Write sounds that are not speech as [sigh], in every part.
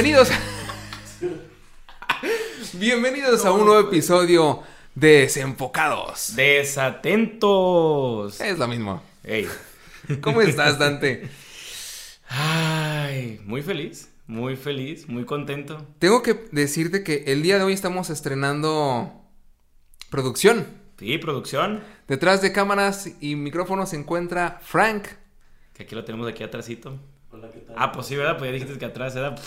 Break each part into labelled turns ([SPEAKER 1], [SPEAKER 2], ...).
[SPEAKER 1] Bienvenidos. [laughs] Bienvenidos a un nuevo episodio de Desenfocados.
[SPEAKER 2] Desatentos.
[SPEAKER 1] Es lo mismo.
[SPEAKER 2] Ey.
[SPEAKER 1] ¿Cómo estás, Dante?
[SPEAKER 2] Ay, muy feliz, muy feliz, muy contento.
[SPEAKER 1] Tengo que decirte que el día de hoy estamos estrenando producción.
[SPEAKER 2] Sí, producción.
[SPEAKER 1] Detrás de cámaras y micrófonos se encuentra Frank.
[SPEAKER 2] Que aquí lo tenemos aquí atrásito. Hola, ¿qué tal? Ah, pues sí, ¿verdad? Pues ya dijiste que atrás era. [laughs]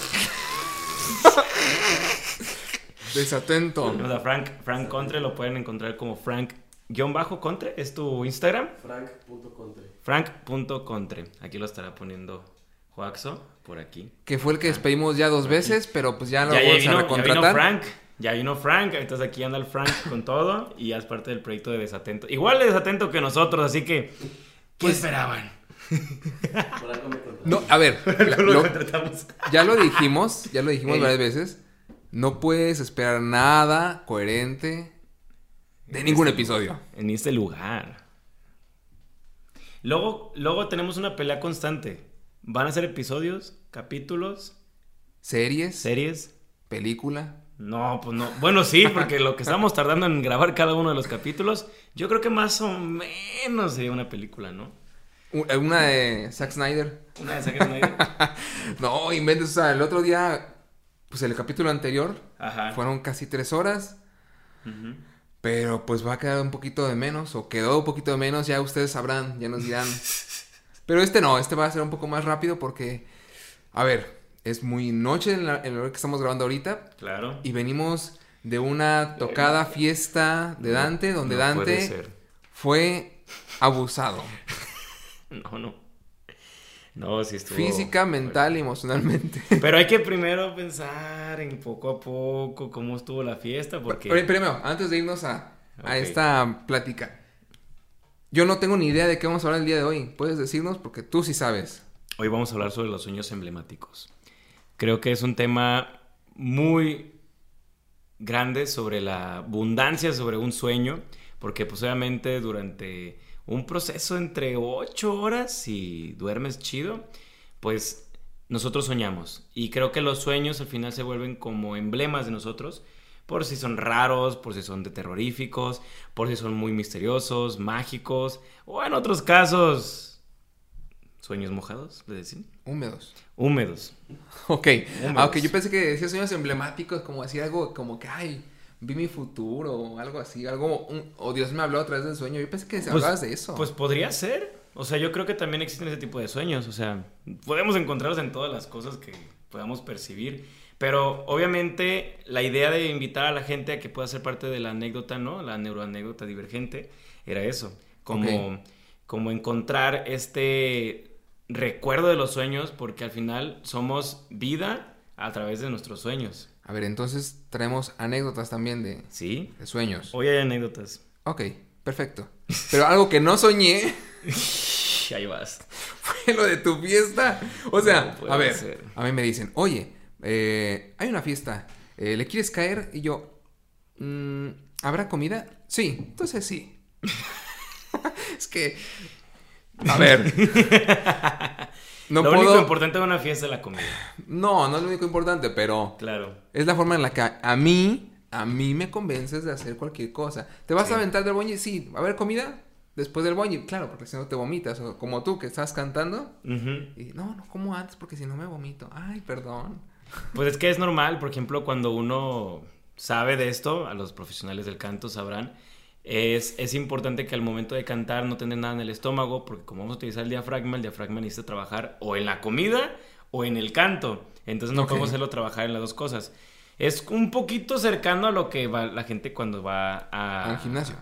[SPEAKER 1] Desatento.
[SPEAKER 2] O sea, Frank, Frank Contre lo pueden encontrar como Frank-Contre. ¿Es tu Instagram?
[SPEAKER 3] Frank.contre.
[SPEAKER 2] Frank.contre. Aquí lo estará poniendo Joaxo por aquí.
[SPEAKER 1] Que fue el que despedimos ya dos veces, pero pues ya lo
[SPEAKER 2] Ya, ya
[SPEAKER 1] vamos a
[SPEAKER 2] vino, ya
[SPEAKER 1] recontratar.
[SPEAKER 2] vino Frank. Ya vino Frank. Entonces aquí anda el Frank con todo. Y ya es parte del proyecto de Desatento. Igual de desatento que nosotros, así que. ¿Qué
[SPEAKER 1] Pues-
[SPEAKER 2] esperaban?
[SPEAKER 3] Por algo me contrataron.
[SPEAKER 1] No, a ver, [laughs]
[SPEAKER 2] lo,
[SPEAKER 1] lo-
[SPEAKER 2] contratamos.
[SPEAKER 1] ya lo dijimos, ya lo dijimos
[SPEAKER 2] Ey.
[SPEAKER 1] varias veces. No puedes esperar nada coherente de ningún episodio.
[SPEAKER 2] En este lugar. Luego, luego tenemos una pelea constante. Van a ser episodios, capítulos,
[SPEAKER 1] Series,
[SPEAKER 2] series.
[SPEAKER 1] película.
[SPEAKER 2] No, pues no. Bueno, sí, porque lo que estamos tardando en grabar cada uno de los capítulos, yo creo que más o menos sería una película, ¿no?
[SPEAKER 1] U- Una de Zack Snyder.
[SPEAKER 2] Una de Zack Snyder. [laughs]
[SPEAKER 1] No, inventes, o sea, el otro día, pues el capítulo anterior,
[SPEAKER 2] Ajá.
[SPEAKER 1] fueron casi tres horas.
[SPEAKER 2] Ujú.
[SPEAKER 1] Pero pues va a quedar un poquito de menos, o quedó un poquito de menos, ya ustedes sabrán, ya nos dirán. [laughs] Pero este no, este va a ser un poco más rápido porque, a ver, es muy noche en la, en la hora que estamos grabando ahorita
[SPEAKER 2] Claro.
[SPEAKER 1] y venimos de una tocada fiesta de Dante donde
[SPEAKER 2] No
[SPEAKER 1] Dante fue abusado. [laughs] [laughs]
[SPEAKER 2] No, no. No, sí estuvo.
[SPEAKER 1] Física, mental y emocionalmente. [laughs]
[SPEAKER 2] Pero hay que primero pensar en poco a poco cómo estuvo la fiesta, porque.
[SPEAKER 1] Pero, primero, antes de irnos a, a esta plática, yo no tengo ni idea de qué vamos a hablar el día de hoy. ¿Puedes decirnos? Porque tú sí sabes.
[SPEAKER 2] Hoy vamos a hablar sobre los sueños emblemáticos. Creo que es un tema muy grande sobre la abundancia sobre un sueño, porque pues obviamente durante un proceso entre 8 horas si duermes chido, pues nosotros soñamos. Y creo que los sueños al final se vuelven como emblemas de nosotros, por si son raros, por si son de terroríficos, por si son muy misteriosos, mágicos, o en otros casos, sueños mojados, le decían.
[SPEAKER 1] Húmedos.
[SPEAKER 2] Húmedos.
[SPEAKER 1] Ok.
[SPEAKER 2] Húmedos.
[SPEAKER 1] Aunque yo pensé que decía sueños emblemáticos, como así algo como que, ay, vi mi futuro, o algo así, algo, un- o Dios me habló a través del sueño. Yo pensé que hablabas de eso.
[SPEAKER 2] Pues podría ser. O sea, yo creo que también existen ese tipo de sueños. O sea, podemos encontrarlos en todas las cosas que podamos percibir. Pero obviamente la idea de invitar a la gente a que pueda ser parte de la anécdota, ¿no? La neuroanécdota divergente, era eso. Como, como encontrar este recuerdo de los sueños, porque al final somos vida a través de nuestros sueños.
[SPEAKER 1] A ver, entonces traemos anécdotas también de,
[SPEAKER 2] ¿Sí?
[SPEAKER 1] de sueños.
[SPEAKER 2] Hoy hay anécdotas.
[SPEAKER 1] Ok, perfecto. Pero algo que no soñé [laughs]
[SPEAKER 2] Ahí vas. [laughs]
[SPEAKER 1] fue lo de tu fiesta. O sea,
[SPEAKER 2] No
[SPEAKER 1] a ver,
[SPEAKER 2] ser.
[SPEAKER 1] a mí me dicen, oye, eh, hay una fiesta, eh, ¿le quieres caer? Y yo, "Mm, ¿habrá comida? Sí, entonces sí. [laughs] es que, a ver. No
[SPEAKER 2] lo
[SPEAKER 1] puedo.
[SPEAKER 2] único importante de una fiesta es la comida.
[SPEAKER 1] No, no es lo único importante, pero
[SPEAKER 2] Claro.
[SPEAKER 1] es la forma en la que a mí, a mí me convences de hacer cualquier cosa. ¿Te vas
[SPEAKER 2] Sí.
[SPEAKER 1] a aventar del boñi? Sí. ¿A ver comida? Después del boñi, claro, porque si no te vomitas. O como tú que estás cantando.
[SPEAKER 2] Ujú.
[SPEAKER 1] Y no, no como antes porque si no me vomito. Ay, perdón.
[SPEAKER 2] Pues es que es normal, por ejemplo, cuando uno sabe de esto, a los profesionales del canto sabrán, es, es importante que al momento de cantar no tener nada en el estómago, porque como vamos a utilizar el diafragma, el diafragma necesita trabajar o en la comida o en el canto. Entonces no podemos hacerlo trabajar en las dos cosas. Es un poquito cercano a lo que va la gente cuando va a...
[SPEAKER 1] Al gimnasio.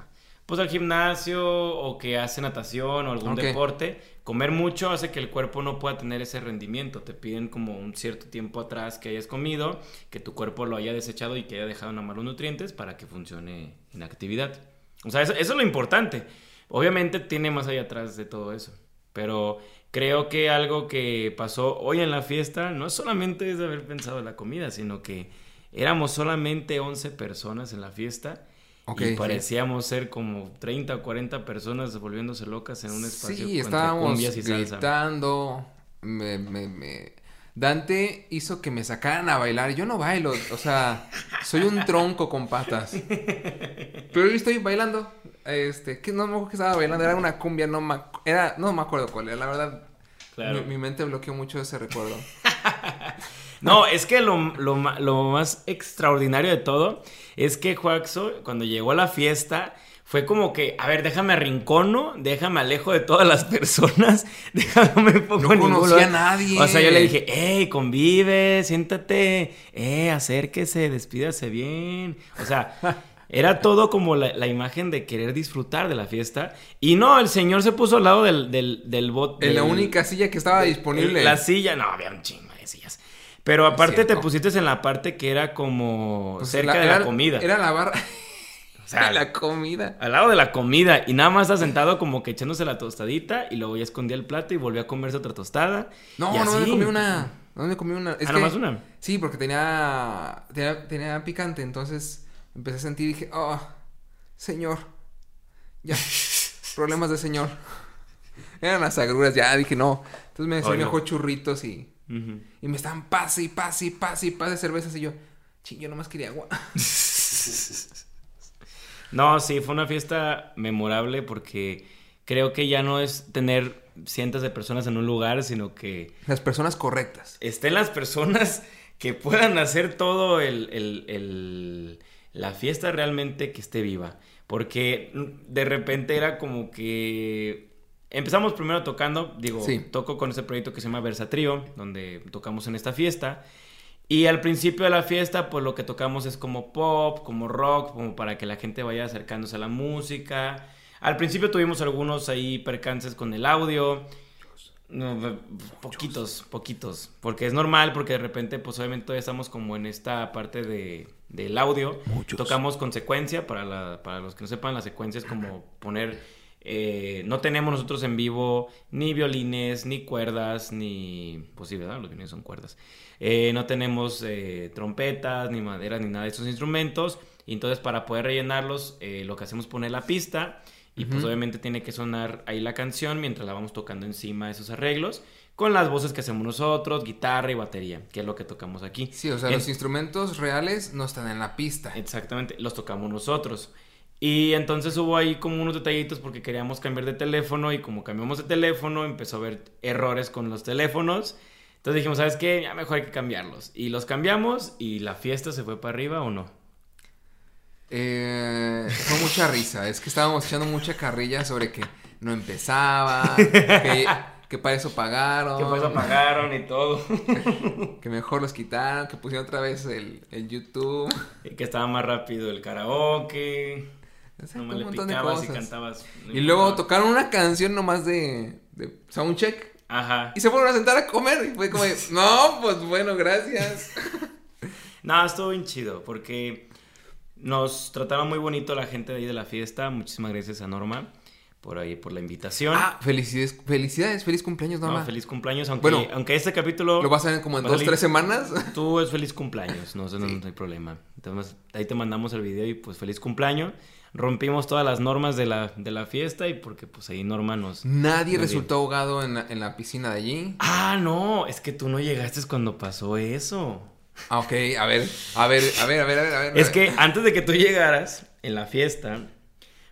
[SPEAKER 2] Pues al gimnasio o que hace natación o algún deporte. Comer mucho hace que el cuerpo no pueda tener ese rendimiento. Te piden como un cierto tiempo atrás que hayas comido, que tu cuerpo lo haya desechado y que haya dejado en malos nutrientes para que funcione en actividad. O sea, eso, eso es lo importante. Obviamente tiene más allá atrás de todo eso. Pero creo que algo que pasó hoy en la fiesta no solamente es de haber pensado en la comida, sino que éramos solamente 11 personas en la fiesta.
[SPEAKER 1] Ok,
[SPEAKER 2] y
[SPEAKER 1] sí.
[SPEAKER 2] parecíamos ser como 30 o 40 personas volviéndose locas en un espacio
[SPEAKER 1] Sí, estábamos
[SPEAKER 2] cumbias y salsa.
[SPEAKER 1] gritando. Me, me, me- Dante hizo que me sacaran a bailar. Yo no bailo, o sea, soy un tronco con patas. Pero yo estoy bailando. Este, que no me acuerdo que estaba bailando, era una cumbia, no me, era, no me acuerdo cuál era, la verdad.
[SPEAKER 2] Claro.
[SPEAKER 1] Mi, mi mente bloqueó mucho ese recuerdo. [laughs]
[SPEAKER 2] No, es que lo, lo lo más extraordinario de todo es que Juaxo, cuando llegó a la fiesta, fue como que, a ver, déjame arrincono, déjame alejo de todas las personas, [laughs] déjame me pongo
[SPEAKER 1] No conocía a nadie.
[SPEAKER 2] O sea, yo le dije, hey, convive, siéntate, eh, acérquese, despídase bien. O sea, [laughs] era todo como la, la imagen de querer disfrutar de la fiesta. Y no, el señor se puso al lado del, del, del bot.
[SPEAKER 1] En la única silla que estaba disponible.
[SPEAKER 2] la silla, no, había un chingo de sillas. Pero aparte te pusiste en la parte que era como
[SPEAKER 1] Pues
[SPEAKER 2] cerca
[SPEAKER 1] la-
[SPEAKER 2] de
[SPEAKER 1] era-
[SPEAKER 2] la comida.
[SPEAKER 1] Era la barra.
[SPEAKER 2] Sea,
[SPEAKER 1] la comida.
[SPEAKER 2] al lado de la comida. Y nada más está sentado como que echándose la tostadita y luego ya escondía el plato y volvió a comerse otra tostada.
[SPEAKER 1] No, no me comí una. No me comí una. Es
[SPEAKER 2] Ah,
[SPEAKER 1] que-
[SPEAKER 2] nomás una.
[SPEAKER 1] Sí, porque tenía, tenía, tenía picante, entonces empecé a sentir y dije, oh, señor, ya, [laughs] problemas de señor. [laughs] Eran las agruras, ya dije, no. Entonces me
[SPEAKER 2] no.
[SPEAKER 1] mejor churritos y, y me estaban pase y pase y pase y pase cervezas y yo, ching, yo nomás quería agua. [laughs]
[SPEAKER 2] No, sí, fue una fiesta memorable porque creo que ya no es tener cientos de personas en un lugar, sino que
[SPEAKER 1] Las personas correctas.
[SPEAKER 2] estén las personas que puedan hacer todo el, el- el- la fiesta realmente que esté viva. Porque de repente era como que empezamos primero tocando, digo,
[SPEAKER 1] Sí.
[SPEAKER 2] toco con ese proyecto que se llama Versa Trío, donde tocamos en esta fiesta. Y al principio de la fiesta, pues lo que tocamos es como pop, como rock, como para que la gente vaya acercándose a la música. Al principio tuvimos algunos ahí percances con el audio. No, poquitos, poquitos. Porque es normal, porque de repente, pues obviamente todavía estamos como en esta parte de, del audio.
[SPEAKER 1] Muchos.
[SPEAKER 2] Tocamos con secuencia, para, la- para los que no sepan, la secuencia es como poner... eh, no tenemos nosotros en vivo ni violines, ni cuerdas, ni... Pues sí, ¿verdad? Los violines son cuerdas. Eh, no tenemos eh, trompetas, ni madera, ni nada de estos instrumentos. Y entonces para poder rellenarlos, lo que hacemos es poner la pista. Y pues
[SPEAKER 1] Ujú.
[SPEAKER 2] obviamente tiene que sonar ahí la canción mientras la vamos tocando encima de esos arreglos. Con las voces que hacemos nosotros, guitarra y batería, que es lo que tocamos aquí.
[SPEAKER 1] Sí, o sea,
[SPEAKER 2] En-
[SPEAKER 1] los instrumentos reales no están en la pista.
[SPEAKER 2] Exactamente, los tocamos nosotros. Y entonces hubo ahí como unos detallitos porque queríamos cambiar de teléfono y como cambiamos de teléfono empezó a haber errores con los teléfonos. Entonces dijimos, ¿sabes qué? Ya mejor hay que cambiarlos. Y los cambiamos y la fiesta se fue para arriba o no.
[SPEAKER 1] Eh, fue mucha risa. Es que estábamos echando mucha carrilla sobre que no empezaba, que, que para eso pagaron,
[SPEAKER 2] Que pues apagaron y todo.
[SPEAKER 1] que mejor los quitaron, que pusieron otra vez el, el YouTube.
[SPEAKER 2] Y que estaba más rápido el karaoke.
[SPEAKER 1] Exacto,
[SPEAKER 2] Nomás
[SPEAKER 1] un
[SPEAKER 2] le
[SPEAKER 1] montón de
[SPEAKER 2] picabas y
[SPEAKER 1] cosas.
[SPEAKER 2] cantabas. no
[SPEAKER 1] Y luego tocaron una canción nomás de, de soundcheck
[SPEAKER 2] Ajá.
[SPEAKER 1] y se fueron a sentar a comer. Y fue como, de, no, pues bueno, gracias. [laughs]
[SPEAKER 2] No, estuvo bien chido porque nos trataron muy bonito la gente de ahí de la fiesta. Muchísimas gracias a Norma por ahí, por la invitación.
[SPEAKER 1] Ah, felicidades, felicidades, feliz cumpleaños,
[SPEAKER 2] No,
[SPEAKER 1] Norma.
[SPEAKER 2] feliz cumpleaños, aunque,
[SPEAKER 1] Bueno,
[SPEAKER 2] aunque este capítulo...
[SPEAKER 1] Lo vas a ver como en dos,
[SPEAKER 2] salir-
[SPEAKER 1] tres semanas. [laughs]
[SPEAKER 2] Tú es feliz cumpleaños, no, no,
[SPEAKER 1] Sí.
[SPEAKER 2] no hay problema. Entonces, ahí te mandamos el video y pues feliz cumpleaños. Rompimos todas las normas de la, de la fiesta y porque pues ahí Norma nos...
[SPEAKER 1] Nadie
[SPEAKER 2] Muy
[SPEAKER 1] resultó ahogado en la, en la piscina de allí.
[SPEAKER 2] Ah, no, es que tú no llegaste cuando pasó eso.
[SPEAKER 1] Ah, ok, a ver, a ver, a ver, a ver, a ver. a ver.
[SPEAKER 2] Es que antes de que tú llegaras en la fiesta,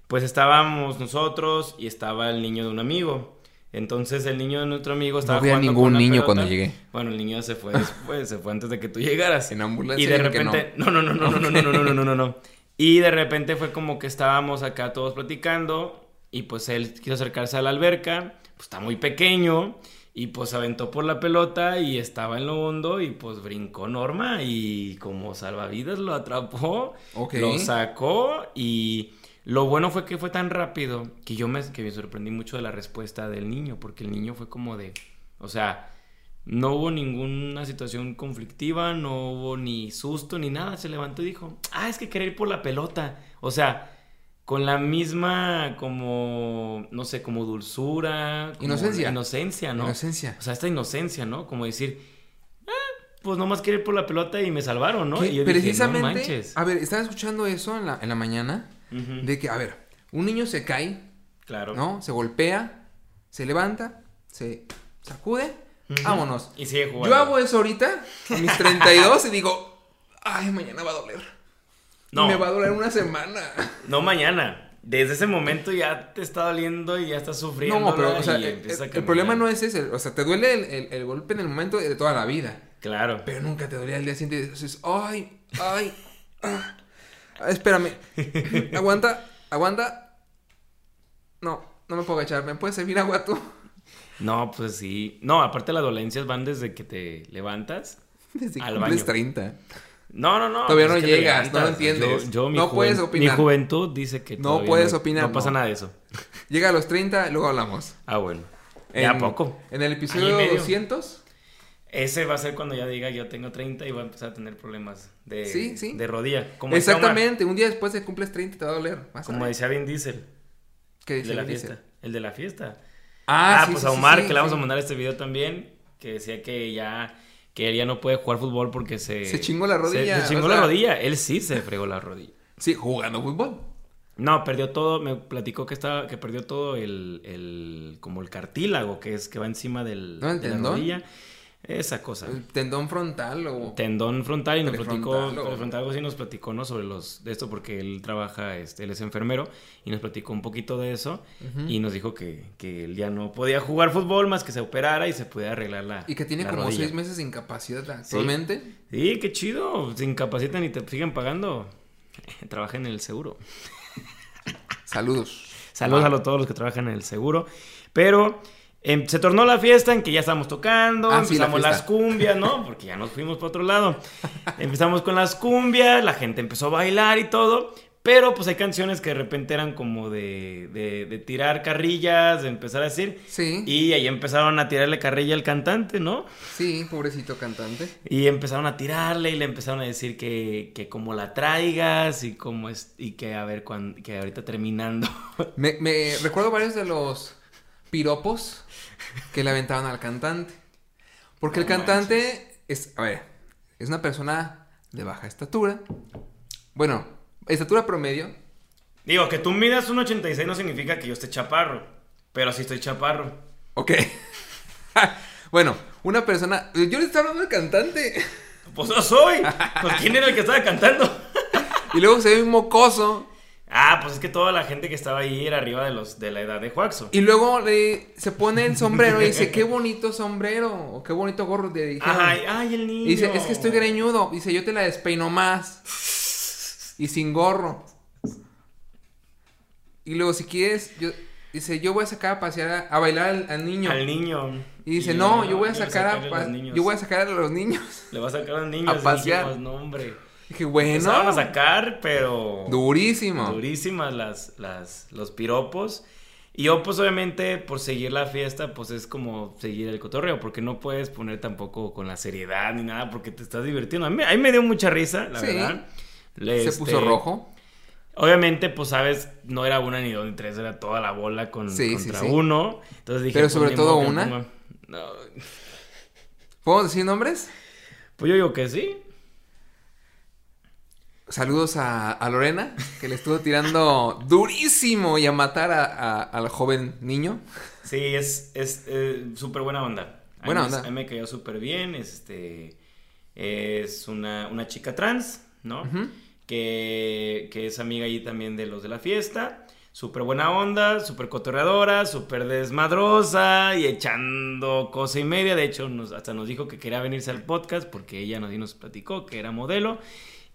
[SPEAKER 2] pues estábamos nosotros y estaba el niño de un amigo. Entonces el niño de nuestro amigo estaba
[SPEAKER 1] No había
[SPEAKER 2] jugando
[SPEAKER 1] ningún
[SPEAKER 2] con
[SPEAKER 1] niño
[SPEAKER 2] pelota.
[SPEAKER 1] cuando llegué.
[SPEAKER 2] Bueno, el niño se fue después, se fue antes de que tú llegaras.
[SPEAKER 1] En ambulancia
[SPEAKER 2] Y de
[SPEAKER 1] dijeron que
[SPEAKER 2] repente, no, no, no, no, no, no, no, no, no, no, no, no. Y de repente fue como que estábamos acá todos platicando y pues él quiso acercarse a la alberca, pues está muy pequeño y pues aventó por la pelota y estaba en lo hondo y pues brincó Norma y como salvavidas lo atrapó, lo sacó y lo bueno fue que fue tan rápido que yo me, que me sorprendí mucho de la respuesta del niño porque el niño fue como de, o sea, no hubo ninguna situación conflictiva, no hubo ni susto ni nada. Se levantó y dijo, ah, es que quería ir por la pelota. O sea, con la misma como, no sé, como dulzura. como
[SPEAKER 1] Inocencia.
[SPEAKER 2] Inocencia, ¿no?
[SPEAKER 1] Inocencia.
[SPEAKER 2] O sea, esta inocencia, ¿no? Como decir, ah, pues nomás quería ir por la pelota y me salvaron, ¿no? Y yo dije, no
[SPEAKER 1] precisamente,
[SPEAKER 2] manches.
[SPEAKER 1] a ver, estaba escuchando eso en la, en la mañana, de que, a ver, un niño se cae,
[SPEAKER 2] Claro.
[SPEAKER 1] ¿no? Se golpea, se levanta, se sacude, Vámonos.
[SPEAKER 2] Y sigue jugando.
[SPEAKER 1] Yo hago eso ahorita, a mis 32, y digo, ay, mañana va a doler.
[SPEAKER 2] No.
[SPEAKER 1] Y me va a doler una semana.
[SPEAKER 2] No mañana. Desde ese momento ya te está doliendo y ya estás sufriendo.
[SPEAKER 1] No, pero, o sea, el, problema no es ese. O sea, te duele el, el- el golpe en el momento de toda la vida.
[SPEAKER 2] Claro.
[SPEAKER 1] Pero nunca te dolía el día siguiente y dices, ay, ay, ah, ah, espérame. Aguanta, aguanta. No, no me puedo agachar. ¿Me puedes servir agua tú?
[SPEAKER 2] No, pues sí. No, aparte las dolencias van desde que te levantas. [laughs]
[SPEAKER 1] Desde que
[SPEAKER 2] Al
[SPEAKER 1] cumples
[SPEAKER 2] baño.
[SPEAKER 1] 30.
[SPEAKER 2] No, no, no.
[SPEAKER 1] Todavía
[SPEAKER 2] pues
[SPEAKER 1] no llegas, no lo entiendes.
[SPEAKER 2] Yo, yo mi,
[SPEAKER 1] No puedes opinar.
[SPEAKER 2] mi juventud dice que
[SPEAKER 1] No puedes opinar,
[SPEAKER 2] No pasa
[SPEAKER 1] no.
[SPEAKER 2] nada de eso. [laughs]
[SPEAKER 1] Llega a los 30, luego hablamos.
[SPEAKER 2] Ah, bueno. ¿Ya
[SPEAKER 1] En-
[SPEAKER 2] poco?
[SPEAKER 1] En el episodio
[SPEAKER 2] medio.
[SPEAKER 1] 200.
[SPEAKER 2] Ese va a ser cuando ya diga yo tengo 30 y voy a empezar a tener problemas de,
[SPEAKER 1] Sí, sí.
[SPEAKER 2] de rodilla. Como
[SPEAKER 1] Exactamente, un día después de cumples 30 te va a doler. Vas
[SPEAKER 2] como decía Vin Diesel.
[SPEAKER 1] ¿Qué
[SPEAKER 2] El
[SPEAKER 1] dice
[SPEAKER 2] de la
[SPEAKER 1] Vin Diesel?
[SPEAKER 2] fiesta. El de la fiesta.
[SPEAKER 1] Ah,
[SPEAKER 2] Ah,
[SPEAKER 1] sí,
[SPEAKER 2] pues
[SPEAKER 1] sí,
[SPEAKER 2] a Omar,
[SPEAKER 1] sí,
[SPEAKER 2] que le vamos a mandar este video también, que decía que ya, que él ya no puede jugar fútbol porque se...
[SPEAKER 1] Se chingó la rodilla,
[SPEAKER 2] Se, se chingó
[SPEAKER 1] o
[SPEAKER 2] la rodilla, él sí se fregó la rodilla.
[SPEAKER 1] Sí, jugando fútbol.
[SPEAKER 2] No, perdió todo, me platicó que estaba, que perdió todo el, el como el cartílago que es que va encima del,
[SPEAKER 1] ¿No, el
[SPEAKER 2] de la rodilla. Esa cosa.
[SPEAKER 1] El tendón frontal o...
[SPEAKER 2] Tendón frontal y nos platicó,
[SPEAKER 1] o-
[SPEAKER 2] algo así nos platicó, ¿no? Sobre los, de esto porque él trabaja, este, él es enfermero y nos platicó un poquito de eso y nos dijo que, que él ya no podía jugar fútbol más que se operara y se pudiera arreglar la
[SPEAKER 1] Y que tiene como
[SPEAKER 2] rodilla.
[SPEAKER 1] seis meses de incapacidad actualmente.
[SPEAKER 2] Sí, qué chido, se incapacitan y te siguen pagando. [laughs] Trabaja en el seguro.
[SPEAKER 1] Saludos.
[SPEAKER 2] Saludos a todos los que trabajan en el seguro. Pero em, se tornó la fiesta en que ya estábamos tocando,
[SPEAKER 1] Ah, sí, la
[SPEAKER 2] empezamos las cumbias, ¿no? Porque ya nos fuimos para otro lado. [laughs] Empezamos con las cumbias, la gente empezó a bailar y todo. Pero pues hay canciones que de repente eran como de, de, de tirar carrillas, de empezar a decir.
[SPEAKER 1] Sí,
[SPEAKER 2] Y ahí empezaron a tirarle carrilla al cantante, ¿no?
[SPEAKER 1] sí, pobrecito cantante.
[SPEAKER 2] Y empezaron a tirarle y le empezaron a decir que, que como la traigas y como es, y que a ver cuán- que ahorita terminando.
[SPEAKER 1] Me, me recuerdo varios de los piropos que le aventaban al cantante. Porque el cantante es, a ver, es una persona de baja estatura. Bueno, estatura promedio.
[SPEAKER 2] Digo, que tú midas un 86 no significa que yo esté chaparro. Pero sí estoy chaparro.
[SPEAKER 1] Ok. [laughs] bueno, una persona. Yo le estaba hablando al cantante.
[SPEAKER 2] Pues no soy. [laughs] Pues quién era el que estaba cantando.
[SPEAKER 1] Y luego se ve un mocoso.
[SPEAKER 2] Ah, pues es que toda la gente que estaba ahí era arriba de los de la edad de Juaxo.
[SPEAKER 1] Y luego le, se pone el sombrero y dice, qué bonito sombrero. O qué bonito gorro. Le dijeron.
[SPEAKER 2] Ay, ay, el niño.
[SPEAKER 1] Y dice, es que estoy greñudo. Dice, yo te la despeino más. Y sin gorro. Y luego, si quieres, yo, dice, yo voy a sacar a pasear, a, a bailar al, al niño.
[SPEAKER 2] Al niño.
[SPEAKER 1] Y dice, no, yo voy a sacar a,
[SPEAKER 2] sacaré
[SPEAKER 1] pa-
[SPEAKER 2] los niños.
[SPEAKER 1] yo voy a sacar a los niños.
[SPEAKER 2] Le voy a sacar a los niños.
[SPEAKER 1] a pasear.
[SPEAKER 2] dijimos, no, hombre.
[SPEAKER 1] Dije, bueno,
[SPEAKER 2] Empezaron a sacar, pero...
[SPEAKER 1] durísimo.
[SPEAKER 2] Durísimas las, las, los piropos. Y yo, pues, obviamente, por seguir la fiesta, pues es como seguir el cotorreo, porque no puedes poner tampoco con la seriedad ni nada, porque te estás divirtiendo. A mí, a mí me dio mucha risa, la
[SPEAKER 1] Sí.
[SPEAKER 2] verdad.
[SPEAKER 1] Se
[SPEAKER 2] Este,
[SPEAKER 1] puso rojo.
[SPEAKER 2] Obviamente, pues, sabes, no era una ni dos ni tres, era toda la bola con,
[SPEAKER 1] Sí,
[SPEAKER 2] contra
[SPEAKER 1] sí, sí.
[SPEAKER 2] uno. Entonces dije,
[SPEAKER 1] Pero
[SPEAKER 2] pues,
[SPEAKER 1] sobre todo una.
[SPEAKER 2] No,
[SPEAKER 1] ¿Podemos decir nombres?
[SPEAKER 2] pues yo digo que sí.
[SPEAKER 1] Saludos a, a Lorena, que le estuvo tirando durísimo y a matar a- a- al joven niño.
[SPEAKER 2] Sí, es es eh, súper buena onda.
[SPEAKER 1] Buena onda.
[SPEAKER 2] A mí me cayó súper bien. Este, es una, una chica trans, ¿no? Que, que es amiga ahí también de los de la fiesta. Súper buena onda, súper cotorreadora, súper desmadrosa y echando cosa y media. De hecho, nos, hasta nos dijo que quería venirse al podcast porque ella nos, nos platicó que era modelo.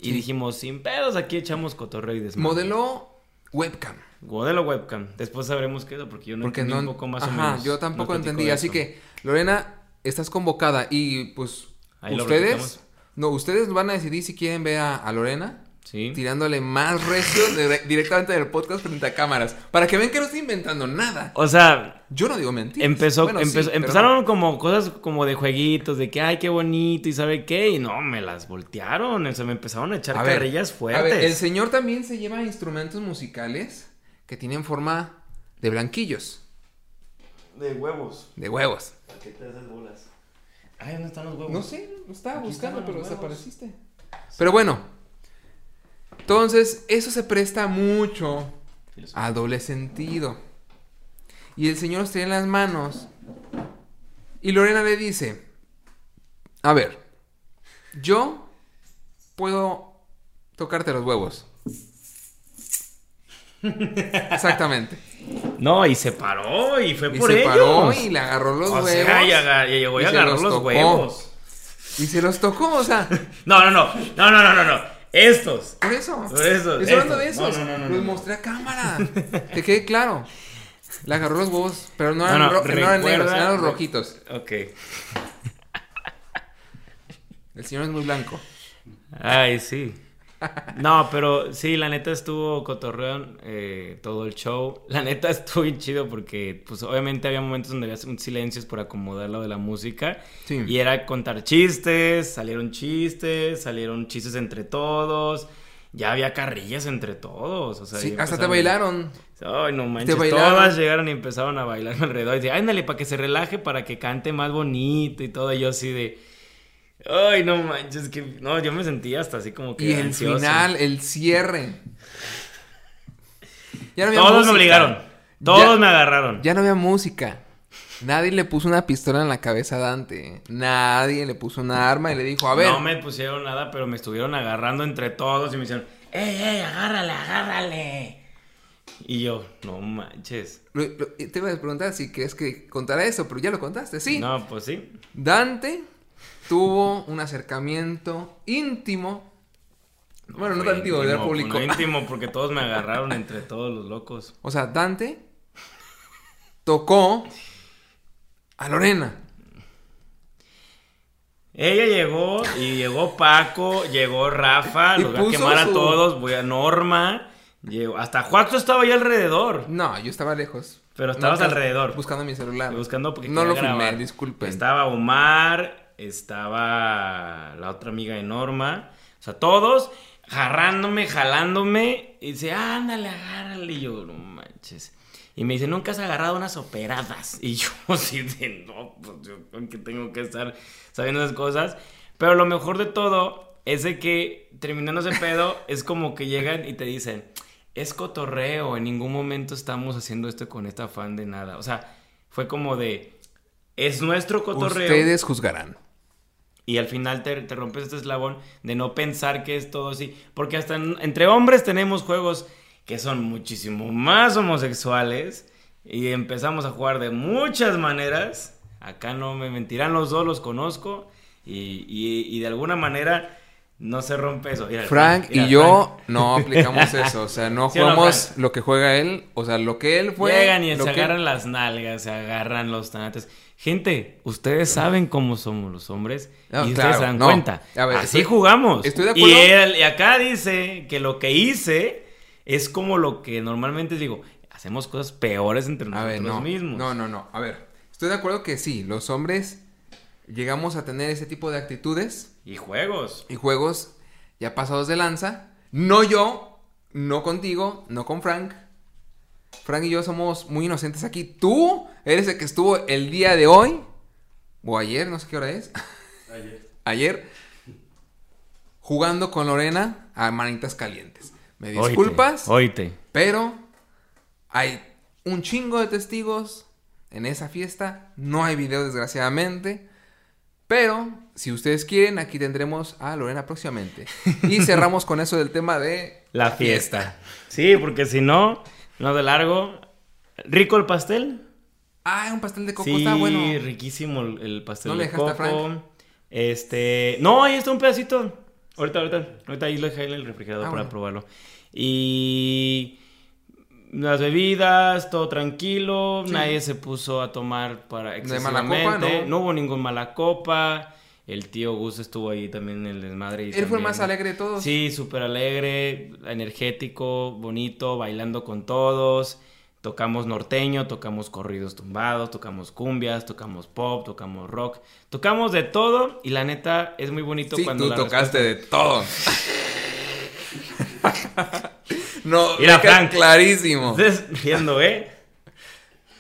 [SPEAKER 2] Y
[SPEAKER 1] Sí.
[SPEAKER 2] dijimos, sin pedos, aquí echamos cotorreo y desmadre.
[SPEAKER 1] Modelo webcam.
[SPEAKER 2] Modelo webcam. Después sabremos qué es, porque yo no
[SPEAKER 1] Porque
[SPEAKER 2] entendí
[SPEAKER 1] no.
[SPEAKER 2] un poco más
[SPEAKER 1] Ajá,
[SPEAKER 2] o menos.
[SPEAKER 1] yo tampoco entendí. Así que, Lorena, estás convocada. Y pues,
[SPEAKER 2] Ahí
[SPEAKER 1] ustedes. No, ustedes van a decidir si quieren ver a, a Lorena
[SPEAKER 2] Sí.
[SPEAKER 1] tirándole más recio de- directamente del podcast frente a cámaras. Para que vean que no estoy inventando nada.
[SPEAKER 2] O sea,
[SPEAKER 1] Yo no digo mentiras.
[SPEAKER 2] Empezó,
[SPEAKER 1] Bueno, sí,
[SPEAKER 2] empezó-
[SPEAKER 1] pero
[SPEAKER 2] empezaron como cosas como de jueguitos, de que ay, qué bonito y sabe qué, y no, me las voltearon, o sea, me empezaron a echar
[SPEAKER 1] A ver,
[SPEAKER 2] carrillas
[SPEAKER 1] A
[SPEAKER 2] fuertes.
[SPEAKER 1] ver, el señor también se lleva instrumentos musicales que tienen forma de blanquillos,
[SPEAKER 3] De huevos.
[SPEAKER 1] de huevos.
[SPEAKER 3] ¿Para qué te haces bolas?
[SPEAKER 2] Ay, ¿dónde están los huevos?
[SPEAKER 1] No sé, estaba
[SPEAKER 2] Aquí
[SPEAKER 1] buscando, pero desapareciste. Pero bueno, entonces eso se presta mucho a doble sentido. Y el señor los tenía en las manos Y Lorena le dice, a ver, yo puedo tocarte los huevos. Exactamente.
[SPEAKER 2] No, y se paró y fue
[SPEAKER 1] Y
[SPEAKER 2] por
[SPEAKER 1] se
[SPEAKER 2] ellos.
[SPEAKER 1] paró y le agarró los
[SPEAKER 2] o
[SPEAKER 1] huevos.
[SPEAKER 2] sea, y, llegó y, agarró
[SPEAKER 1] los
[SPEAKER 2] huevos.
[SPEAKER 1] Y se los tocó, o sea, [laughs]
[SPEAKER 2] no, no. No, no, no, no, no. Estos.
[SPEAKER 1] por eso.
[SPEAKER 2] Por eso,
[SPEAKER 1] Estoy hablando de esos.
[SPEAKER 2] No, no, no,
[SPEAKER 1] los mostré a cámara. Que quede claro. Le agarró los huevos, pero no eran, ro- eran negros, eran los rojitos.
[SPEAKER 2] Ok.
[SPEAKER 1] El señor es muy blanco.
[SPEAKER 2] Ay, sí. No, pero sí, la neta estuvo cotorreón eh, todo el show. La neta estuvo bien chido porque, pues, obviamente había momentos donde había un silencios por acomodar lo de la música.
[SPEAKER 1] Sí.
[SPEAKER 2] Y era contar chistes, salieron chistes, salieron chistes entre todos. Ya había carrillas entre todos. O sea,
[SPEAKER 1] Sí, hasta te bailaron.
[SPEAKER 2] Ay, no manches. Todas llegaron y empezaron a bailar [laughs] alrededor. Y dice, ándale, para que se relaje, para que cante más bonito y todo. Y yo así de. Ay, no manches, que. No, yo me sentía hasta así como que.
[SPEAKER 1] Y el
[SPEAKER 2] ansioso.
[SPEAKER 1] final, el cierre. Ya no había
[SPEAKER 2] Todos me obligaron. Todos
[SPEAKER 1] Ya-
[SPEAKER 2] me agarraron.
[SPEAKER 1] Ya no había música. Nadie le puso una pistola en la cabeza a Dante. Nadie le puso una arma y le dijo, a ver.
[SPEAKER 2] No me pusieron nada, pero me estuvieron agarrando entre todos y me dijeron, ¡Ey, ey, agárrale, agárrale! Y yo, no manches.
[SPEAKER 1] Te iba a preguntar si crees que contara eso, pero ya lo contaste, sí.
[SPEAKER 2] No, pues sí.
[SPEAKER 1] Dante tuvo un acercamiento íntimo. Bueno, no tan íntimo,
[SPEAKER 2] íntimo,
[SPEAKER 1] público.
[SPEAKER 2] fue íntimo [laughs] porque todos me agarraron entre todos los locos.
[SPEAKER 1] O sea, Dante tocó a Lorena.
[SPEAKER 2] Ella llegó y llegó Paco, llegó Rafa,
[SPEAKER 1] Y
[SPEAKER 2] los voy a quemar a
[SPEAKER 1] su-
[SPEAKER 2] todos, voy a Norma, llegó, hasta Juaco estaba ahí alrededor,
[SPEAKER 1] No, yo estaba lejos.
[SPEAKER 2] pero estabas
[SPEAKER 1] No,
[SPEAKER 2] alrededor.
[SPEAKER 1] Buscando mi celular.
[SPEAKER 2] Buscando porque
[SPEAKER 1] No lo filmé,
[SPEAKER 2] grabar.
[SPEAKER 1] disculpen.
[SPEAKER 2] Estaba Omar, estaba la otra amiga de Norma, o sea, todos agarrándome, jalándome, y dice, ándale, agárrale, y yo, no manches. Y me dice, nunca has agarrado unas operadas. [laughs] Y yo, así de, no, pues yo creo que tengo que estar sabiendo esas cosas. Pero lo mejor de todo es de que terminando ese pedo, [laughs] es como que llegan y te dicen, es cotorreo, en ningún momento estamos haciendo esto con este afán de nada. O sea, fue como de, es nuestro cotorreo.
[SPEAKER 1] Ustedes juzgarán.
[SPEAKER 2] Y al final te, te rompes este eslabón de no pensar que es todo así. Porque hasta en- entre hombres tenemos juegos que son muchísimo más homosexuales. Y empezamos a jugar de muchas maneras. Acá no me mentirán los dos, los conozco. Y, y- y de alguna manera no se rompe eso. Mira,
[SPEAKER 1] Frank
[SPEAKER 2] mira,
[SPEAKER 1] y yo
[SPEAKER 2] Frank.
[SPEAKER 1] no [laughs] aplicamos eso. O sea, no
[SPEAKER 2] ¿Sí o no,
[SPEAKER 1] jugamos lo que juega él. O sea, lo que él fue.
[SPEAKER 2] Llegan y se
[SPEAKER 1] que-
[SPEAKER 2] agarran las nalgas, se agarran los tanates. Gente, ustedes saben cómo somos los hombres
[SPEAKER 1] No,
[SPEAKER 2] y ustedes se dan
[SPEAKER 1] no.
[SPEAKER 2] cuenta.
[SPEAKER 1] A ver,
[SPEAKER 2] Así
[SPEAKER 1] estoy-
[SPEAKER 2] jugamos.
[SPEAKER 1] estoy de
[SPEAKER 2] Y,
[SPEAKER 1] acuerdo.
[SPEAKER 2] él- y acá dice que lo que hice es como lo que normalmente digo, hacemos cosas peores entre
[SPEAKER 1] A
[SPEAKER 2] nosotros
[SPEAKER 1] ver, no.
[SPEAKER 2] mismos.
[SPEAKER 1] No, no, no. A ver, estoy de acuerdo que sí, los hombres llegamos a tener ese tipo de actitudes
[SPEAKER 2] Y juegos.
[SPEAKER 1] y juegos ya pasados de lanza. No yo, no contigo, no con Frank. Frank y yo somos muy inocentes aquí. Tú eres el que estuvo el día de hoy, o ayer, no sé qué hora es,
[SPEAKER 3] Ayer. [laughs]
[SPEAKER 1] ayer, jugando con Lorena a manitas calientes. Me disculpas,
[SPEAKER 2] Oíte.
[SPEAKER 1] pero hay un chingo de testigos en esa fiesta. No hay video, desgraciadamente. Pero, si ustedes quieren, aquí tendremos a Lorena próximamente. Y [laughs] cerramos con eso del tema de
[SPEAKER 2] La fiesta. Sí, porque si no, no de largo. ¿Rico el pastel?
[SPEAKER 1] Ah, un pastel de coco
[SPEAKER 2] sí,
[SPEAKER 1] está bueno.
[SPEAKER 2] riquísimo el, el pastel
[SPEAKER 1] ¿No le
[SPEAKER 2] de
[SPEAKER 1] dejaste a
[SPEAKER 2] coco.
[SPEAKER 1] Frank?
[SPEAKER 2] Este, no, ahí está un pedacito. Ahorita, ahorita, ahorita ahí lo dejé en el refrigerador
[SPEAKER 1] Ah,
[SPEAKER 2] para
[SPEAKER 1] bueno.
[SPEAKER 2] probarlo. Y las bebidas, todo tranquilo,
[SPEAKER 1] Sí.
[SPEAKER 2] nadie se puso a tomar para
[SPEAKER 1] De mala copa,
[SPEAKER 2] excesivamente,
[SPEAKER 1] ¿no?
[SPEAKER 2] hubo ningún mala copa. El tío Gus estuvo ahí también en el desmadre. y
[SPEAKER 1] Él fue el más alegre de todos.
[SPEAKER 2] Sí, súper alegre, energético, bonito, bailando con todos. Tocamos norteño, tocamos corridos tumbados, tocamos cumbias, tocamos pop, tocamos rock. Tocamos de todo y la neta es muy bonito
[SPEAKER 1] Sí,
[SPEAKER 2] cuando
[SPEAKER 1] tú
[SPEAKER 2] la
[SPEAKER 1] tocaste
[SPEAKER 2] respuesta-
[SPEAKER 1] de todo. [laughs] no,
[SPEAKER 2] Mira, Frank.
[SPEAKER 1] clarísimo.
[SPEAKER 2] Ustedes viendo, ¿eh?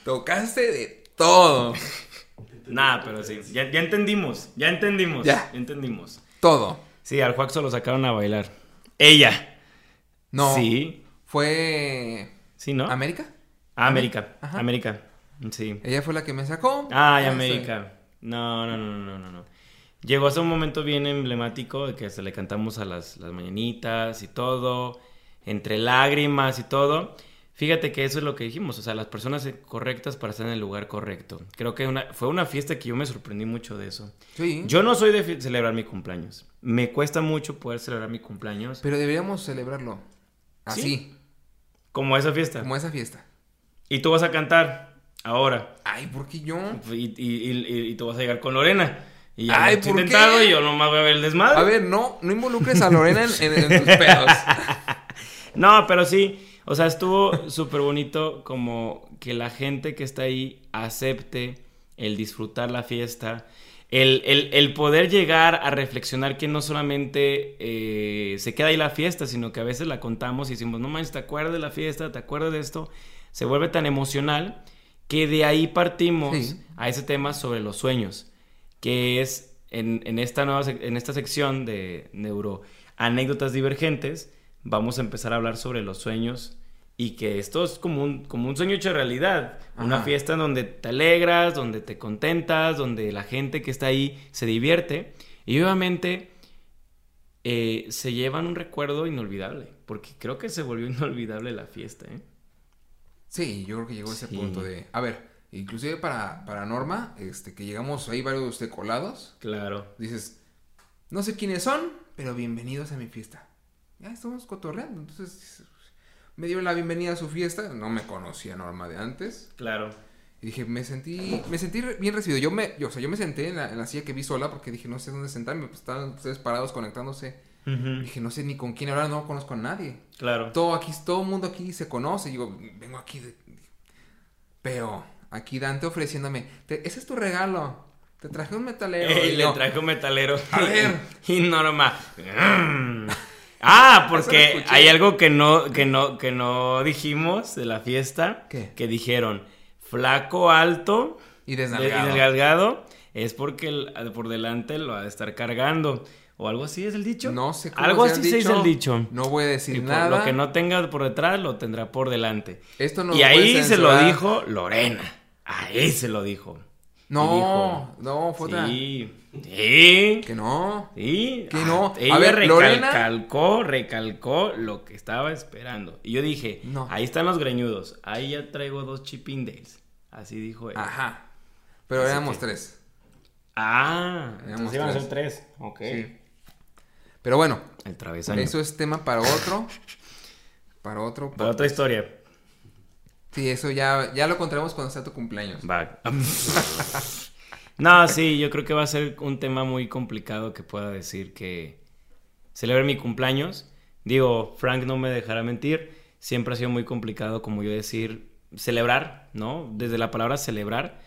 [SPEAKER 1] Tocaste de todo.
[SPEAKER 2] Nada, pero sí, ya, ya entendimos, ya entendimos,
[SPEAKER 1] Ya.
[SPEAKER 2] ya entendimos.
[SPEAKER 1] Todo.
[SPEAKER 2] Sí, al Juaxo lo sacaron a bailar. Ella.
[SPEAKER 1] No.
[SPEAKER 2] Sí,
[SPEAKER 1] Fue.
[SPEAKER 2] sí, ¿no?
[SPEAKER 1] ¿América?
[SPEAKER 2] América,
[SPEAKER 1] Ajá.
[SPEAKER 2] América, sí.
[SPEAKER 1] Ella fue la que me sacó.
[SPEAKER 2] Ay,
[SPEAKER 1] Ah,
[SPEAKER 2] América. No, no, no, no, no, no. Llegó hasta un momento bien emblemático de que se le cantamos a las, las mañanitas y todo, entre lágrimas y todo. Fíjate que eso es lo que dijimos, o sea, las personas correctas para estar en el lugar correcto. Creo que una, fue una fiesta que yo me sorprendí mucho de eso.
[SPEAKER 1] Sí.
[SPEAKER 2] Yo no soy de celebrar mi cumpleaños. Me cuesta mucho poder celebrar mi cumpleaños
[SPEAKER 1] Pero deberíamos celebrarlo. Así,
[SPEAKER 2] Sí. como esa fiesta.
[SPEAKER 1] como esa fiesta.
[SPEAKER 2] Y tú vas a cantar ahora.
[SPEAKER 1] Ay, ¿por qué yo?
[SPEAKER 2] Y, y, y- y tú vas a llegar con Lorena. Y ya
[SPEAKER 1] Ay, ¿por
[SPEAKER 2] intentado
[SPEAKER 1] qué?
[SPEAKER 2] y yo nomás voy a ver el desmadre.
[SPEAKER 1] A ver, no, no involucres a Lorena en, en- en tus pedos. [laughs]
[SPEAKER 2] No, pero sí. O sea, estuvo súper bonito como que la gente que está ahí acepte el disfrutar la fiesta. El, el- el poder llegar a reflexionar que no solamente eh, se queda ahí la fiesta, sino que a veces la contamos y decimos, no manches, ¿te acuerdas de la fiesta? ¿Te acuerdas de esto? Se vuelve tan emocional que de ahí partimos
[SPEAKER 1] Sí.
[SPEAKER 2] a ese tema sobre los sueños, que es en, en esta nueva en esta sección de neuro anécdotas divergentes, vamos a empezar a hablar sobre los sueños y que esto es como un, como un sueño hecho realidad, una fiesta en donde te alegras, donde te contentas, donde la gente que está ahí se divierte y obviamente eh, se llevan un recuerdo inolvidable, porque creo que se volvió [laughs] inolvidable la fiesta, ¿eh?
[SPEAKER 1] Sí, yo creo que llegó a ese
[SPEAKER 2] Sí.
[SPEAKER 1] punto de... A ver, inclusive para, para Norma, este, que llegamos ahí varios de colados,
[SPEAKER 2] Claro.
[SPEAKER 1] dices, no sé quiénes son, pero bienvenidos a mi fiesta. Ya estamos cotorreando, entonces me dio la bienvenida a su fiesta, no me conocía Norma de antes,
[SPEAKER 2] Claro.
[SPEAKER 1] y dije, me sentí, me sentí bien recibido, yo me, yo, o sea, yo me senté en la, en la silla que vi sola porque dije, no sé dónde sentarme, pues estaban ustedes parados conectándose,
[SPEAKER 2] Ujú.
[SPEAKER 1] dije, no sé ni con quién hablar, no conozco a nadie.
[SPEAKER 2] Claro.
[SPEAKER 1] Todo aquí, todo el mundo aquí se conoce. Y digo, vengo aquí de... Pero aquí Dante ofreciéndome, "Te- ese es tu regalo. Te traje un metalero. [laughs]
[SPEAKER 2] Ey,
[SPEAKER 1] Y
[SPEAKER 2] le
[SPEAKER 1] yo,
[SPEAKER 2] trajo un metalero.
[SPEAKER 1] A ver. [laughs]
[SPEAKER 2] Y Norma. "Mm". Ah, [laughs] porque hay algo que no, que no, que no dijimos de la fiesta.
[SPEAKER 1] ¿Qué?
[SPEAKER 2] Que dijeron, flaco, alto
[SPEAKER 1] Y
[SPEAKER 2] de-
[SPEAKER 1] desnalgado.
[SPEAKER 2] y delgado, es porque el- por delante lo ha de estar cargando. O algo así es el dicho.
[SPEAKER 1] No sé cómo
[SPEAKER 2] Algo así se dice el dicho.
[SPEAKER 1] No voy a decir
[SPEAKER 2] Y por
[SPEAKER 1] nada.
[SPEAKER 2] lo que no tenga por detrás, lo tendrá por delante.
[SPEAKER 1] Esto no
[SPEAKER 2] y ahí se lo dijo Lorena. Ahí se lo dijo.
[SPEAKER 1] No, no, fue.
[SPEAKER 2] Sí. Sí.
[SPEAKER 1] Que no.
[SPEAKER 2] Sí.
[SPEAKER 1] Que no.
[SPEAKER 2] Ah, Ella
[SPEAKER 1] A ver, Lorena.
[SPEAKER 2] recalcó, recalcó lo que estaba esperando. Y yo dije,
[SPEAKER 1] No.
[SPEAKER 2] ahí están los greñudos. Ahí ya traigo dos Chippendales. Así dijo él.
[SPEAKER 1] Ajá. Pero éramos
[SPEAKER 2] que-
[SPEAKER 1] tres.
[SPEAKER 2] Ah,
[SPEAKER 1] Éramos
[SPEAKER 2] entonces iban a ser tres. Ok.
[SPEAKER 1] Sí. Pero bueno,
[SPEAKER 2] El travesaño.
[SPEAKER 1] eso es tema para otro. Para otro.
[SPEAKER 2] Para otra historia.
[SPEAKER 1] Sí, eso ya, ya lo contaremos cuando sea tu cumpleaños.
[SPEAKER 2] Va. [laughs] no, sí, yo creo que va a ser un tema muy complicado que pueda decir que celebre mi cumpleaños. Digo, Frank no me dejará mentir. Siempre ha sido muy complicado, como yo decir, celebrar, ¿no? Desde la palabra celebrar.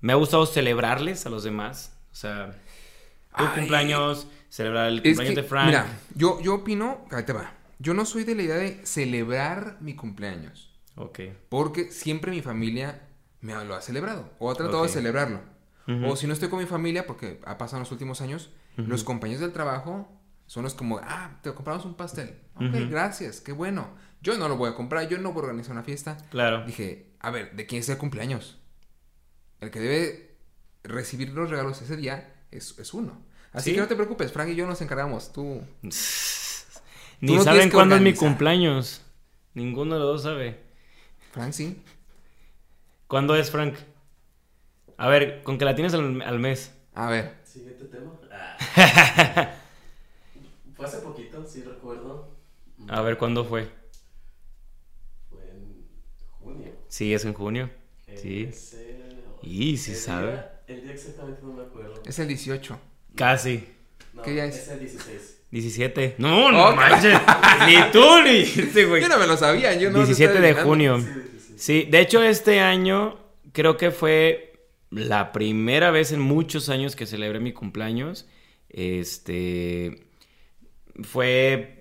[SPEAKER 2] Me ha gustado celebrarles a los demás. O sea, tu
[SPEAKER 1] Ay.
[SPEAKER 2] cumpleaños, celebrar el
[SPEAKER 1] Es
[SPEAKER 2] cumpleaños
[SPEAKER 1] que,
[SPEAKER 2] de Frank.
[SPEAKER 1] Mira, yo, yo opino, ahí te va. Yo no soy de la idea de celebrar mi cumpleaños.
[SPEAKER 2] Ok.
[SPEAKER 1] Porque siempre mi familia me lo ha celebrado. O ha tratado de celebrarlo. O si no estoy con mi familia, porque ha pasado en los últimos años, los compañeros del trabajo son los como, ah, te compramos un pastel. Ok, gracias, qué bueno. Yo no lo voy a comprar, yo no voy a organizar una fiesta.
[SPEAKER 2] Claro.
[SPEAKER 1] Dije, a ver, ¿de quién es el cumpleaños? El que debe recibir los regalos ese día es, es uno. Así
[SPEAKER 2] Sí.
[SPEAKER 1] que no te preocupes, Frank y yo nos encargamos. Tú.
[SPEAKER 2] Ni
[SPEAKER 1] no
[SPEAKER 2] saben cuándo es mi cumpleaños. Ninguno de los dos sabe.
[SPEAKER 1] Frank, sí.
[SPEAKER 2] ¿Cuándo es, Frank? A ver, con que la tienes al, al mes.
[SPEAKER 1] A ver.
[SPEAKER 3] Siguiente tema. Ah. [laughs] Fue hace poquito, sí recuerdo.
[SPEAKER 2] A ver, ¿cuándo fue?
[SPEAKER 3] Fue en junio.
[SPEAKER 2] Sí, es en junio. Sí.
[SPEAKER 3] Ese-
[SPEAKER 2] Y sí
[SPEAKER 3] el
[SPEAKER 2] sabe.
[SPEAKER 3] día- el día exactamente no me acuerdo.
[SPEAKER 1] Es el 18.
[SPEAKER 2] Casi.
[SPEAKER 3] No,
[SPEAKER 1] ¿qué día es?
[SPEAKER 3] Es el 16.
[SPEAKER 2] 17. No, no manches. [laughs] ni tú ni este güey.
[SPEAKER 1] Yo no me lo sabía, yo no.
[SPEAKER 2] 17 de junio.
[SPEAKER 3] Sí, 16.
[SPEAKER 2] Sí, de hecho este año creo que fue la primera vez en muchos años que celebré mi cumpleaños. Este fue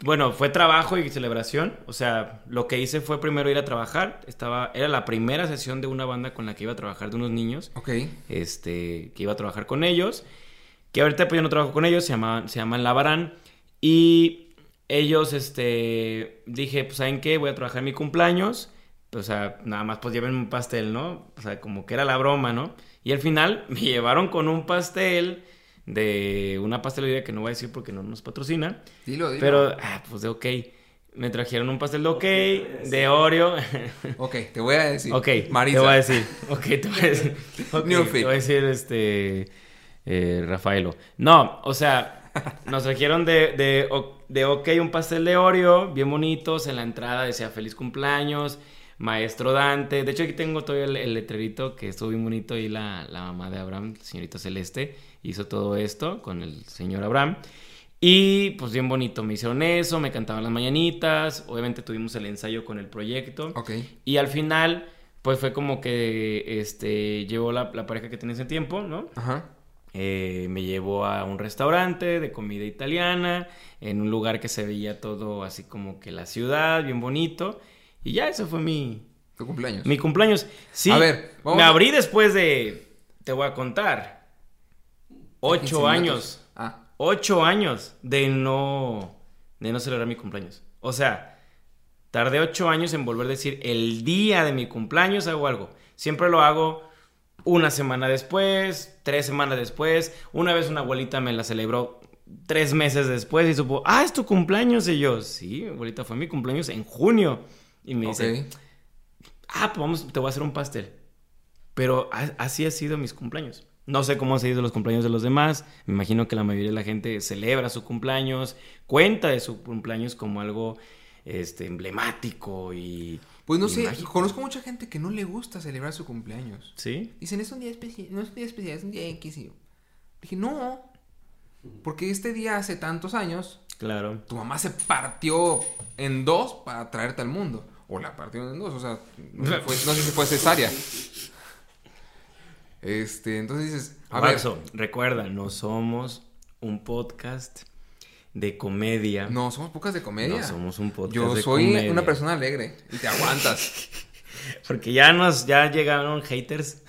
[SPEAKER 2] bueno, fue trabajo y celebración, o sea, lo que hice fue primero ir a trabajar, estaba era la primera sesión de una banda con la que iba a trabajar de unos niños,
[SPEAKER 1] Ok.
[SPEAKER 2] este, que iba a trabajar con ellos, que ahorita pues yo no trabajo con ellos, se llaman, se llaman Lavarán, y ellos, este, dije, pues, ¿saben qué? Voy a trabajar mi cumpleaños, o sea, nada más pues lleven un pastel, ¿no? O sea, como que era la broma, ¿no? Y al final [laughs] me llevaron con un pastel de una pastelería que no voy a decir porque no nos patrocina.
[SPEAKER 1] Dilo, dilo.
[SPEAKER 2] Pero, ah, pues de ok. Me trajeron un pastel de ok, de Oreo.
[SPEAKER 1] Ok, te voy a decir.
[SPEAKER 2] ok,
[SPEAKER 1] Marisa.
[SPEAKER 2] te voy a decir. Ok, te voy a decir. ok,
[SPEAKER 1] Newfie.
[SPEAKER 2] te voy a decir, este, eh, Rafaelo. No, o sea, [laughs] nos trajeron de, de, de ok un pastel de Oreo, bien bonitos. En la entrada decía feliz cumpleaños, maestro Dante. De hecho, aquí tengo todavía el, el letrerito que estuvo bien bonito. Y la, la mamá de Abraham, señorita Celeste, hizo todo esto con el señor Abraham. Y pues bien bonito, me hicieron eso, me cantaban las mañanitas, obviamente tuvimos el ensayo con el proyecto.
[SPEAKER 1] Ok.
[SPEAKER 2] Y al final, pues fue como que este llegó la, la pareja que tenía ese tiempo, ¿no?
[SPEAKER 1] Ajá.
[SPEAKER 2] Eh, me llevó a un restaurante de comida italiana, en un lugar que se veía todo así como que la ciudad, bien bonito. Y ya, eso fue mi,
[SPEAKER 1] Tu cumpleaños.
[SPEAKER 2] mi cumpleaños. Sí,
[SPEAKER 1] A ver, vamos
[SPEAKER 2] me
[SPEAKER 1] a-
[SPEAKER 2] abrí después de, te voy a contar,
[SPEAKER 1] 15
[SPEAKER 2] ocho años
[SPEAKER 1] Ah.
[SPEAKER 2] ocho años de no, de no celebrar mi cumpleaños. O sea, tardé ocho años en volver a decir el día de mi cumpleaños hago algo. Siempre lo hago una semana después, tres semanas después. Una vez una abuelita me la celebró tres meses después y supo, ah, es tu cumpleaños. Y yo, sí, abuelita, fue mi cumpleaños en junio. Y me dice, ah, pues vamos, te voy a hacer un pastel. Pero así ha sido mis cumpleaños. No sé cómo han sido los cumpleaños de los demás. Me imagino que la mayoría de la gente celebra su cumpleaños, cuenta de su cumpleaños como algo este, emblemático y.
[SPEAKER 1] Pues no sé,
[SPEAKER 2] mágico.
[SPEAKER 1] conozco mucha gente que no le gusta celebrar su cumpleaños.
[SPEAKER 2] ¿Sí?
[SPEAKER 1] Dicen, es un día especial, no es un día especial, es un día X. Y dije, no, porque este día hace tantos años,
[SPEAKER 2] Claro.
[SPEAKER 1] tu mamá se partió en dos para traerte al mundo. O la partió en dos, o sea, no sé, fue- no sé si fue cesárea. Este, entonces dices, a ver,
[SPEAKER 2] recuerda, no somos un podcast de comedia.
[SPEAKER 1] no, somos pocas de comedia.
[SPEAKER 2] No somos un podcast
[SPEAKER 1] Yo
[SPEAKER 2] de
[SPEAKER 1] soy
[SPEAKER 2] comedia.
[SPEAKER 1] una persona alegre y te aguantas. [laughs]
[SPEAKER 2] Porque ya nos, ya llegaron haters.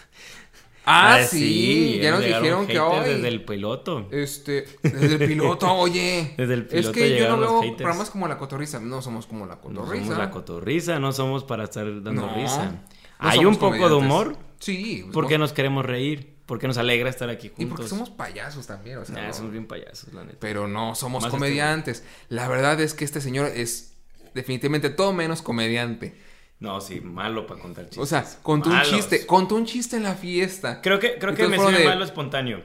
[SPEAKER 1] Ah, sí, ya nos
[SPEAKER 2] llegaron
[SPEAKER 1] dijeron que hoy.
[SPEAKER 2] Desde el piloto.
[SPEAKER 1] Este, desde el piloto, [laughs] oye.
[SPEAKER 2] Desde el
[SPEAKER 1] Es
[SPEAKER 2] piloto
[SPEAKER 1] que yo no veo
[SPEAKER 2] haters.
[SPEAKER 1] programas como La Cotorrisa. No somos como La
[SPEAKER 2] No
[SPEAKER 1] Cotorrisa.
[SPEAKER 2] somos la cotorrisa, no somos para estar dando
[SPEAKER 1] No,
[SPEAKER 2] risa.
[SPEAKER 1] no
[SPEAKER 2] Hay un poco de humor
[SPEAKER 1] Sí.
[SPEAKER 2] porque
[SPEAKER 1] somos-
[SPEAKER 2] nos queremos reír, porque nos alegra estar aquí juntos.
[SPEAKER 1] Y porque somos payasos también, o sea.
[SPEAKER 2] Nah,
[SPEAKER 1] no-
[SPEAKER 2] somos bien payasos, la neta.
[SPEAKER 1] Pero no somos
[SPEAKER 2] Más
[SPEAKER 1] comediantes. La verdad es que este señor es definitivamente todo menos comediante.
[SPEAKER 2] No, sí, malo para contar chistes.
[SPEAKER 1] O sea, contó un chiste, contó un chiste en la fiesta.
[SPEAKER 2] Creo que, creo que me sirve
[SPEAKER 1] de-
[SPEAKER 2] malo espontáneo.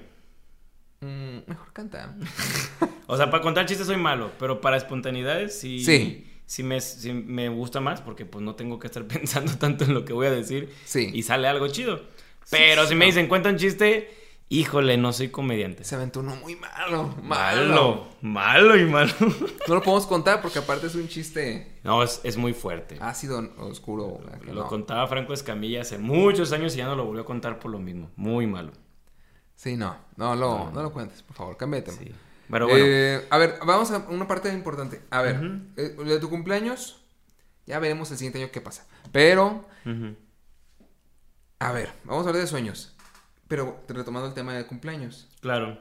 [SPEAKER 1] Mm, mejor canta. [laughs]
[SPEAKER 2] O sea, para contar chistes soy malo, pero para espontaneidades sí.
[SPEAKER 1] Sí.
[SPEAKER 2] Sí me, sí me gusta más porque pues no tengo que estar [laughs] pensando tanto en lo que voy a decir.
[SPEAKER 1] Sí.
[SPEAKER 2] Y sale algo chido. Pero
[SPEAKER 1] sí,
[SPEAKER 2] si me dicen, cuenta un chiste, híjole, no soy comediante.
[SPEAKER 1] Se aventó uno muy malo. Malo.
[SPEAKER 2] Malo, malo y malo.
[SPEAKER 1] No lo podemos contar porque aparte es un chiste
[SPEAKER 2] No, es, es muy fuerte.
[SPEAKER 1] ácido, oscuro. que
[SPEAKER 2] Lo
[SPEAKER 1] no.
[SPEAKER 2] contaba Franco Escamilla hace muchos años y ya no lo volvió a contar por lo mismo. Muy malo.
[SPEAKER 1] Sí, no. No lo,
[SPEAKER 2] No.
[SPEAKER 1] no lo cuentes, por favor.
[SPEAKER 2] Sí. Pero bueno,
[SPEAKER 1] Eh, a ver, vamos a una parte importante. A ver, eh, de tu cumpleaños, ya veremos el siguiente año qué pasa. Pero. A ver, vamos a hablar de sueños. Pero retomando el tema de cumpleaños.
[SPEAKER 2] claro.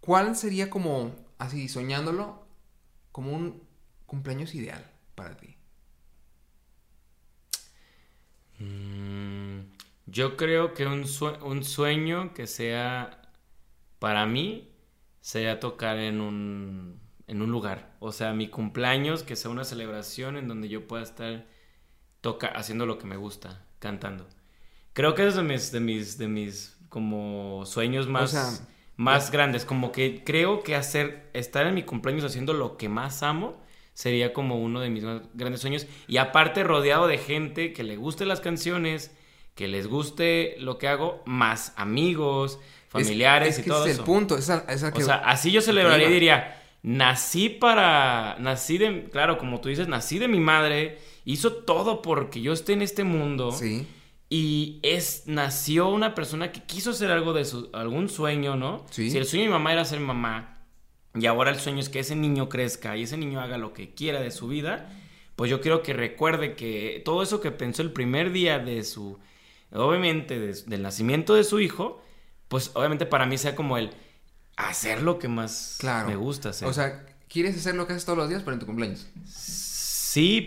[SPEAKER 1] ¿Cuál sería como, así, soñándolo, como un cumpleaños ideal para ti?
[SPEAKER 2] Mm, yo creo que un, sue- un sueño que sea para mí sería tocar en un, en un lugar. O sea, mi cumpleaños, que sea una celebración en donde yo pueda estar toca haciendo lo que me gusta, cantando. Creo que es de mis, de mis, de mis como sueños más,
[SPEAKER 1] sea,
[SPEAKER 2] más grandes. Como que creo que hacer, estar en mi cumpleaños haciendo lo que más amo sería como uno de mis más grandes sueños. Y aparte rodeado de gente que le guste las canciones, que les guste lo que hago, más amigos, familiares
[SPEAKER 1] es, es
[SPEAKER 2] y
[SPEAKER 1] que
[SPEAKER 2] todo
[SPEAKER 1] ese
[SPEAKER 2] eso.
[SPEAKER 1] es el punto. Es al- es al
[SPEAKER 2] O
[SPEAKER 1] que-
[SPEAKER 2] sea, así yo celebraría y diría, nací para, nací de, claro, como tú dices, nací de mi madre, hizo todo porque yo esté en este mundo
[SPEAKER 1] sí,
[SPEAKER 2] y es, nació una persona que quiso hacer algo de su, algún sueño, ¿no?
[SPEAKER 1] Sí.
[SPEAKER 2] Si el sueño de mi mamá era ser mamá y ahora el sueño es que ese niño crezca y ese niño haga lo que quiera de su vida, pues yo quiero que recuerde que todo eso que pensó el primer día de su, obviamente, de- del nacimiento de su hijo, pues obviamente para mí sea como el hacer lo que más
[SPEAKER 1] claro.
[SPEAKER 2] me gusta hacer.
[SPEAKER 1] O sea, ¿quieres hacer lo que haces todos los días, pero en tu cumpleaños?
[SPEAKER 2] Sí,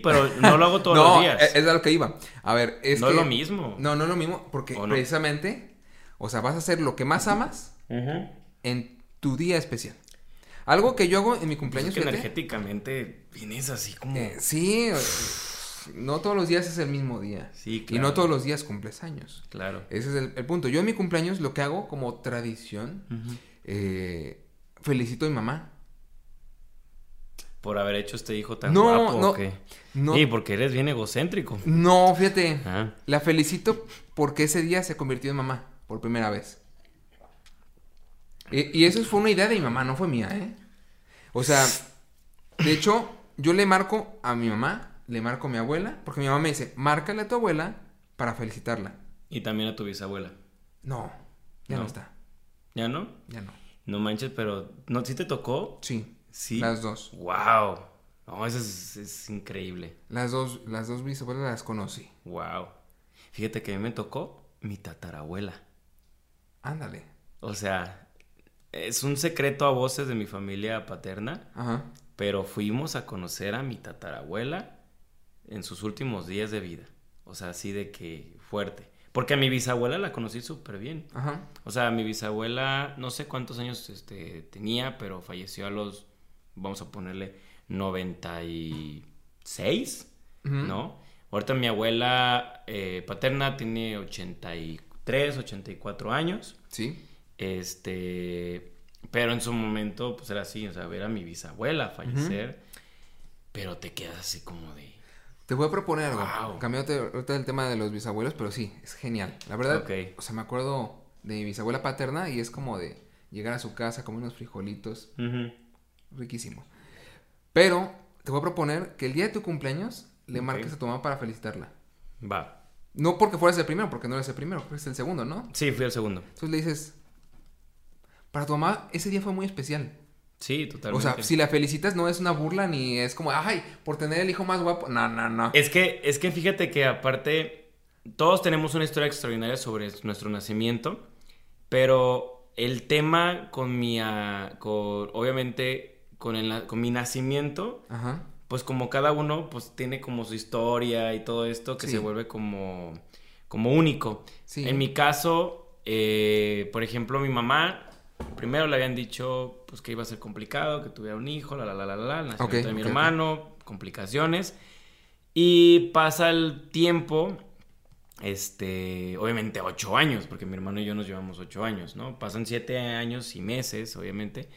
[SPEAKER 2] pero no lo hago todos [laughs]
[SPEAKER 1] no,
[SPEAKER 2] los días.
[SPEAKER 1] es es a lo que iba. A ver, es
[SPEAKER 2] no
[SPEAKER 1] que...
[SPEAKER 2] es lo mismo.
[SPEAKER 1] No, no es lo mismo porque
[SPEAKER 2] ¿O no?
[SPEAKER 1] precisamente, o sea, vas a hacer lo que más amas en tu día especial. Algo que yo hago en mi cumpleaños,
[SPEAKER 2] Es que energéticamente vienes así como...
[SPEAKER 1] eh, sí, no todos los días es el mismo día.
[SPEAKER 2] Sí,
[SPEAKER 1] Y
[SPEAKER 2] claro.
[SPEAKER 1] no todos los días cumples años.
[SPEAKER 2] Claro.
[SPEAKER 1] Ese es el, el punto. Yo en mi cumpleaños lo que hago como tradición, eh, felicito a mi mamá.
[SPEAKER 2] Por haber hecho este hijo tan
[SPEAKER 1] No,
[SPEAKER 2] guapo.
[SPEAKER 1] no. No,
[SPEAKER 2] Sí, porque eres bien egocéntrico.
[SPEAKER 1] no, fíjate,
[SPEAKER 2] Ah.
[SPEAKER 1] la felicito porque ese día se convirtió en mamá por primera vez. Y, y eso fue una idea de mi mamá, no fue mía, ¿eh? O sea, de hecho, yo le marco a mi mamá, le marco a mi abuela, porque mi mamá me dice, márcale a tu abuela para felicitarla.
[SPEAKER 2] Y también a tu bisabuela.
[SPEAKER 1] No, ya no,
[SPEAKER 2] No.
[SPEAKER 1] está,
[SPEAKER 2] ¿Ya no?
[SPEAKER 1] ya no.
[SPEAKER 2] No manches, pero... ¿No sí te tocó?
[SPEAKER 1] Sí,
[SPEAKER 2] Sí.
[SPEAKER 1] las dos.
[SPEAKER 2] Wow. No, eso es, es increíble.
[SPEAKER 1] Las dos, las dos bisabuelas las conocí.
[SPEAKER 2] Wow. Fíjate que a mí me tocó mi tatarabuela.
[SPEAKER 1] Ándale.
[SPEAKER 2] O sea, es un secreto a voces de mi familia paterna,
[SPEAKER 1] Ajá.
[SPEAKER 2] pero fuimos a conocer a mi tatarabuela en sus últimos días de vida. O sea, así de que fuerte. Porque a mi bisabuela la conocí súper bien.
[SPEAKER 1] Ajá.
[SPEAKER 2] O sea, mi bisabuela, no sé cuántos años este, tenía, pero falleció a los, vamos a ponerle, 96,
[SPEAKER 1] Ujú.
[SPEAKER 2] ¿no? Ahorita mi abuela eh, paterna tiene 83, 84 años.
[SPEAKER 1] Sí.
[SPEAKER 2] Este, pero en su momento, pues era así, o sea, ver a mi bisabuela fallecer, pero te quedas así como de...
[SPEAKER 1] Te voy a proponer algo.
[SPEAKER 2] Wow.
[SPEAKER 1] Cambiándote ahorita el tema de los bisabuelos, pero sí, es genial. La verdad,
[SPEAKER 2] Ok.
[SPEAKER 1] o sea, me acuerdo de mi bisabuela paterna y es como de llegar a su casa, comer unos frijolitos,
[SPEAKER 2] Ujú.
[SPEAKER 1] Riquísimo. Pero te voy a proponer que el día de tu cumpleaños le
[SPEAKER 2] Ok.
[SPEAKER 1] marques a tu mamá para felicitarla.
[SPEAKER 2] Va.
[SPEAKER 1] No porque fueras el primero, porque no eres el primero, eres el segundo, ¿no?
[SPEAKER 2] Sí, fui el segundo.
[SPEAKER 1] Entonces le dices, para tu mamá ese día fue muy especial.
[SPEAKER 2] Sí, totalmente.
[SPEAKER 1] O sea, si la felicitas no es una burla ni es como, ay, por tener el hijo más guapo. No, no, no.
[SPEAKER 2] Es que, es que fíjate que aparte, todos tenemos una historia extraordinaria sobre nuestro nacimiento, pero el tema con mi, ah, con, obviamente, con, el, con mi nacimiento,
[SPEAKER 1] Ajá.
[SPEAKER 2] pues como cada uno, pues tiene como su historia y todo esto que
[SPEAKER 1] Sí.
[SPEAKER 2] se vuelve como, como único.
[SPEAKER 1] Sí.
[SPEAKER 2] En mi caso, eh, por ejemplo, mi mamá, primero le habían dicho, pues que iba a ser complicado, que tuviera un hijo, la, la, la, la, la, nacimiento de mi hermano, complicaciones. Y pasa el tiempo, este, obviamente ocho años, porque mi hermano y yo nos llevamos ocho años, ¿no? Pasan siete años y meses, obviamente,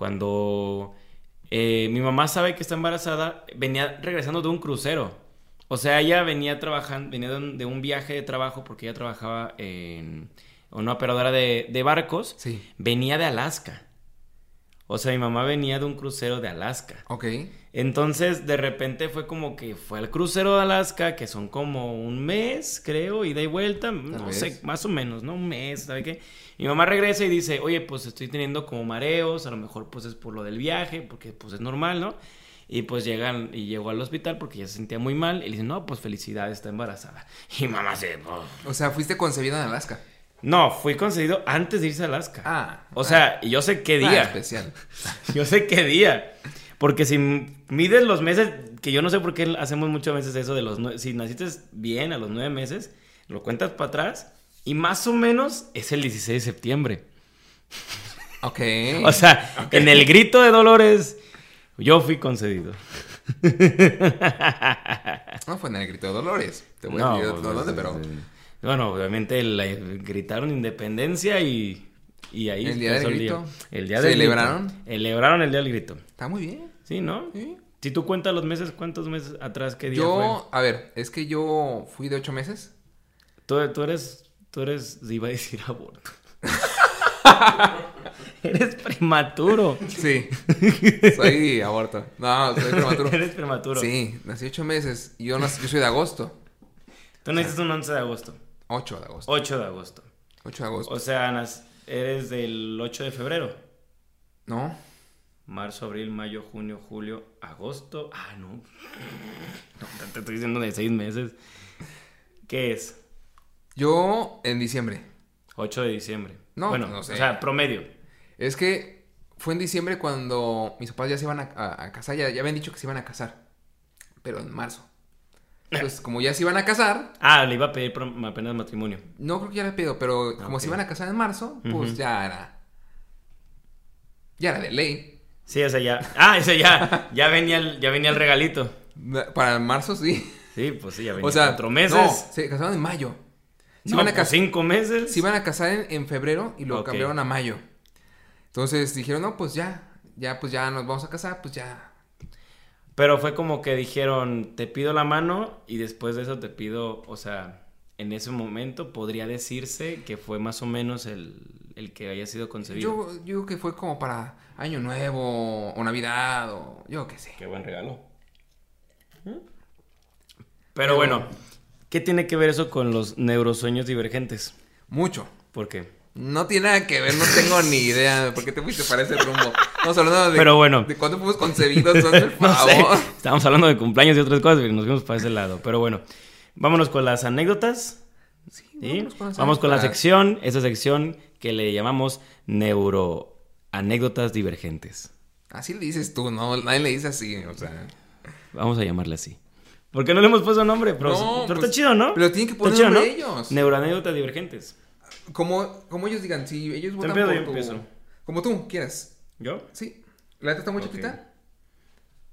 [SPEAKER 2] cuando eh, mi mamá sabe que está embarazada, venía regresando de un crucero. O sea, ella venía trabajando, venía de un, viaje de trabajo porque ella trabajaba en una operadora de, de barcos.
[SPEAKER 1] Sí.
[SPEAKER 2] Venía de Alaska. O sea, mi mamá venía de un crucero de Alaska.
[SPEAKER 1] Ok.
[SPEAKER 2] Entonces, de repente fue como que fue al crucero de Alaska, que son como un mes, creo, ida y vuelta, no
[SPEAKER 1] vez.
[SPEAKER 2] sé, más o menos, ¿no? Un mes, ¿sabe qué? Mi mamá regresa y dice, oye, pues estoy teniendo como mareos, a lo mejor pues es por lo del viaje, porque pues es normal, ¿no? Y pues llegan, y llegó al hospital porque ya se sentía muy mal, y le dicen, no, pues felicidades, está embarazada. [laughs] Y mamá se... "Oh".
[SPEAKER 1] O sea, fuiste concebida en Alaska.
[SPEAKER 2] No, fui concedido antes de irse a Alaska.
[SPEAKER 1] Ah.
[SPEAKER 2] O sea, y yo sé qué
[SPEAKER 1] ah,
[SPEAKER 2] día.
[SPEAKER 1] especial. [laughs]
[SPEAKER 2] Yo sé qué día. Porque si mides los meses, que yo no sé por qué hacemos muchas veces eso de los nueve, si naciste bien a los nueve meses, lo cuentas para atrás y más o menos es el 16 de septiembre. [laughs]
[SPEAKER 1] Ok. [laughs]
[SPEAKER 2] O sea, en el grito de Dolores, yo fui concedido.
[SPEAKER 1] No fue en el grito de Dolores. Te voy
[SPEAKER 2] No,
[SPEAKER 1] a decir
[SPEAKER 2] pues,
[SPEAKER 1] dónde, pero.
[SPEAKER 2] es- Bueno, obviamente la- gritaron independencia y, y ahí
[SPEAKER 1] ¿El día del grito?
[SPEAKER 2] El día del
[SPEAKER 1] ¿Celebraron?
[SPEAKER 2] grito. Celebraron el día del grito.
[SPEAKER 1] Está muy bien.
[SPEAKER 2] Sí, ¿no?
[SPEAKER 1] Sí.
[SPEAKER 2] Si tú cuentas los meses, ¿cuántos meses atrás qué día
[SPEAKER 1] Yo, a ver, es que yo fui de ocho meses.
[SPEAKER 2] Tú, tú eres, tú eres, iba a decir aborto. [laughs] eres prematuro.
[SPEAKER 1] Sí. soy aborto. No, soy [laughs] prematuro.
[SPEAKER 2] eres prematuro.
[SPEAKER 1] Sí, nací ocho meses. Y yo, nací- yo soy de agosto.
[SPEAKER 2] Tú naciste un 11 de agosto.
[SPEAKER 1] 8 de agosto.
[SPEAKER 2] 8 de agosto.
[SPEAKER 1] 8 de agosto.
[SPEAKER 2] O sea, eres del 8 de febrero.
[SPEAKER 1] No.
[SPEAKER 2] Marzo, abril, mayo, junio, julio, agosto. Ah, no. No, te estoy diciendo de 6 meses. ¿Qué es?
[SPEAKER 1] Yo en diciembre.
[SPEAKER 2] 8 de diciembre.
[SPEAKER 1] No,
[SPEAKER 2] bueno,
[SPEAKER 1] no sé.
[SPEAKER 2] o sea, promedio.
[SPEAKER 1] Es que fue en diciembre cuando mis papás ya se iban a, a- a casar. Ya, ya habían dicho que se iban a casar. pero en marzo. Entonces, como ya se iban a casar,
[SPEAKER 2] Ah, le iba a pedir apenas matrimonio.
[SPEAKER 1] no creo que ya le pido, pero como se iban a casar en marzo, pues ya era. Ya era de ley.
[SPEAKER 2] Sí, ese ya. Ah, ese ya. Ya venía el, ya venía el regalito.
[SPEAKER 1] Para marzo sí.
[SPEAKER 2] Sí, pues sí, ya venía
[SPEAKER 1] O sea,
[SPEAKER 2] cuatro meses.
[SPEAKER 1] No, se casaron en mayo. Se
[SPEAKER 2] No,
[SPEAKER 1] iban a
[SPEAKER 2] pues
[SPEAKER 1] casar.
[SPEAKER 2] cinco meses.
[SPEAKER 1] Se iban a casar en, en febrero y lo cambiaron a mayo. Entonces dijeron, no, pues ya, ya, pues ya nos vamos a casar, pues ya.
[SPEAKER 2] Pero fue como que dijeron, te pido la mano y después de eso te pido, o sea, en ese momento podría decirse que fue más o menos el, el que haya sido concebido.
[SPEAKER 1] Yo, yo digo que fue como para Año Nuevo o Navidad o yo qué sé.
[SPEAKER 2] Qué buen regalo. Pero
[SPEAKER 1] Pero-
[SPEAKER 2] bueno, ¿qué tiene que ver eso con los neurosueños divergentes?
[SPEAKER 1] Mucho.
[SPEAKER 2] ¿Por qué?
[SPEAKER 1] No tiene nada que ver, no tengo ni idea de por qué te fuiste para ese rumbo. Estamos hablando de,
[SPEAKER 2] Pero bueno.
[SPEAKER 1] de cuándo fuimos concebidos, el [laughs]
[SPEAKER 2] No sé, estábamos hablando de cumpleaños y otras cosas y nos fuimos para ese lado. Pero bueno, vámonos con las anécdotas.
[SPEAKER 1] Sí,
[SPEAKER 2] ¿sí?
[SPEAKER 1] vámonos con las
[SPEAKER 2] Vamos con la sección, esa sección que le llamamos neuro anécdotas divergentes.
[SPEAKER 1] Así le dices tú, ¿no? Nadie le dice así, o sea.
[SPEAKER 2] Vamos a llamarle así. ¿Por qué no le hemos puesto nombre? Pero,
[SPEAKER 1] No,
[SPEAKER 2] pero
[SPEAKER 1] pues,
[SPEAKER 2] está chido, ¿no?
[SPEAKER 1] pero tienen que poner nombre ellos.
[SPEAKER 2] Neuroanécdotas divergentes.
[SPEAKER 1] Como, como ellos digan, si ellos votan por
[SPEAKER 2] yo
[SPEAKER 1] tu...
[SPEAKER 2] empiezo.
[SPEAKER 1] Como tú quieras.
[SPEAKER 2] ¿Yo?
[SPEAKER 1] Sí. ¿La neta está muy
[SPEAKER 2] Ok.
[SPEAKER 1] chiquita?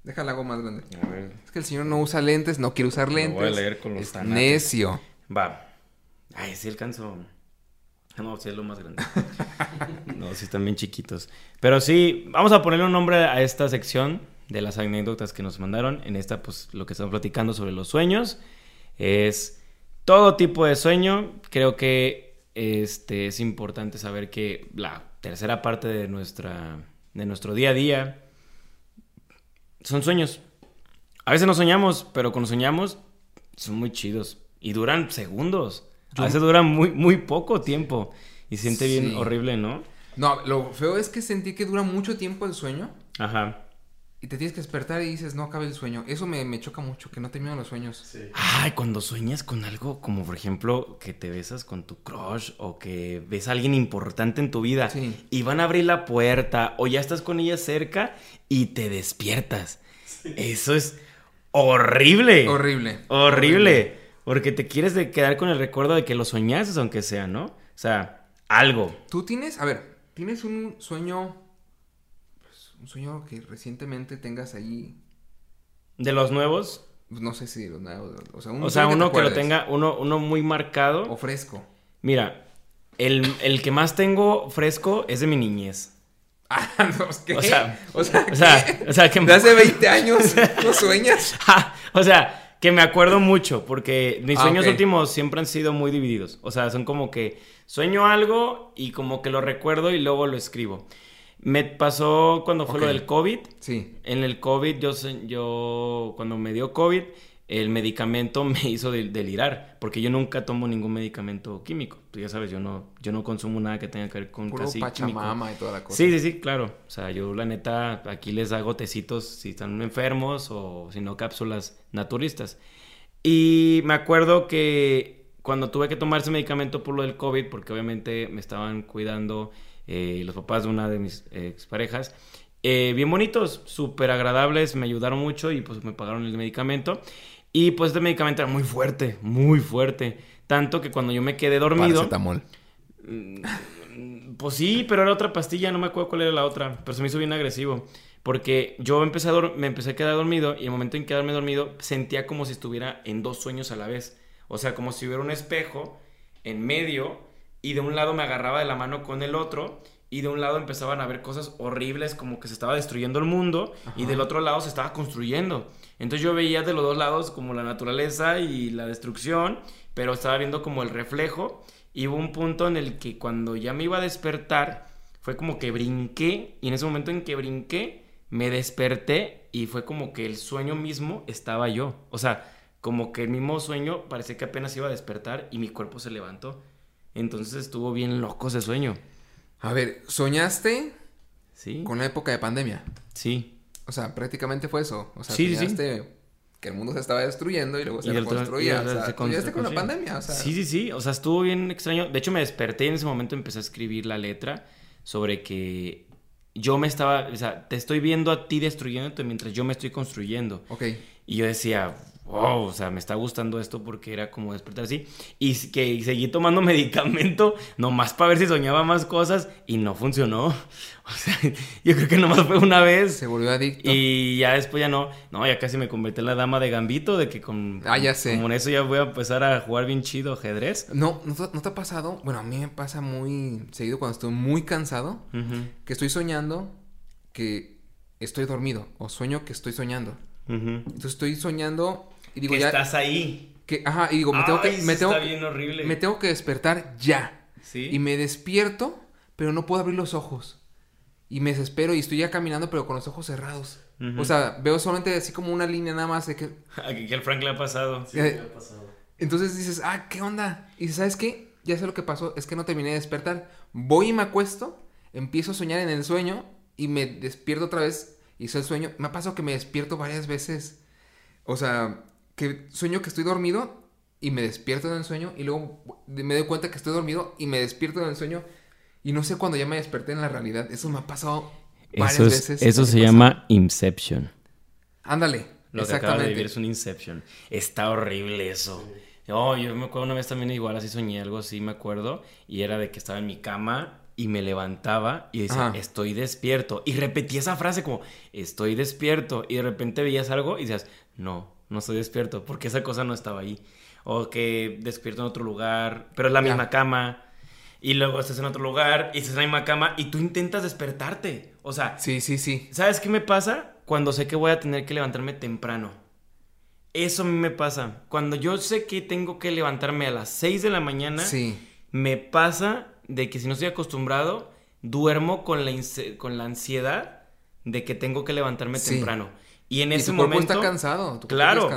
[SPEAKER 1] Déjala algo más grande.
[SPEAKER 2] A ver.
[SPEAKER 1] Es que el señor no usa lentes, no quiere usar
[SPEAKER 2] Lo
[SPEAKER 1] lentes.
[SPEAKER 2] voy a leer con los
[SPEAKER 1] es
[SPEAKER 2] tanates.
[SPEAKER 1] necio.
[SPEAKER 2] Va. Ay, sí alcanzo. No, sí es lo más grande. [laughs] No, sí están bien chiquitos. Pero sí, vamos a ponerle un nombre a esta sección de las anécdotas que nos mandaron. En esta, pues, lo que estamos platicando sobre los sueños. Es todo tipo de sueño. Creo que este, es importante saber que la tercera parte de, nuestra, de nuestro día a día son sueños. A veces no soñamos, pero cuando soñamos son muy chidos y duran segundos. A veces duran muy, muy poco tiempo y se siente bien
[SPEAKER 1] Sí.
[SPEAKER 2] horrible, ¿no?
[SPEAKER 1] No, lo feo es que sentí que dura mucho tiempo el sueño
[SPEAKER 2] Ajá.
[SPEAKER 1] y te tienes que despertar y dices, no acabe el sueño. Eso me, me choca mucho, que no terminan los sueños.
[SPEAKER 3] Sí.
[SPEAKER 2] Ay, cuando sueñas con algo como por ejemplo que te besas con tu crush o que ves a alguien importante en tu vida
[SPEAKER 1] Sí.
[SPEAKER 2] y van a abrir la puerta o ya estás con ella cerca y te despiertas. Eso es horrible.
[SPEAKER 1] Horrible.
[SPEAKER 2] Horrible. Porque te quieres de quedar con el recuerdo de que lo soñaste, aunque sea, ¿no? O sea, algo.
[SPEAKER 1] Tú tienes, a ver, tienes un sueño, pues, un sueño que recientemente tengas ahí,
[SPEAKER 2] De los nuevos.
[SPEAKER 1] pues, no sé si los nuevos, o sea, un
[SPEAKER 2] O sea,
[SPEAKER 1] te
[SPEAKER 2] uno que lo tenga, uno, uno muy marcado.
[SPEAKER 1] o fresco.
[SPEAKER 2] Mira, el, el que más tengo fresco es de mi niñez. [laughs]
[SPEAKER 1] Ah, no, ¿qué?
[SPEAKER 2] O sea,
[SPEAKER 1] o sea,
[SPEAKER 2] O sea,
[SPEAKER 1] ¿qué?
[SPEAKER 2] o sea, que
[SPEAKER 1] de hace 20 años [laughs] no sueñas.
[SPEAKER 2] O sea, que me acuerdo mucho, porque mis
[SPEAKER 1] Ah,
[SPEAKER 2] sueños últimos siempre han sido muy divididos. O sea, son como que sueño algo y como que lo recuerdo y luego lo escribo. Me pasó cuando fue lo del COVID.
[SPEAKER 1] Sí.
[SPEAKER 2] En el COVID, yo, yo cuando me dio COVID, el medicamento [laughs] me hizo del- delirar, porque yo nunca tomo ningún medicamento químico. Tú ya sabes, yo no, yo no consumo nada que tenga que ver con
[SPEAKER 1] Puro
[SPEAKER 2] casi químico.
[SPEAKER 1] pachamama y toda la cosa.
[SPEAKER 2] Sí, sí, sí, claro. O sea, yo la neta aquí les hago tecitos si están enfermos o si no cápsulas naturistas. Y me acuerdo que cuando tuve que tomar ese medicamento por lo del COVID, porque obviamente me estaban cuidando eh, los papás de una de mis exparejas, eh, bien bonitos, súper agradables, me ayudaron mucho y pues me pagaron el medicamento. Y pues este medicamento era muy fuerte, muy fuerte. Tanto que cuando yo me quedé dormido...
[SPEAKER 1] Paracetamol.
[SPEAKER 2] Mm, Pues sí, pero era otra pastilla, no me acuerdo cuál era la otra, pero se me hizo bien agresivo. Porque yo empecé a me empecé a quedar dormido y el momento en quedarme dormido sentía como si estuviera en dos sueños a la vez. O sea, como si hubiera un espejo en medio y de un lado me agarraba de la mano con el otro y de un lado empezaban a ver cosas horribles como que se estaba destruyendo el mundo y del otro lado se estaba construyendo. Entonces yo veía de los dos lados como la naturaleza y la destrucción, pero estaba viendo como el reflejo y hubo un punto en el que cuando ya me iba a despertar fue como que brinqué y en ese momento en que brinqué me desperté y fue como que el sueño mismo estaba yo. O sea, como que el mismo sueño parecía que apenas iba a despertar y mi cuerpo se levantó. Entonces estuvo bien loco ese sueño.
[SPEAKER 1] A ver, ¿soñaste
[SPEAKER 2] Sí.
[SPEAKER 1] con la época de pandemia?
[SPEAKER 2] Sí.
[SPEAKER 1] O sea, prácticamente fue eso. O sea,
[SPEAKER 2] Sí, sí,
[SPEAKER 1] soñaste que el mundo se estaba destruyendo y luego se
[SPEAKER 2] Y
[SPEAKER 1] reconstruía.
[SPEAKER 2] y
[SPEAKER 1] O sea,
[SPEAKER 2] se
[SPEAKER 1] con la pandemia, o sea.
[SPEAKER 2] Sí, sí, sí. O sea, estuvo bien extraño. De hecho, me desperté y en ese momento empecé a escribir la letra sobre que yo me estaba, o sea, te estoy viendo a ti destruyéndote mientras yo me estoy construyendo.
[SPEAKER 1] Ok.
[SPEAKER 2] Y yo decía, wow, o sea, me está gustando esto porque era como despertar así. Y que seguí tomando [laughs] medicamento nomás para ver si soñaba más cosas y no funcionó. [laughs] O sea, [laughs] yo creo que nomás fue una vez.
[SPEAKER 1] Se volvió adicto.
[SPEAKER 2] Y ya después ya no, no, ya casi me convertí en la dama de Gambito, de que con,
[SPEAKER 1] Ah, ya sé.
[SPEAKER 2] con eso ya voy a empezar a jugar bien chido ajedrez.
[SPEAKER 1] No, ¿no te, no te ha pasado? Bueno, a mí me pasa muy seguido cuando estoy muy cansado, que estoy soñando que estoy dormido o sueño que estoy soñando. Entonces estoy soñando y digo
[SPEAKER 2] que
[SPEAKER 1] ya
[SPEAKER 2] estás ahí.
[SPEAKER 1] que ajá, y digo, me tengo que me tengo
[SPEAKER 2] está bien horrible.
[SPEAKER 1] me tengo que despertar ya.
[SPEAKER 2] Sí.
[SPEAKER 1] Y me despierto, pero no puedo abrir los ojos. Y me desespero y estoy ya caminando pero con los ojos cerrados. O sea, veo solamente así como una línea nada más de que [laughs]
[SPEAKER 2] Aquí que al Frank le ha pasado.
[SPEAKER 3] Sí,
[SPEAKER 1] Eh,
[SPEAKER 3] me ha pasado.
[SPEAKER 1] Entonces dices, ah, ¿qué onda? Y dices, ¿sabes qué? Ya sé lo que pasó, es que no terminé de despertar. Voy y me acuesto, empiezo a soñar en el sueño y me despierto otra vez. Hice el sueño. Me ha pasado que me despierto varias veces. O sea, que sueño que estoy dormido y me despierto en el sueño y luego me doy cuenta que estoy dormido y me despierto en el sueño y no sé cuándo ya me desperté en la realidad. Eso me ha pasado varias
[SPEAKER 2] Eso, es-
[SPEAKER 1] veces.
[SPEAKER 2] eso
[SPEAKER 1] ¿Qué
[SPEAKER 2] se
[SPEAKER 1] pasa?
[SPEAKER 2] llama Inception.
[SPEAKER 1] Ándale.
[SPEAKER 2] Lo que acabas de vivir es un Inception. Está horrible eso. Oh, yo me acuerdo una vez también igual así soñé algo así, me acuerdo. Y era de que estaba en mi cama y me levantaba y decía,
[SPEAKER 1] Ajá.
[SPEAKER 2] estoy despierto. Y repetía esa frase como, estoy despierto. Y de repente veías algo y decías, no, no estoy despierto, porque esa cosa no estaba ahí. O que despierto en otro lugar, pero es la misma cama. Y luego estás en otro lugar y estás en la misma cama y tú intentas despertarte. O sea,
[SPEAKER 1] Sí, sí, sí.
[SPEAKER 2] ¿Sabes qué me pasa? Cuando sé que voy a tener que levantarme temprano. Eso a mí me pasa. Cuando yo sé que tengo que levantarme a las 6 de la mañana,
[SPEAKER 1] Sí.
[SPEAKER 2] me pasa de que si no estoy acostumbrado, duermo con la, con la ansiedad de que tengo que levantarme
[SPEAKER 1] Sí.
[SPEAKER 2] temprano. Y en
[SPEAKER 1] Y
[SPEAKER 2] ese
[SPEAKER 1] tu cuerpo
[SPEAKER 2] momento...
[SPEAKER 1] está cansado. Tu
[SPEAKER 2] Claro.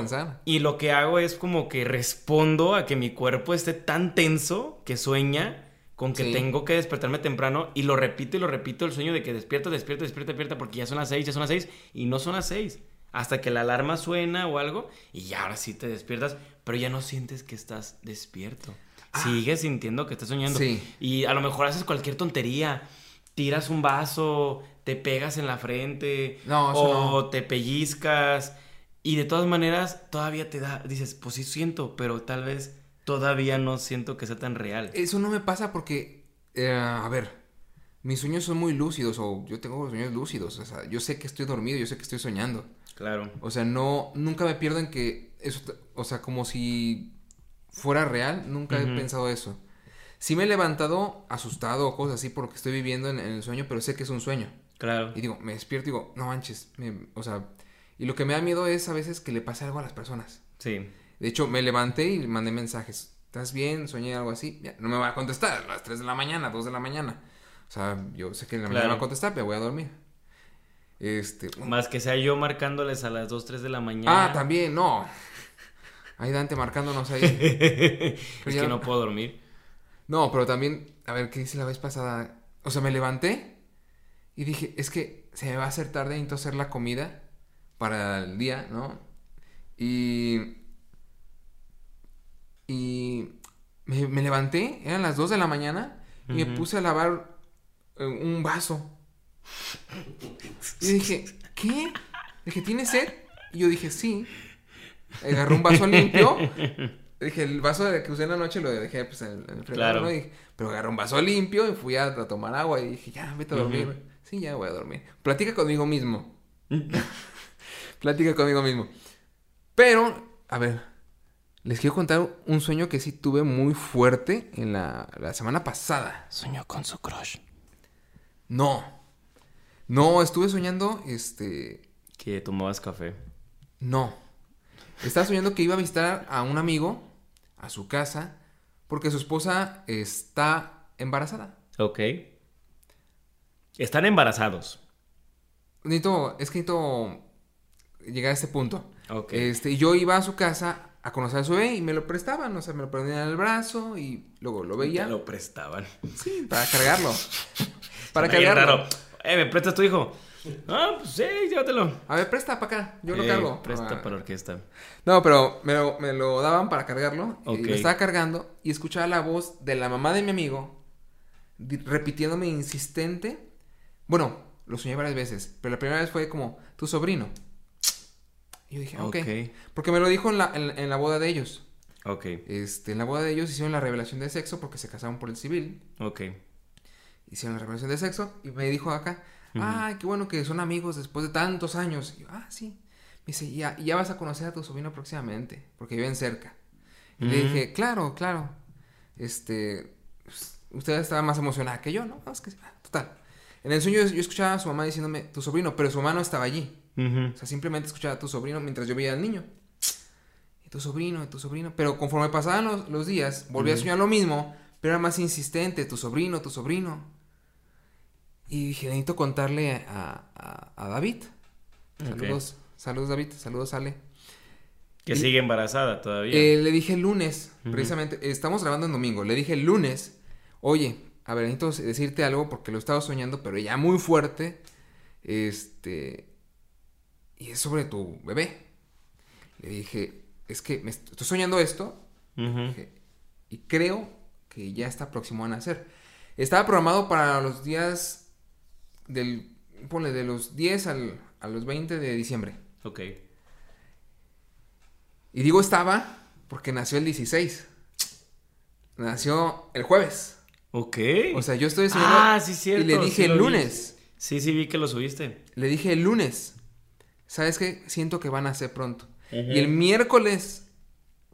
[SPEAKER 2] Y lo que hago es como que respondo a que mi cuerpo esté tan tenso que sueña con que
[SPEAKER 1] Sí.
[SPEAKER 2] tengo que despertarme temprano y lo repito y lo repito el sueño de que despierto, despierto, despierto, despierta porque ya son las seis, ya son las seis y no son las seis. Hasta que la alarma suena o algo y ya ahora sí te despiertas, pero ya no sientes que estás despierto. Sigues sintiendo que estás soñando.
[SPEAKER 1] Ah. Sí.
[SPEAKER 2] Y a lo mejor haces cualquier tontería. Tiras un vaso, te pegas en la frente,
[SPEAKER 1] No,
[SPEAKER 2] o
[SPEAKER 1] no.
[SPEAKER 2] te pellizcas. Y de todas maneras, todavía te da, dices, pues sí siento, pero tal vez todavía no siento que sea tan real.
[SPEAKER 1] Eso no me pasa porque, eh, a ver, mis sueños son muy lúcidos o yo tengo sueños lúcidos. O sea, yo sé que estoy dormido, yo sé que estoy soñando.
[SPEAKER 2] Claro.
[SPEAKER 1] O sea, no, nunca me pierdo en que eso, o sea, como si fuera real, nunca he pensado eso. Sí me he levantado asustado o cosas así por lo que estoy viviendo en, en el sueño, pero sé que es un sueño.
[SPEAKER 2] Claro.
[SPEAKER 1] Y digo, me despierto y digo, no manches, me- o sea, y lo que me da miedo es a veces que le pase algo a las personas.
[SPEAKER 2] Sí.
[SPEAKER 1] De hecho, me levanté y mandé mensajes. ¿Estás bien? Soñé algo así. Ya, no me va a contestar a las 3 de la mañana, 2 de la mañana. O sea, yo sé que en la mañana me va a contestar, pero voy a dormir. Este.
[SPEAKER 2] Más que sea yo marcándoles a las 2, 3 de la mañana.
[SPEAKER 1] Ah, también, no. Ahí Dante marcándonos ahí. [laughs]
[SPEAKER 2] es
[SPEAKER 1] ya-
[SPEAKER 2] que no puedo dormir.
[SPEAKER 1] No, pero también, a ver, ¿qué hice la vez pasada? O sea, me levanté y dije, es que se me va a hacer tarde, necesito hacer la comida para el día, ¿no? Y... Y... Me, me levanté, eran las 2 de la mañana, y me puse a lavar eh, un vaso. Y dije, ¿qué? Dije, ¿tienes sed? Y yo dije, sí. Agarré un vaso limpio. Dije, el vaso que usé en la noche lo dejé pues, en, en el
[SPEAKER 2] Claro.
[SPEAKER 1] ¿no? Y- pero agarré un vaso limpio y fui a, a tomar agua y dije, ya, vete a dormir. Sí, ya voy a dormir. Platica conmigo mismo. [laughs] Platica conmigo mismo. Pero, a ver, les quiero contar un sueño que sí tuve muy fuerte en la, la semana pasada.
[SPEAKER 2] Soñó con su crush.
[SPEAKER 1] No. No, estuve soñando, este...
[SPEAKER 2] Que tomabas café.
[SPEAKER 1] No. Estaba soñando que iba a visitar a un amigo a su casa porque su esposa está embarazada.
[SPEAKER 2] Ok. Están embarazados.
[SPEAKER 1] Necesito, es que necesito llegar a este punto.
[SPEAKER 2] Ok.
[SPEAKER 1] Este, yo iba a su casa a conocer a su bebé y me lo prestaban, o sea, me lo ponían en el brazo y luego lo veía.
[SPEAKER 2] Te lo prestaban.
[SPEAKER 1] Sí, para cargarlo. [laughs] Para
[SPEAKER 2] bien
[SPEAKER 1] cargarlo.
[SPEAKER 2] raro. Eh, ¿me prestas tu hijo? Ah, pues sí, llévatelo.
[SPEAKER 1] A ver, presta para acá, yo lo
[SPEAKER 2] Eh,
[SPEAKER 1] cargo.
[SPEAKER 2] Presta
[SPEAKER 1] Ah.
[SPEAKER 2] para la orquesta.
[SPEAKER 1] No, pero me lo, me lo daban para cargarlo.
[SPEAKER 2] Ok.
[SPEAKER 1] Y lo estaba cargando y escuchaba la voz de la mamá de mi amigo repitiéndome insistente. Bueno, lo soñé varias veces, pero la primera vez fue como, tu sobrino. Y yo dije, ok.
[SPEAKER 2] Ok.
[SPEAKER 1] Porque me lo dijo en la, en, en la boda de ellos.
[SPEAKER 2] Ok.
[SPEAKER 1] Este, en la boda de ellos hicieron la revelación de sexo porque se casaron por el civil.
[SPEAKER 2] Ok.
[SPEAKER 1] Hicieron la revelación de sexo y me dijo acá,
[SPEAKER 2] Ujú.
[SPEAKER 1] ay, qué bueno que son amigos después de tantos años. Y yo, ah, sí. Me dice, y ya, ya vas a conocer a tu sobrino próximamente, porque viven cerca. Y le dije, claro, claro. Este, pues, usted estaba más emocionada que yo, ¿no? No, es que, ah, total. En el sueño yo, yo escuchaba a su mamá diciéndome, tu sobrino, pero su mamá no estaba allí. O sea, simplemente escuchaba a tu sobrino mientras yo veía al niño. Y tu sobrino, y tu sobrino. Pero conforme pasaban los, los días, volví a
[SPEAKER 2] Ujú.
[SPEAKER 1] soñar lo mismo, pero era más insistente, tu sobrino, tu sobrino. Y dije, necesito contarle a, a- a David. Saludos, saludos David, saludos Ale.
[SPEAKER 2] Que
[SPEAKER 1] Y-
[SPEAKER 2] sigue embarazada todavía.
[SPEAKER 1] Eh, le dije el lunes, precisamente, estamos grabando en domingo, le dije el lunes, oye, a ver, necesito decirte algo porque lo he estado soñando, pero ya muy fuerte, este, y es sobre tu bebé. Le dije, es que me estoy soñando esto dije, y creo que ya está próximo a nacer. Estaba programado para los días del, ponle, de los 10 al, a los 20 de diciembre.
[SPEAKER 2] Ok.
[SPEAKER 1] Y digo estaba porque nació el 16. Nació el jueves.
[SPEAKER 2] Ok.
[SPEAKER 1] O sea, yo estoy soñando.
[SPEAKER 2] Ah, sí, cierto.
[SPEAKER 1] Y le dije
[SPEAKER 2] sí
[SPEAKER 1] el
[SPEAKER 2] vi.
[SPEAKER 1] lunes.
[SPEAKER 2] Sí, sí, vi que lo subiste.
[SPEAKER 1] Le dije el lunes. ¿Sabes qué? Siento que van a nacer pronto. Y el miércoles.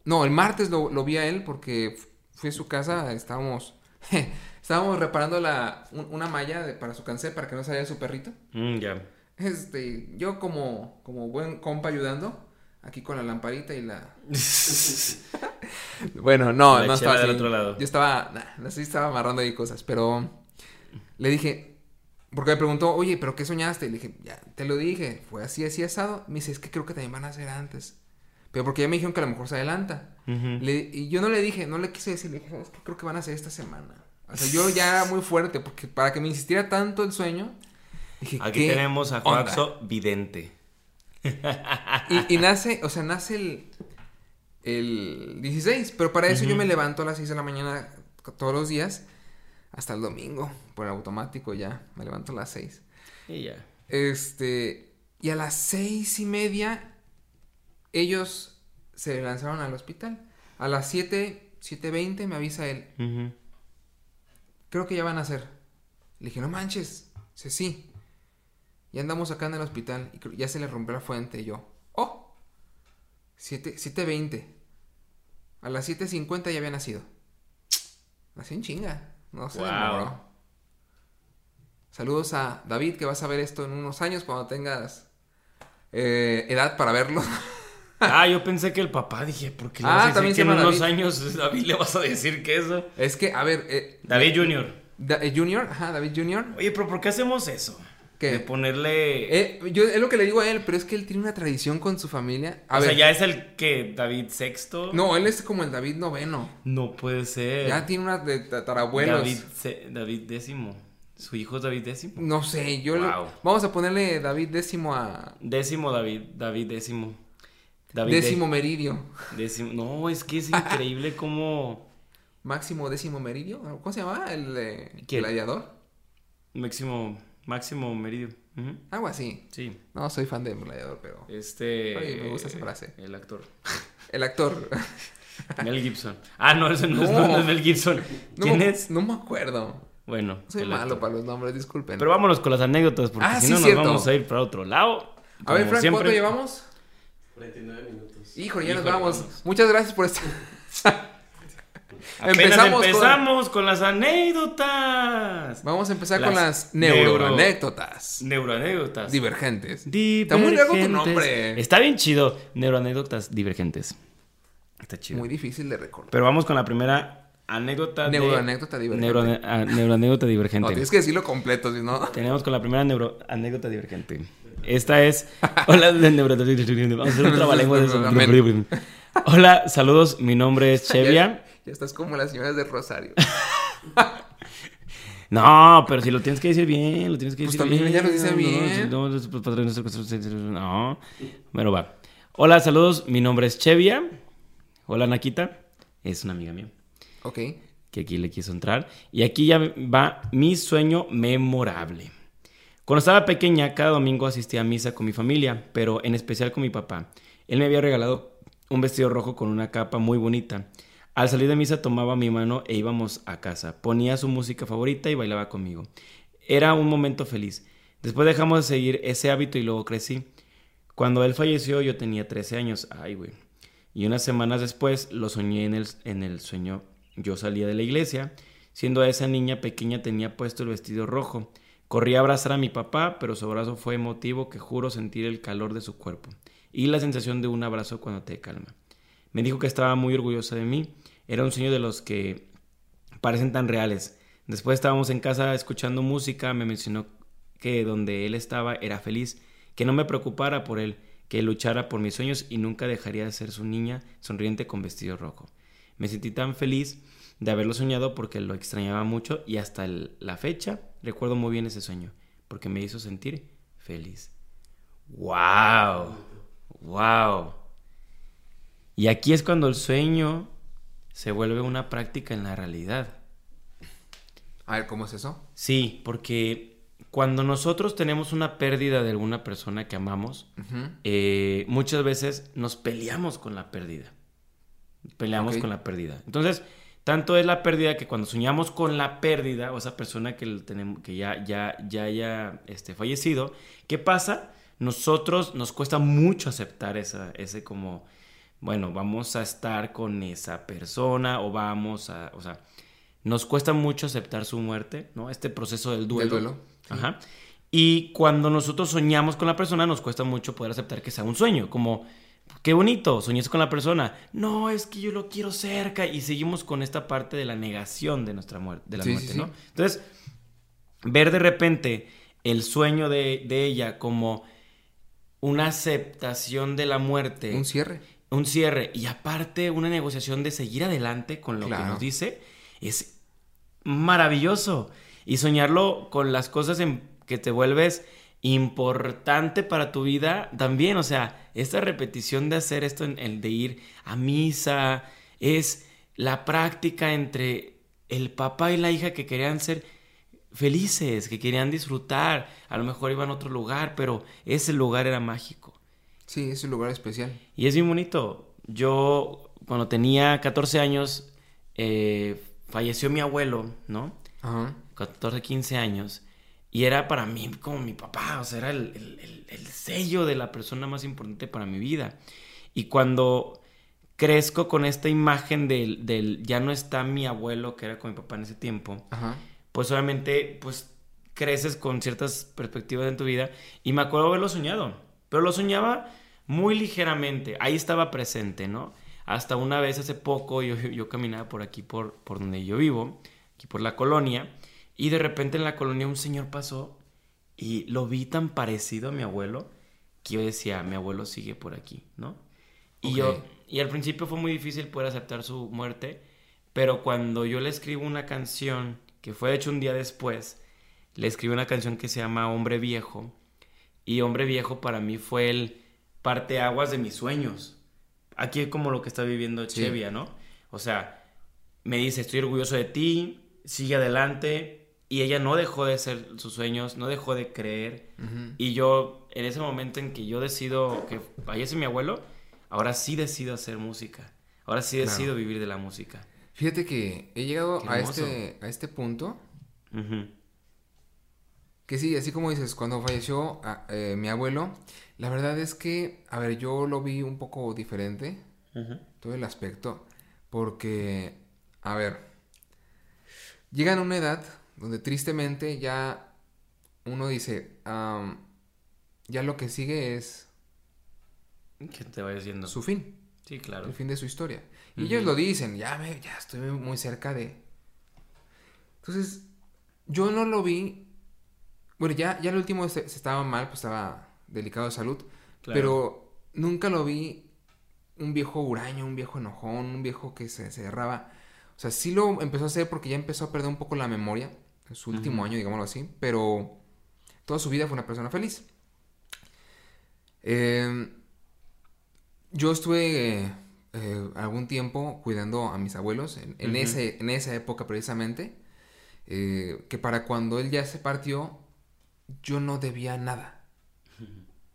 [SPEAKER 1] No, el martes lo, lo vi a él porque fu- fui a su casa. Estábamos. [laughs] estábamos reparando la, un- una malla de- para su cáncer para que no saliera su perrito.
[SPEAKER 2] Mm, ya.
[SPEAKER 1] Este, yo como, como buen compa ayudando. Aquí con la lamparita y la, [laughs] Bueno, no,
[SPEAKER 2] La
[SPEAKER 1] no estaba
[SPEAKER 2] del
[SPEAKER 1] así.
[SPEAKER 2] otro lado.
[SPEAKER 1] Yo estaba, nah, así estaba amarrando ahí cosas, pero le dije, porque me preguntó, oye, ¿pero qué soñaste? Y le dije, ya, te lo dije, fue así, así asado. Me dice, es que creo que también van a hacer antes. Pero porque ya me dijeron que a lo mejor se adelanta. Le- y yo no le dije, no le quise decir, le dije, "¿Sabes qué? creo que van a hacer esta semana. O sea, yo ya era muy fuerte, porque para que me insistiera tanto el sueño, dije,
[SPEAKER 2] Aquí
[SPEAKER 1] ¿qué
[SPEAKER 2] tenemos a
[SPEAKER 1] onda?".
[SPEAKER 2] Joaxo Vidente.
[SPEAKER 1] Y, y nace, o sea, nace el, el 16, pero para eso yo me levanto a las 6 de la mañana todos los días, hasta el domingo, por automático ya, me levanto a las 6.
[SPEAKER 2] Y ya.
[SPEAKER 1] Este, y a las seis y media, ellos se lanzaron al hospital. A las 7, 7.20 me avisa él, creo que ya van a hacer. Le dije, no manches, sí, sí. Ya andamos acá en el hospital y ya se le rompió la fuente. Y yo, oh, 7, 7.20. A las 7.50 ya había nacido. [tsk] Nació en chinga. No se
[SPEAKER 2] Wow.
[SPEAKER 1] demoró. Saludos a David, que vas a ver esto en unos años cuando tengas eh, edad para verlo. [laughs]
[SPEAKER 2] Ah, yo pensé que el papá, dije, ¿por qué le
[SPEAKER 1] Ah,
[SPEAKER 2] vas a decir
[SPEAKER 1] también
[SPEAKER 2] que en unos
[SPEAKER 1] David.
[SPEAKER 2] años [laughs] David le vas a decir que eso?
[SPEAKER 1] es que, a ver, eh,
[SPEAKER 2] David Junior.
[SPEAKER 1] Da- eh, Junior, ajá, David Junior.
[SPEAKER 2] Oye, pero ¿por qué hacemos eso?
[SPEAKER 1] ¿Qué?
[SPEAKER 2] De ponerle...
[SPEAKER 1] Eh, yo es lo que le digo a él, pero es que él tiene una tradición con su familia. A
[SPEAKER 2] o
[SPEAKER 1] ver,
[SPEAKER 2] sea, ya es el que David sexto.
[SPEAKER 1] No, él es como el David noveno.
[SPEAKER 2] No puede ser.
[SPEAKER 1] Ya tiene una de tatarabuelos.
[SPEAKER 2] David, David décimo. Su hijo es David décimo.
[SPEAKER 1] No sé, yo le- vamos a ponerle David décimo a
[SPEAKER 2] Décimo David, David décimo. David
[SPEAKER 1] décimo meridio.
[SPEAKER 2] décimo. No, es que es [laughs] increíble cómo
[SPEAKER 1] Máximo décimo meridio. ¿Cómo se llama? El eh, gladiador.
[SPEAKER 2] máximo máximo meridio. Ujú,
[SPEAKER 1] Algo así.
[SPEAKER 2] Sí.
[SPEAKER 1] No soy fan del gladiador, pero.
[SPEAKER 2] Este
[SPEAKER 1] Oye, me gusta esa frase.
[SPEAKER 2] El actor. [laughs]
[SPEAKER 1] El actor. [laughs]
[SPEAKER 2] Mel Gibson. Ah, no, ese no, es-
[SPEAKER 1] No.
[SPEAKER 2] no es Mel Gibson.
[SPEAKER 1] No
[SPEAKER 2] ¿Quién
[SPEAKER 1] me-
[SPEAKER 2] es?
[SPEAKER 1] No me acuerdo.
[SPEAKER 2] Bueno,
[SPEAKER 1] Soy malo
[SPEAKER 2] actor.
[SPEAKER 1] para los nombres, disculpen.
[SPEAKER 2] Pero vámonos con las anécdotas porque
[SPEAKER 1] Ah,
[SPEAKER 2] si
[SPEAKER 1] sí,
[SPEAKER 2] no nos
[SPEAKER 1] cierto.
[SPEAKER 2] vamos a ir para otro lado.
[SPEAKER 1] a ver, Frank,
[SPEAKER 2] siempre.
[SPEAKER 1] ¿cuánto llevamos?
[SPEAKER 3] 49 minutos.
[SPEAKER 1] Híjole, ya nos vamos.
[SPEAKER 2] vamos.
[SPEAKER 1] Muchas gracias por estar.
[SPEAKER 2] Apenas
[SPEAKER 1] Empezamos
[SPEAKER 2] empezamos,
[SPEAKER 1] con-
[SPEAKER 2] con... las anécdotas.
[SPEAKER 1] Vamos a empezar
[SPEAKER 2] Las
[SPEAKER 1] con las
[SPEAKER 2] neuro-
[SPEAKER 1] neuroanécdotas
[SPEAKER 2] Neuroanécdotas.
[SPEAKER 1] divergentes.
[SPEAKER 2] Divergentes.
[SPEAKER 1] Está muy largo tu nombre.
[SPEAKER 2] Está bien chido. Neuroanécdotas divergentes. Está chido.
[SPEAKER 1] Muy difícil de recordar.
[SPEAKER 2] Pero vamos con la primera anécdota.
[SPEAKER 1] Neuroanécdota divergente.
[SPEAKER 2] Neuro- ah, neuroanécdota
[SPEAKER 1] No,
[SPEAKER 2] divergente.
[SPEAKER 1] tienes que decirlo completo, si no.
[SPEAKER 2] Tenemos con la primera neuroanécdota divergente. Esta es... [laughs] Hola, de. Vamos a hacer un trabalengua [laughs] de eso. Hola, saludos. Mi nombre es Chevia.
[SPEAKER 1] Ya, estás como las señoras de Rosario. [laughs]
[SPEAKER 2] No, pero si lo tienes que decir bien, lo tienes que
[SPEAKER 1] Pues
[SPEAKER 2] decir
[SPEAKER 1] también
[SPEAKER 2] bien.
[SPEAKER 1] ella lo dice bien.
[SPEAKER 2] No, no, no. Bueno, va. Hola, saludos. Mi nombre es Chevia. Hola, Nakita. Es una amiga mía
[SPEAKER 1] Ok.
[SPEAKER 2] que aquí le quiso entrar. Y aquí ya va mi sueño memorable. Cuando estaba pequeña, cada domingo asistía a misa con mi familia, pero en especial con mi papá. Él me había regalado un vestido rojo con una capa muy bonita. Al salir de misa tomaba mi mano e íbamos a casa. Ponía su música favorita y bailaba conmigo. Era un momento feliz. Después dejamos de seguir ese hábito y luego crecí. Cuando él falleció yo tenía 13 años. Ay, güey. Y unas semanas después lo soñé en el, en el sueño. Yo salía de la iglesia. Siendo esa niña pequeña tenía puesto el vestido rojo. Corrí a abrazar a mi papá, pero su abrazo fue emotivo que juro sentir el calor de su cuerpo y la sensación de un abrazo cuando te calma. Me dijo que estaba muy orgullosa de mí. Era un sueño de los que parecen tan reales. Después estábamos en casa escuchando música, me mencionó que donde él estaba era feliz, que no me preocupara por él, que luchara por mis sueños y nunca dejaría de ser su niña sonriente con vestido rojo. Me sentí tan feliz de haberlo soñado porque lo extrañaba mucho y hasta la fecha recuerdo muy bien ese sueño porque me hizo sentir feliz. ¡Wow! ¡Wow! Y aquí es cuando el sueño se vuelve una práctica en la realidad.
[SPEAKER 1] A ver, ¿cómo es eso?
[SPEAKER 2] Sí, porque cuando nosotros tenemos una pérdida de alguna persona que amamos, eh, muchas veces nos peleamos con la pérdida. Peleamos con la pérdida. Entonces, tanto es la pérdida que cuando soñamos con la pérdida, o esa persona que, tenemos, que ya, ya, ya haya este, fallecido, ¿qué pasa? Nosotros nos cuesta mucho aceptar esa, ese como, bueno, vamos a estar con esa persona o vamos a, o sea, nos cuesta mucho aceptar su muerte, ¿no? Este proceso del duelo.
[SPEAKER 1] duelo.
[SPEAKER 2] Ajá. Y cuando nosotros soñamos con la persona, nos cuesta mucho poder aceptar que sea un sueño, como, qué bonito, soñes con la persona. No, es que yo lo quiero cerca y seguimos con esta parte de la negación de nuestra muerte, de la muerte, ¿no? Entonces, ver de repente el sueño de, de, ella como una aceptación de la muerte.
[SPEAKER 1] Un cierre.
[SPEAKER 2] Un cierre. Y aparte una negociación de seguir adelante con lo que nos dice, es maravilloso. Y soñarlo con las cosas en que te vuelves importante para tu vida también, o sea, esta repetición de hacer esto, el de ir a misa, es la práctica entre el papá y la hija que querían ser felices, que querían disfrutar, a lo mejor iban a otro lugar, pero ese lugar era mágico.
[SPEAKER 1] Sí, ese lugar especial.
[SPEAKER 2] Y es bien bonito. Yo, cuando tenía 14 años, eh, falleció mi abuelo, ¿no? Ajá. 14, 15 años. Y era para mí como mi papá, o sea, era el, el, sello de la persona más importante para mi vida. Y cuando crezco con esta imagen del, del, ya no está mi abuelo, que era con mi papá en ese tiempo, pues obviamente, pues creces con ciertas perspectivas en tu vida. Y me acuerdo haberlo soñado, pero lo soñaba muy ligeramente, ahí estaba presente, ¿no? Hasta una vez hace poco yo, yo caminaba por aquí, por, por donde yo vivo, aquí por la colonia, y de repente en la colonia un señor pasó y lo vi tan parecido a mi abuelo que yo decía, mi abuelo sigue por aquí, ¿no? Y yo, y al principio fue muy difícil poder aceptar su muerte, pero cuando yo le escribo una canción, que fue de hecho un día después, le escribí una canción que se llama Hombre Viejo, y Hombre Viejo para mí fue el parteaguas de mis sueños. Aquí es como lo que está viviendo Chevia, ¿no? O sea, me dice, estoy orgulloso de ti, sigue adelante, y ella no dejó de ser sus sueños, no dejó de creer. Y yo, en ese momento en que yo decido que fallece mi abuelo, ahora sí decido hacer música. Ahora sí decido vivir de la música.
[SPEAKER 1] Fíjate que he llegado a este, a este punto. Que sí, así como dices, cuando falleció ah, eh, mi abuelo, la verdad es que, a ver, yo lo vi un poco diferente. Todo el aspecto. Porque, a ver, llegan a una edad donde tristemente ya uno dice, ya lo que sigue es...
[SPEAKER 2] Que te vaya haciendo.
[SPEAKER 1] Su fin.
[SPEAKER 2] Sí, claro.
[SPEAKER 1] El fin de su historia. Y ellos lo dicen, ya, me, ya estoy muy cerca de... Entonces, yo no lo vi... Bueno, ya, ya el último se, estaba mal, pues estaba delicado de salud. Pero nunca lo vi un viejo huraño, un viejo enojón, un viejo que se cerraba. O sea, sí lo empezó a hacer porque ya empezó a perder un poco la memoria su último año, digámoslo así, pero toda su vida fue una persona feliz. Em, yo estuve eh, algún tiempo cuidando a mis abuelos en, ese, en esa época precisamente, eh, que para cuando él ya se partió, yo no debía nada.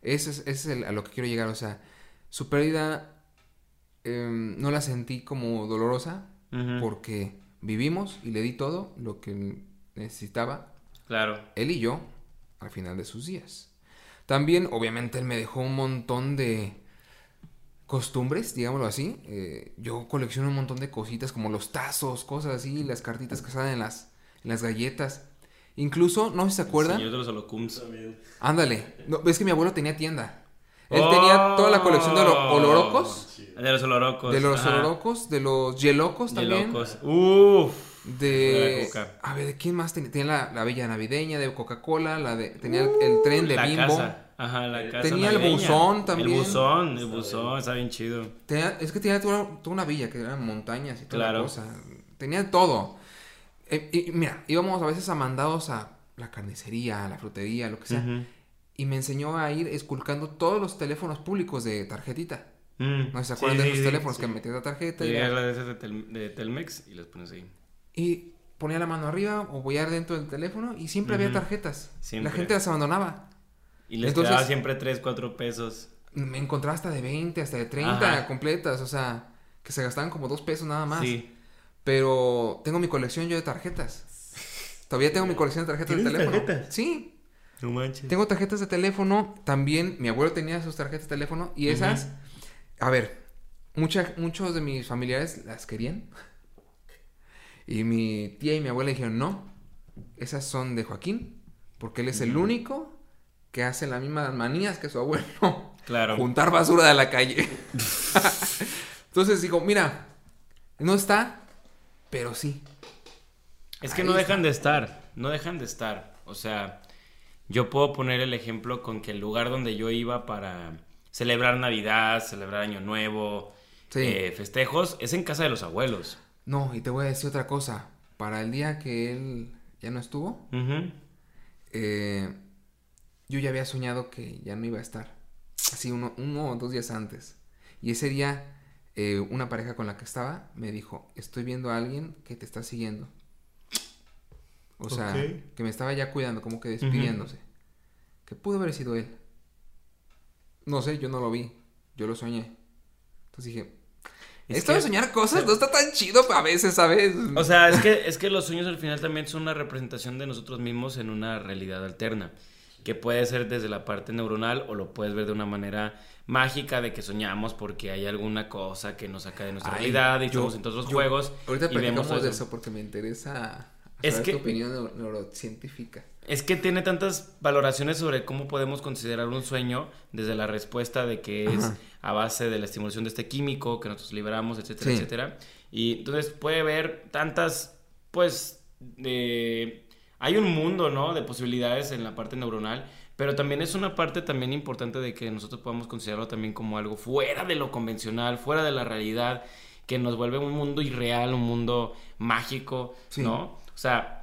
[SPEAKER 1] Ese es, el- a lo que quiero llegar. O sea, su pérdida em, no la sentí como dolorosa porque vivimos y le di todo lo que necesitaba
[SPEAKER 2] Claro.
[SPEAKER 1] él y yo al final de sus días. También, obviamente, él me dejó un montón de costumbres, digámoslo así. Eh, yo colecciono un montón de cositas como los tazos, cosas así, las cartitas que salen en las, en las galletas. Incluso, no sé si se acuerdan.
[SPEAKER 2] Señor de los holocums.
[SPEAKER 3] También.
[SPEAKER 1] Ándale. No, ves que mi abuelo tenía tienda. Él tenía toda la colección de los
[SPEAKER 2] Oh.
[SPEAKER 1] olorocos.
[SPEAKER 2] De los olorocos.
[SPEAKER 1] De los
[SPEAKER 2] ajá.
[SPEAKER 1] olorocos, de los yelocos
[SPEAKER 2] De
[SPEAKER 1] también.
[SPEAKER 2] locos. Uf.
[SPEAKER 1] De. A ver, ¿de quién más tenía? Tenía la, la Bella Navideña de Coca-Cola, la de. Tenía el, el tren de
[SPEAKER 2] la
[SPEAKER 1] Bimbo.
[SPEAKER 2] casa. Ajá, la casa.
[SPEAKER 1] Tenía el buzón también.
[SPEAKER 2] El buzón, el buzón, está bien chido.
[SPEAKER 1] Tenía- es que tenía toda, toda una villa que eran montañas y toda la
[SPEAKER 2] Claro.
[SPEAKER 1] cosa. Tenía todo. Eh, y mira, íbamos a veces a mandados a la carnicería, a la frutería, lo que sea. Y me enseñó a ir esculcando todos los teléfonos públicos de tarjetita.
[SPEAKER 2] Mm.
[SPEAKER 1] ¿No se
[SPEAKER 2] Sí,
[SPEAKER 1] acuerdan de
[SPEAKER 2] sí,
[SPEAKER 1] esos
[SPEAKER 2] sí.
[SPEAKER 1] teléfonos que metías la tarjeta? y ya?
[SPEAKER 2] la de esas de, Tel- de Telmex y las pones ahí.
[SPEAKER 1] Y ponía la mano arriba o voy a dentro del teléfono y siempre había tarjetas.
[SPEAKER 2] Siempre.
[SPEAKER 1] La gente las abandonaba.
[SPEAKER 2] Y les
[SPEAKER 1] Entonces-
[SPEAKER 2] quedaba siempre 3, 4 pesos.
[SPEAKER 1] Me encontraba hasta de 20, hasta de 30
[SPEAKER 2] Ajá.
[SPEAKER 1] completas. O sea, que se gastaban como dos pesos nada más.
[SPEAKER 2] Sí.
[SPEAKER 1] Pero tengo mi colección yo de tarjetas. Todavía tengo mi colección de tarjetas de
[SPEAKER 2] ¿Tienes
[SPEAKER 1] teléfono.
[SPEAKER 2] tarjetas?
[SPEAKER 1] Sí,
[SPEAKER 2] No manches.
[SPEAKER 1] tengo tarjetas de teléfono. También mi abuelo tenía sus tarjetas de teléfono. Y esas, a ver, mucha- muchos de mis familiares las querían. Y mi tía y mi abuela dijeron, no, esas son de Joaquín. Porque él es el único que hace las mismas manías que su abuelo. [laughs]
[SPEAKER 2] Claro.
[SPEAKER 1] Juntar basura de la calle. [laughs] Entonces digo, mira, no está, pero sí.
[SPEAKER 2] Es que
[SPEAKER 1] Ahí
[SPEAKER 2] no
[SPEAKER 1] está.
[SPEAKER 2] dejan de estar, no dejan de estar. O sea, yo puedo poner el ejemplo con que el lugar donde yo iba para celebrar Navidad, celebrar Año Nuevo,
[SPEAKER 1] Sí.
[SPEAKER 2] eh, festejos, es en casa de los abuelos.
[SPEAKER 1] No, y te voy a decir otra cosa. Para el día que él ya no estuvo, eh, yo ya había soñado que ya no iba a estar. Así uno, uno o dos días antes. Y ese día, eh, una pareja con la que estaba me dijo, estoy viendo a alguien que te está siguiendo. O sea, que me estaba ya cuidando, como que despidiéndose. Que pudo haber sido él. No sé, yo no lo vi. Yo lo soñé. Entonces dije,
[SPEAKER 2] Es
[SPEAKER 1] esto de soñar cosas no está tan chido a veces, ¿sabes?
[SPEAKER 2] O sea, es que, es que los sueños al final también son una representación de nosotros mismos en una realidad alterna. Que puede ser desde la parte neuronal o lo puedes ver de una manera mágica de que soñamos porque hay alguna cosa que nos saca de nuestra
[SPEAKER 1] Ay,
[SPEAKER 2] realidad y
[SPEAKER 1] yo-
[SPEAKER 2] estamos en todos los
[SPEAKER 1] yo-
[SPEAKER 2] juegos.
[SPEAKER 1] Ahorita
[SPEAKER 2] y vemos todo
[SPEAKER 1] de
[SPEAKER 2] eso.
[SPEAKER 1] eso porque me interesa
[SPEAKER 2] Es
[SPEAKER 1] saber
[SPEAKER 2] que-
[SPEAKER 1] tu opinión neuro- neurocientífica.
[SPEAKER 2] Es que tiene tantas valoraciones sobre cómo podemos considerar un sueño desde la respuesta de que es
[SPEAKER 1] Ajá.
[SPEAKER 2] a base de la estimulación de este químico que nosotros liberamos, etcétera,
[SPEAKER 1] Sí.
[SPEAKER 2] etcétera. Y entonces puede haber tantas, pues, de... Hay un mundo, ¿no? De posibilidades en la parte neuronal, pero también es una parte también importante de que nosotros podamos considerarlo también como algo fuera de lo convencional, fuera de la realidad, que nos vuelve un mundo irreal, un mundo mágico,
[SPEAKER 1] Sí.
[SPEAKER 2] ¿no? O sea,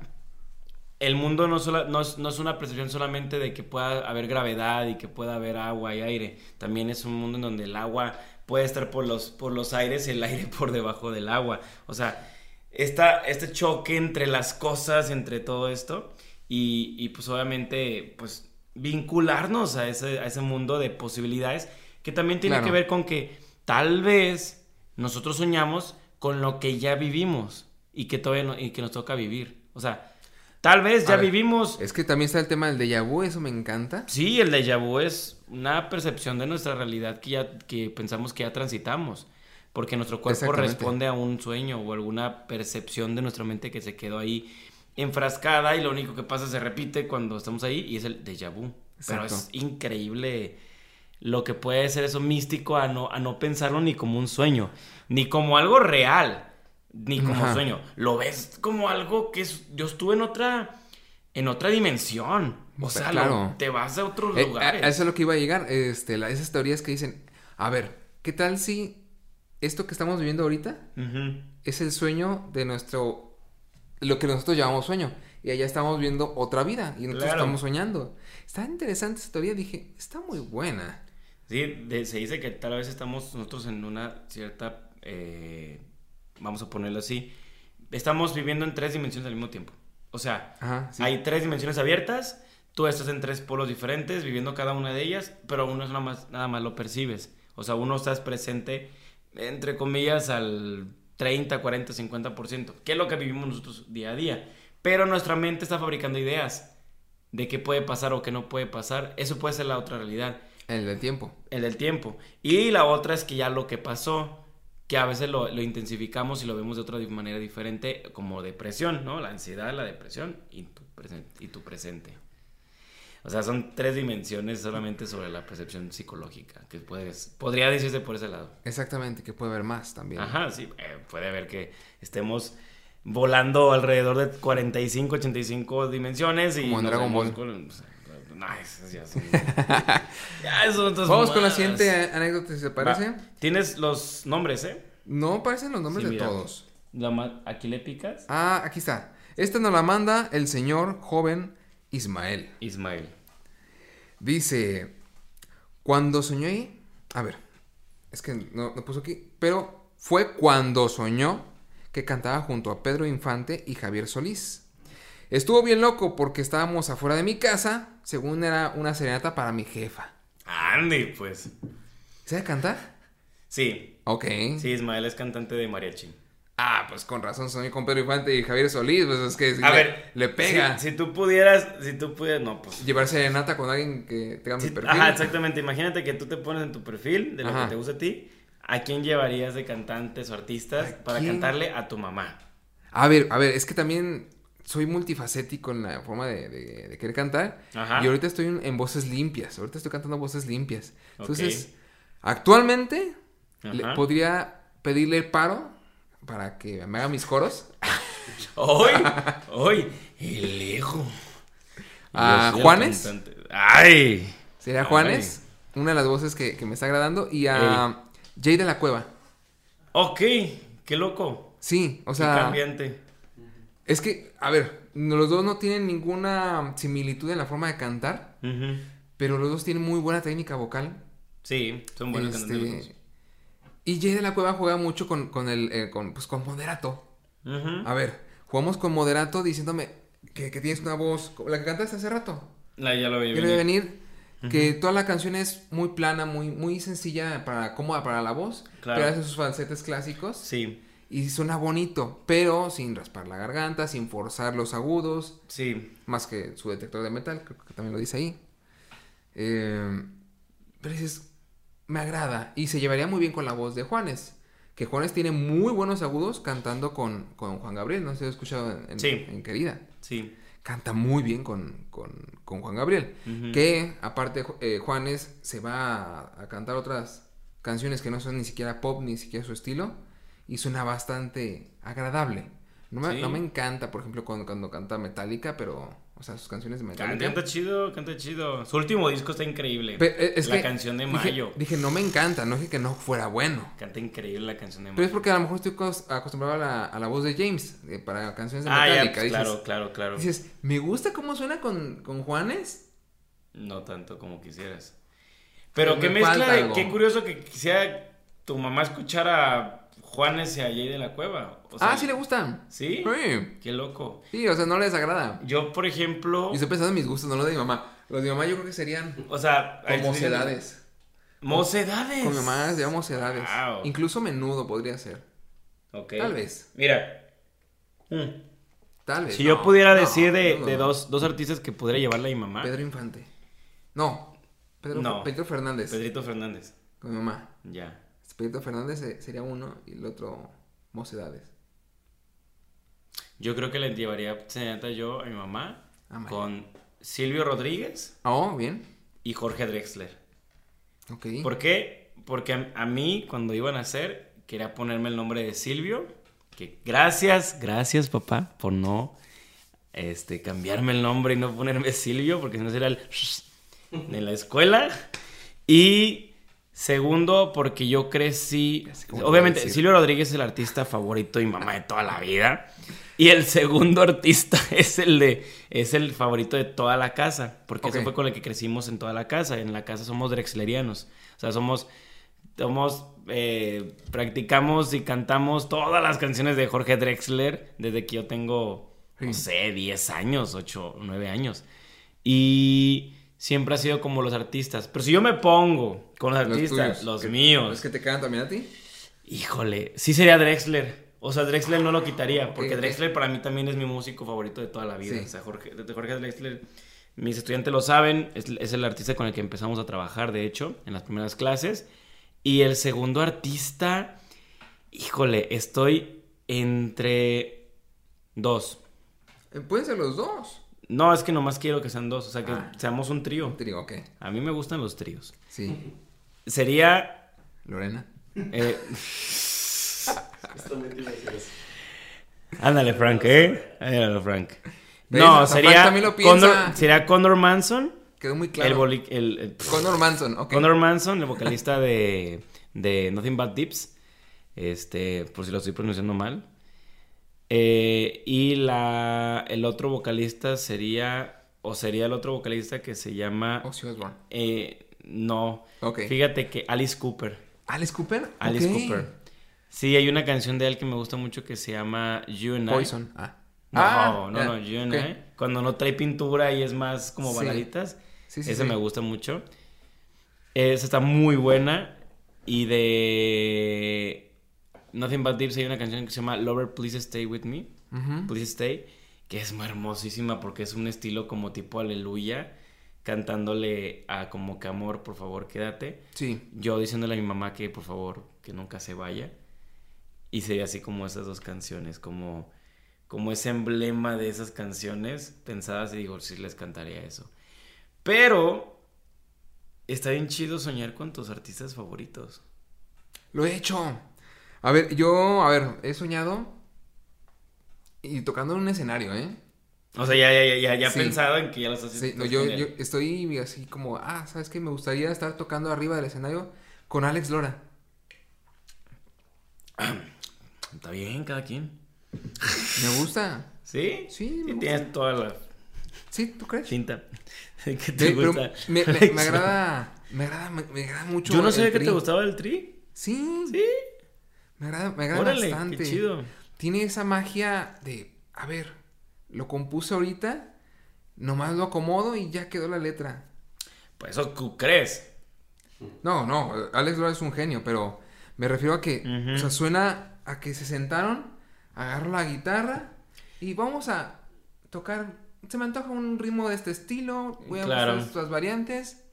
[SPEAKER 2] el mundo no, sola- no, es, no es una percepción solamente de que pueda haber gravedad y que pueda haber agua y aire. También es un mundo en donde el agua puede estar por los, por los aires y el aire [laughs] por debajo del agua. O sea, esta, este choque entre las cosas, entre todo esto, y, y pues obviamente, pues vincularnos a ese, a ese mundo de posibilidades que también tiene
[SPEAKER 1] Claro.
[SPEAKER 2] que ver con que tal vez nosotros soñamos con lo que ya vivimos y que todavía no- y que nos toca vivir. O sea, tal vez ya
[SPEAKER 1] ver,
[SPEAKER 2] vivimos.
[SPEAKER 1] Es que también está el tema del déjà vu, eso me encanta.
[SPEAKER 2] Sí, el déjà vu es una percepción de nuestra realidad que ya que pensamos que ya transitamos. Porque nuestro cuerpo responde a un sueño o alguna percepción de nuestra mente que se quedó ahí enfrascada y lo único que pasa se repite cuando estamos ahí y es el déjà vu. Pero es increíble lo que puede ser eso místico a no, a no pensarlo ni como un sueño, ni como algo real, ni como
[SPEAKER 1] Ajá.
[SPEAKER 2] sueño. Lo ves como algo que es, yo estuve en otra, en otra dimensión. O
[SPEAKER 1] Pues,
[SPEAKER 2] sea,
[SPEAKER 1] claro.
[SPEAKER 2] lo- te vas a otros
[SPEAKER 1] Eh, a,
[SPEAKER 2] lugares.
[SPEAKER 1] a eso es lo que iba a llegar. Este, la- esas teorías que dicen, a ver, ¿qué tal si esto que estamos viviendo ahorita es el sueño de nuestro, lo que nosotros llamamos sueño? Y allá estamos viendo otra vida y nosotros
[SPEAKER 2] Claro.
[SPEAKER 1] estamos soñando. Está interesante esa teoría, dije, está muy buena.
[SPEAKER 2] Sí, de- se dice que tal vez estamos nosotros en una cierta, eh, vamos a ponerlo así, estamos viviendo en tres dimensiones al mismo tiempo. O sea,
[SPEAKER 1] Ajá, sí.
[SPEAKER 2] hay tres dimensiones abiertas, tú estás en tres polos diferentes, viviendo cada una de ellas, pero uno es nada más, nada más lo percibes. O sea, uno estás presente, entre comillas, al 30, 40, 50%, que es lo que vivimos nosotros día a día. Pero nuestra mente está fabricando ideas de qué puede pasar o qué no puede pasar. Eso puede ser la otra realidad,
[SPEAKER 1] El del tiempo.
[SPEAKER 2] el del tiempo. Y la otra es que ya lo que pasó, que a veces lo, lo intensificamos y lo vemos de otra manera diferente, como depresión, ¿no? La ansiedad, la depresión y tu, presen- y tu presente. O sea, son tres dimensiones solamente sobre la percepción psicológica, que puedes, podría decirse por ese lado.
[SPEAKER 1] Exactamente, que puede haber más también.
[SPEAKER 2] Ajá, sí, eh, puede haber que estemos volando alrededor de 45, 85 dimensiones y
[SPEAKER 1] Como en Dragon Ball.
[SPEAKER 2] con- o sea, no, esas [laughs] ya son- ya eso
[SPEAKER 1] Vamos con la siguiente anécdota, si se parece.
[SPEAKER 2] Va. Tienes los nombres, ¿eh?
[SPEAKER 1] No parecen los nombres
[SPEAKER 2] Sí,
[SPEAKER 1] de
[SPEAKER 2] mira.
[SPEAKER 1] todos.
[SPEAKER 2] La Aquí le picas.
[SPEAKER 1] Ah, aquí está. Esta nos la manda el señor joven Ismael.
[SPEAKER 2] Ismael.
[SPEAKER 1] Dice, cuando soñé, a ver, es que no, no puso aquí, pero fue cuando soñó que cantaba junto a Pedro Infante y Javier Solís. Estuvo bien loco porque estábamos afuera de mi casa, según era una serenata para mi jefa.
[SPEAKER 2] Andy, pues.
[SPEAKER 1] ¿Sabe cantar?
[SPEAKER 2] Sí,
[SPEAKER 1] Ok.
[SPEAKER 2] sí, Ismael es cantante de mariachi.
[SPEAKER 1] Ah, pues con razón soñé con Pedro Infante y Javier Solís, pues es que
[SPEAKER 2] A
[SPEAKER 1] le,
[SPEAKER 2] ver,
[SPEAKER 1] le pega.
[SPEAKER 2] Si, si tú pudieras, si tú pudieras, no, pues.
[SPEAKER 1] Llevar serenata con alguien que tenga mi
[SPEAKER 2] Sí,
[SPEAKER 1] perfil.
[SPEAKER 2] Ajá, exactamente. Imagínate que tú te pones en tu perfil de lo
[SPEAKER 1] Ajá.
[SPEAKER 2] que te gusta a ti. ¿A quién llevarías de cantantes o artistas
[SPEAKER 1] ¿A
[SPEAKER 2] para
[SPEAKER 1] quién?
[SPEAKER 2] cantarle a tu mamá?
[SPEAKER 1] A ver, a ver, es que también soy multifacético en la forma de, de- de querer cantar.
[SPEAKER 2] Ajá.
[SPEAKER 1] Y ahorita estoy en, en voces limpias. Ahorita estoy cantando voces limpias. Entonces, actualmente le- podría pedirle el paro para que me haga mis coros. [laughs]
[SPEAKER 2] Hoy, hoy, el hijo.
[SPEAKER 1] ¿A
[SPEAKER 2] Yo soy el
[SPEAKER 1] Juanes?
[SPEAKER 2] cantante. ¡Ay!
[SPEAKER 1] Sería
[SPEAKER 2] Ay.
[SPEAKER 1] Juanes, una de las voces que, que me está agradando. Y a Jay de la Cueva.
[SPEAKER 2] Ok, qué loco.
[SPEAKER 1] Sí, o
[SPEAKER 2] qué
[SPEAKER 1] sea,
[SPEAKER 2] cambiante.
[SPEAKER 1] es que, a ver, los dos no tienen ninguna similitud en la forma de cantar, pero los dos tienen muy buena técnica vocal.
[SPEAKER 2] Sí, son buenos
[SPEAKER 1] Este,
[SPEAKER 2] cantantes.
[SPEAKER 1] Y Jay de la Cueva juega mucho con, con el eh, con, pues, con moderato. A ver, jugamos con moderato diciéndome que, que tienes una voz, la que cantaste hace rato.
[SPEAKER 2] La- ya lo vi
[SPEAKER 1] Que debe
[SPEAKER 2] venir.
[SPEAKER 1] venir. Que toda la canción es muy plana, muy, muy sencilla, para, cómoda para la voz.
[SPEAKER 2] Claro.
[SPEAKER 1] Pero hace sus falsetes clásicos.
[SPEAKER 2] Sí,
[SPEAKER 1] Y suena bonito, pero sin raspar la garganta, sin forzar los agudos.
[SPEAKER 2] sí.
[SPEAKER 1] Más que su detector de metal, creo que también lo dice ahí. Eh, pero dices, me agrada. Y se llevaría muy bien con la voz de Juanes. Que Juanes tiene muy buenos agudos cantando con, con Juan Gabriel. No sé si he escuchado en, en-
[SPEAKER 2] Sí.
[SPEAKER 1] en Querida.
[SPEAKER 2] Sí.
[SPEAKER 1] Canta muy bien con, con, con Juan Gabriel. Que aparte eh, Juanes se va a, a cantar otras canciones que no son ni siquiera pop, ni siquiera su estilo. Y suena bastante agradable. No me,
[SPEAKER 2] Sí.
[SPEAKER 1] no me encanta, por ejemplo, cuando, cuando canta Metallica, pero... O sea, sus canciones de Metallica.
[SPEAKER 2] canta chido, canta chido. Su último disco está increíble.
[SPEAKER 1] Es
[SPEAKER 2] la
[SPEAKER 1] que
[SPEAKER 2] canción de
[SPEAKER 1] dije-
[SPEAKER 2] Mayo.
[SPEAKER 1] Dije, no me encanta, no dije que no fuera bueno.
[SPEAKER 2] Canta increíble la canción de Mayo.
[SPEAKER 1] Pero es porque a lo mejor estoy cos- acostumbrado a la, a la voz de James eh, para canciones de
[SPEAKER 2] Ah, ya,
[SPEAKER 1] Metallica.
[SPEAKER 2] pues,
[SPEAKER 1] dices,
[SPEAKER 2] claro, claro, claro.
[SPEAKER 1] dices, me gusta cómo suena con, con Juanes.
[SPEAKER 2] No tanto como quisieras. Pero qué mezcla de. Qué curioso que quisiera tu mamá escuchar a Juanes y a Jay de la Cueva. O sea,
[SPEAKER 1] ah, sí le gusta.
[SPEAKER 2] ¿Sí?
[SPEAKER 1] Sí.
[SPEAKER 2] Qué loco.
[SPEAKER 1] Sí, o sea, no les agrada.
[SPEAKER 2] Yo, por ejemplo.
[SPEAKER 1] Y estoy pensando en mis gustos, no los de mi mamá. Los de mi mamá yo creo que serían
[SPEAKER 2] O sea.
[SPEAKER 1] como mocedades.
[SPEAKER 2] Mocedades.
[SPEAKER 1] Con mi mamá se llama mocedades.
[SPEAKER 2] Wow.
[SPEAKER 1] Incluso menudo podría ser.
[SPEAKER 2] Ok.
[SPEAKER 1] Tal vez.
[SPEAKER 2] Mira. Mm.
[SPEAKER 1] Tal vez.
[SPEAKER 2] Si
[SPEAKER 1] No,
[SPEAKER 2] yo pudiera
[SPEAKER 1] no,
[SPEAKER 2] decir de,
[SPEAKER 1] no,
[SPEAKER 2] de
[SPEAKER 1] no.
[SPEAKER 2] dos, dos artistas que podría llevarle a mi mamá.
[SPEAKER 1] Pedro Infante. No. Pedro,
[SPEAKER 2] No.
[SPEAKER 1] Pedro Fernández.
[SPEAKER 2] Pedrito Fernández.
[SPEAKER 1] Con mi mamá.
[SPEAKER 2] Ya.
[SPEAKER 1] Pedro Fernández sería uno y el otro Mocedades.
[SPEAKER 2] Yo creo que le llevaría serenata yo a mi mamá
[SPEAKER 1] Ah,
[SPEAKER 2] con Silvio Rodríguez
[SPEAKER 1] Oh, bien.
[SPEAKER 2] y Jorge Drexler.
[SPEAKER 1] Ok.
[SPEAKER 2] ¿Por qué? Porque a, a mí, cuando iban a hacer, quería ponerme el nombre de Silvio. Que gracias, gracias, papá, por no este, cambiarme el nombre y no ponerme Silvio, porque si no sería el [laughs] en la escuela. Y segundo, porque yo crecí. Obviamente. Silvio Rodríguez es el artista favorito y mamá de toda la vida. Y el segundo [laughs] artista es el de es el favorito de toda la casa, porque
[SPEAKER 1] Ok.
[SPEAKER 2] eso fue con el que crecimos en toda la casa. En la casa somos drexlerianos. O sea, somos somos eh, practicamos y cantamos todas las canciones de Jorge Drexler desde que yo tengo no sé, 10 años, 8, 9 años. Y siempre ha sido como los artistas. Pero si yo me pongo con los
[SPEAKER 1] Los
[SPEAKER 2] artistas,
[SPEAKER 1] tuyos.
[SPEAKER 2] los
[SPEAKER 1] ¿Que-
[SPEAKER 2] míos,
[SPEAKER 1] ¿Es que te quedan también a ti?
[SPEAKER 2] híjole, sí sería Drexler. O sea, Drexler no lo quitaría,
[SPEAKER 1] Ok,
[SPEAKER 2] porque. Drexler para mí también es mi músico favorito de toda la vida.
[SPEAKER 1] Sí.
[SPEAKER 2] O sea, Jorge, Drexler, mis estudiantes lo saben, es, es el artista con el que empezamos a trabajar, de hecho, en las primeras clases. Y el segundo artista, híjole, estoy entre dos.
[SPEAKER 1] Eh, Pueden ser los dos.
[SPEAKER 2] No, es que nomás quiero que sean dos, o sea, que
[SPEAKER 1] Ah.
[SPEAKER 2] seamos un trío.
[SPEAKER 1] Te digo, ok.
[SPEAKER 2] A mí me gustan los tríos.
[SPEAKER 1] Sí.
[SPEAKER 2] Sería...
[SPEAKER 1] Lorena.
[SPEAKER 2] eh, [laughs] ándale, Frank, ¿eh? Ándale, Frank. No, sería. Condor, sería Condor Manson,
[SPEAKER 1] Quedó muy claro.
[SPEAKER 2] el, boli- el, el-
[SPEAKER 1] Conor Manson, ok.
[SPEAKER 2] Condor Manson, el vocalista de, de Nothing But Tips, este, por si lo estoy pronunciando mal. Eh, y la, el otro vocalista sería, o sería el otro vocalista que se llama,
[SPEAKER 1] Ozzy Osbourne.
[SPEAKER 2] eh, no,
[SPEAKER 1] Ok.
[SPEAKER 2] fíjate que Alice Cooper.
[SPEAKER 1] ¿Alice Cooper?
[SPEAKER 2] Alice. Cooper. Sí, hay una canción de él que me gusta mucho que se llama You and I.
[SPEAKER 1] Poison. Ah.
[SPEAKER 2] No,
[SPEAKER 1] Ah,
[SPEAKER 2] no, no, You and. I. Cuando no trae pintura y es más como baladitas.
[SPEAKER 1] Sí, sí,
[SPEAKER 2] Esa
[SPEAKER 1] sí.
[SPEAKER 2] me gusta mucho. Esa está muy buena. Y de Nothing But Tips hay una canción que se llama Lover, Please Stay With Me. Please Stay. Que es muy hermosísima porque es un estilo como tipo aleluya. Cantándole a como que amor, por favor, quédate.
[SPEAKER 1] Sí.
[SPEAKER 2] Yo diciéndole a mi mamá que por favor que nunca se vaya. Y sería así como esas dos canciones, como, como ese emblema de esas canciones pensadas y digo, sí les cantaría eso. Pero está bien chido soñar con tus artistas favoritos.
[SPEAKER 1] Lo he hecho. A ver, yo, a ver, he soñado y tocando en un escenario, ¿eh?
[SPEAKER 2] O sea, ya, ya, ya, ya,
[SPEAKER 1] Sí.
[SPEAKER 2] pensado en que ya lo estás
[SPEAKER 1] Sí, no, yo, yo estoy así como, ah, ¿sabes qué? Me gustaría estar tocando arriba del escenario con Alex Lora. [clears throat]
[SPEAKER 2] Está bien, cada quien.
[SPEAKER 1] Me gusta.
[SPEAKER 2] ¿Sí?
[SPEAKER 1] Sí, me
[SPEAKER 2] tienes toda la
[SPEAKER 1] ¿Sí? ¿Tú crees?
[SPEAKER 2] cinta. [laughs] ¿Qué te gusta?
[SPEAKER 1] me, me- me agrada, me agrada, me, me agrada mucho.
[SPEAKER 2] Yo no sabía que te gustaba el tri.
[SPEAKER 1] Sí,
[SPEAKER 2] Sí.
[SPEAKER 1] me agrada, me agrada
[SPEAKER 2] Órale,
[SPEAKER 1] bastante.
[SPEAKER 2] qué chido.
[SPEAKER 1] Tiene esa magia de, a ver, lo compuse ahorita, nomás lo acomodo y ya quedó la letra.
[SPEAKER 2] Pues eso tú crees.
[SPEAKER 1] No, no, Alex Lora es un genio, pero me refiero a que, o sea, suena a que se sentaron, agarró la guitarra y vamos a tocar, se me antoja un ritmo de este estilo, voy a
[SPEAKER 2] Claro.
[SPEAKER 1] buscar estas variantes.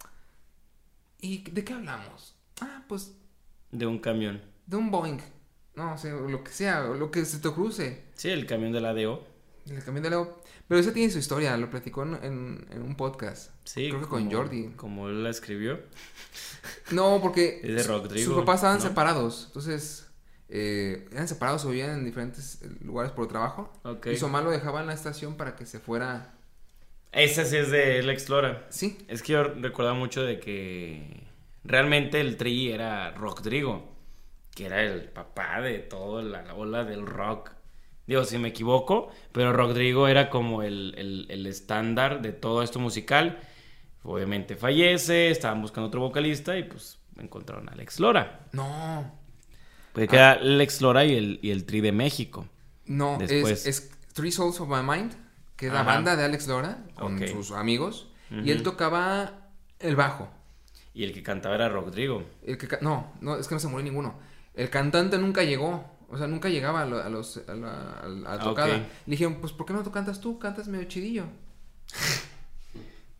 [SPEAKER 1] ¿Y de qué hablamos? Ah, pues
[SPEAKER 2] De un camión.
[SPEAKER 1] de un Boeing, no sé, o lo que sea, lo que se te cruce.
[SPEAKER 2] Sí, el camión de la DO.
[SPEAKER 1] El camión de Leo. Pero eso tiene su historia, lo platicó en, en- en un podcast.
[SPEAKER 2] Sí.
[SPEAKER 1] Creo que con
[SPEAKER 2] como-
[SPEAKER 1] Jordi.
[SPEAKER 2] Como él la escribió.
[SPEAKER 1] No, porque [laughs]
[SPEAKER 2] Es de Rodrigo,
[SPEAKER 1] sus papás estaban
[SPEAKER 2] ¿no?
[SPEAKER 1] separados. Entonces, eh, eran separados o vivían en diferentes eh, lugares por trabajo. Y su mamá lo dejaba en la estación para que se fuera.
[SPEAKER 2] Esa sí es de El Explora.
[SPEAKER 1] Sí,
[SPEAKER 2] Es que yo recordaba mucho de que realmente el Tri era Rodrigo, que era el papá de toda la ola del rock. Digo, si me equivoco, pero Rodrigo era como el, el- el estándar de todo esto musical. Obviamente fallece, estaban buscando otro vocalista y pues encontraron a Alex Lora.
[SPEAKER 1] no,
[SPEAKER 2] Pues queda Alex Lora y el, y el Tri de México.
[SPEAKER 1] no.
[SPEAKER 2] Después.
[SPEAKER 1] Es, es Three Souls of My Mind, que es la banda de Alex Lora con sus amigos. Y él tocaba el bajo.
[SPEAKER 2] Y el que cantaba era Rodrigo.
[SPEAKER 1] El que no, no, es que no se murió ninguno. El cantante nunca llegó. O sea, nunca llegaba a, lo- a los, a la, a la
[SPEAKER 2] Ah,
[SPEAKER 1] tocada. Le dijeron, pues, ¿por qué no tú cantas tú? Cantas medio chidillo. [laughs]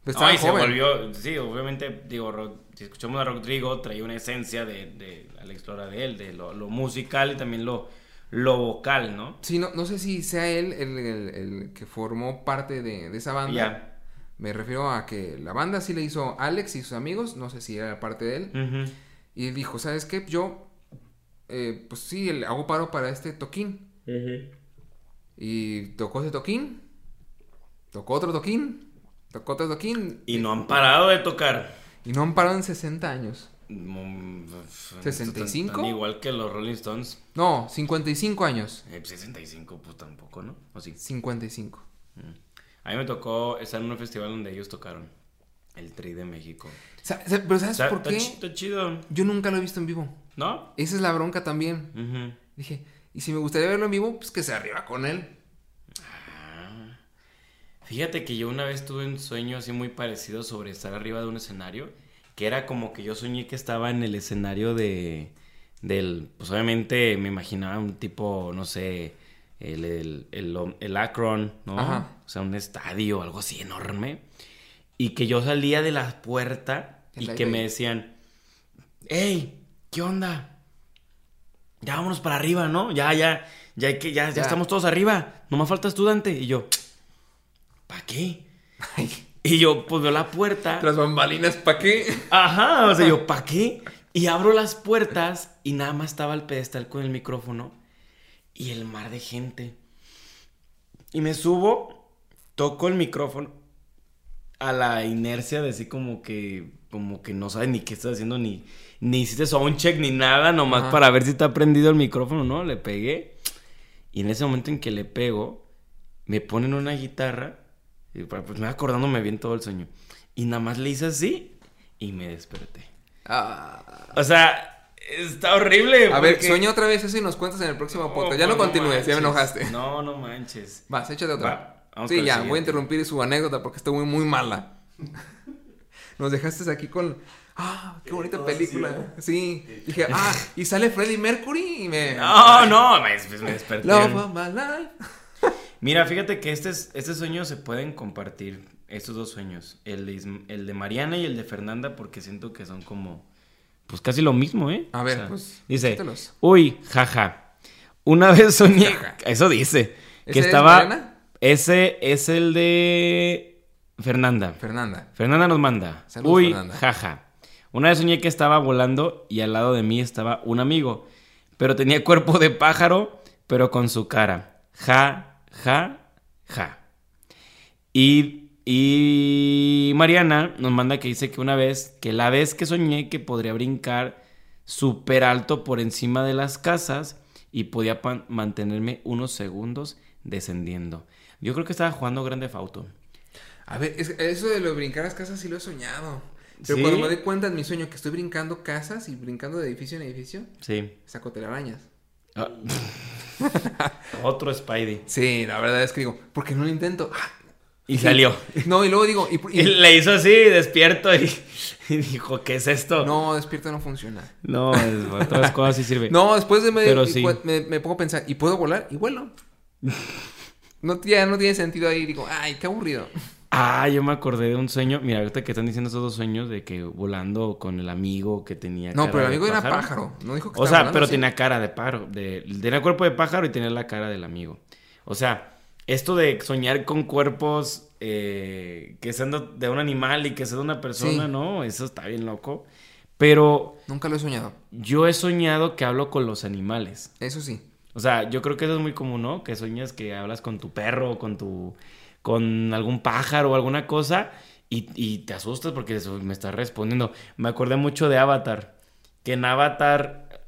[SPEAKER 1] Pues
[SPEAKER 2] No, y se
[SPEAKER 1] joven.
[SPEAKER 2] volvió, sí, obviamente, digo, si escuchamos a Rodrigo, traía una esencia de, de Alex Lora de él, de lo, lo musical y también lo, lo vocal, ¿no?
[SPEAKER 1] Sí, no, no sé si sea él el, el- el que formó parte de, de esa banda.
[SPEAKER 2] Ya.
[SPEAKER 1] Me refiero a que la banda sí le hizo Alex y sus amigos. No sé si era parte de él. Y dijo, ¿sabes qué? Yo, eh, pues sí, hago paro para este toquín. Y tocó ese toquín. Tocó otro toquín. Tocó otro toquín.
[SPEAKER 2] Y no han parado de tocar.
[SPEAKER 1] Y no han parado en 60 años.
[SPEAKER 2] Mm,
[SPEAKER 1] ¿65?
[SPEAKER 2] tan- tan igual que los Rolling Stones.
[SPEAKER 1] No, 55 años.
[SPEAKER 2] Eh, 65, pues tampoco, ¿no? ¿O sí?
[SPEAKER 1] 55.
[SPEAKER 2] A mí me tocó estar en un festival donde ellos tocaron. El Tri de México.
[SPEAKER 1] Sa- sa- Pero ¿sabes por qué?
[SPEAKER 2] está chido,
[SPEAKER 1] Yo nunca lo he visto en vivo.
[SPEAKER 2] ¿no?
[SPEAKER 1] Esa es la bronca también. Dije, y si me gustaría verlo en vivo, pues que se arriba con él.
[SPEAKER 2] Fíjate que yo una vez tuve un sueño así muy parecido sobre estar arriba de un escenario, que era como que yo soñé que estaba en el escenario de, del, pues obviamente me imaginaba un tipo, no sé, el, el, el, el Akron, ¿no?
[SPEAKER 1] Ajá.
[SPEAKER 2] O sea, un estadio, algo así enorme. Y que yo salía de la puerta y que me decían, hey, ¿qué onda? Ya vámonos para arriba, ¿no? Ya, ya, ya, que, ya, ya
[SPEAKER 1] Ya.
[SPEAKER 2] estamos todos arriba. Nomás falta estudiante. Y yo, ¿para qué? Y yo, pues veo la puerta.
[SPEAKER 1] Tras bambalinas, ¿para qué?
[SPEAKER 2] Ajá, o sea, yo, [laughs] ¿para qué? Y abro las puertas y nada más estaba el pedestal con el micrófono y el mar de gente. Y me subo, toco el micrófono a la inercia de así como que, como que no sabes ni qué estás haciendo, ni, ni hiciste soundcheck ni nada, nomás
[SPEAKER 1] Ajá.
[SPEAKER 2] para ver si está prendido el micrófono, ¿no? Le pegué. Y en ese momento en que le pego, me ponen una guitarra. Y pues me voy acordándome bien todo el sueño. Y nada más le hice así y me desperté.
[SPEAKER 1] Ah.
[SPEAKER 2] O sea, está horrible.
[SPEAKER 1] A ver,
[SPEAKER 2] porque-
[SPEAKER 1] sueña otra vez eso y nos cuentas en el próximo podcast. Ya no, continúes, ya me
[SPEAKER 2] manches.
[SPEAKER 1] enojaste.
[SPEAKER 2] No, no manches.
[SPEAKER 1] Vas, échate otra.
[SPEAKER 2] Va, vamos
[SPEAKER 1] sí, ya,
[SPEAKER 2] siguiente.
[SPEAKER 1] voy a interrumpir su anécdota porque estuvo muy, muy mala. [laughs] Nos dejaste aquí con. Ah, qué bonita
[SPEAKER 3] Oh,
[SPEAKER 1] película. Sí. Dije, ah, y sale Freddie Mercury y me.
[SPEAKER 2] No, no, me, me desperté.
[SPEAKER 1] Love of my life. [laughs]
[SPEAKER 2] Mira, fíjate que este, es- este sueño se pueden compartir, estos dos sueños, el de, el de Mariana y el de Fernanda, porque siento que son como, pues casi lo mismo, ¿eh?
[SPEAKER 1] A ver, pues,
[SPEAKER 2] Dice, uy, jaja, una vez soñé,
[SPEAKER 1] Jaja.
[SPEAKER 2] eso dice, que
[SPEAKER 1] ¿Ese es
[SPEAKER 2] estaba,
[SPEAKER 1] Mariana?
[SPEAKER 2] Ese es el de Fernanda.
[SPEAKER 1] Fernanda.
[SPEAKER 2] Fernanda nos manda.
[SPEAKER 1] Saludos,
[SPEAKER 2] Uy,
[SPEAKER 1] Fernanda.
[SPEAKER 2] jaja. Una vez soñé que estaba volando y al lado de mí estaba un amigo, pero tenía cuerpo de pájaro, pero con su cara. Ja, ja, ja. Y, y Mariana nos manda que dice que una vez, que la vez que soñé que podría brincar súper alto por encima de las casas y podía mantenerme unos segundos descendiendo. Yo creo que estaba jugando Grande Fauto.
[SPEAKER 1] A ver, es- eso de lo de brincar las casas sí lo he soñado. Pero
[SPEAKER 2] ¿Sí?
[SPEAKER 1] cuando me doy cuenta en mi sueño que estoy brincando casas y brincando de edificio en edificio,
[SPEAKER 2] Sí.
[SPEAKER 1] saco telarañas.
[SPEAKER 2] Ah. [laughs] Otro Spidey.
[SPEAKER 1] Sí, la verdad es que digo, ¿por qué no lo intento?
[SPEAKER 2] Y salió.
[SPEAKER 1] No, y luego digo, y, y-
[SPEAKER 2] Y [laughs] le hizo así, despierto, y, y dijo, ¿qué es esto?
[SPEAKER 1] no, despierto no funciona.
[SPEAKER 2] No, es- [laughs] otras cosas sí sirve.
[SPEAKER 1] No, después de medio,
[SPEAKER 2] Pero sí.
[SPEAKER 1] me, me pongo a pensar, ¿y puedo volar? Y vuelo. No, ya no tiene sentido ahí, digo, ay, qué aburrido.
[SPEAKER 2] Ah, yo me acordé de un sueño. Mira, ahorita que están diciendo esos dos sueños de que volando con el amigo que tenía.
[SPEAKER 1] No,
[SPEAKER 2] cara
[SPEAKER 1] pero el
[SPEAKER 2] de
[SPEAKER 1] amigo era pájaro. No dijo que
[SPEAKER 2] O sea, pero tenía cara de pájaro. De, tenía cuerpo de pájaro y tenía la cara del amigo. O sea, esto de soñar con cuerpos eh, que sean de- un animal y que sea de una persona,
[SPEAKER 1] Sí.
[SPEAKER 2] ¿no? Eso está bien loco. Pero
[SPEAKER 1] Nunca lo he soñado.
[SPEAKER 2] yo he soñado que hablo con los animales.
[SPEAKER 1] Eso sí.
[SPEAKER 2] O sea, yo creo que eso es muy común, ¿no? Que sueñas que hablas con tu perro, o con tu. con algún pájaro o alguna cosa. Y, y te asustas porque eso me está respondiendo. Me acordé mucho de Avatar. Que en Avatar,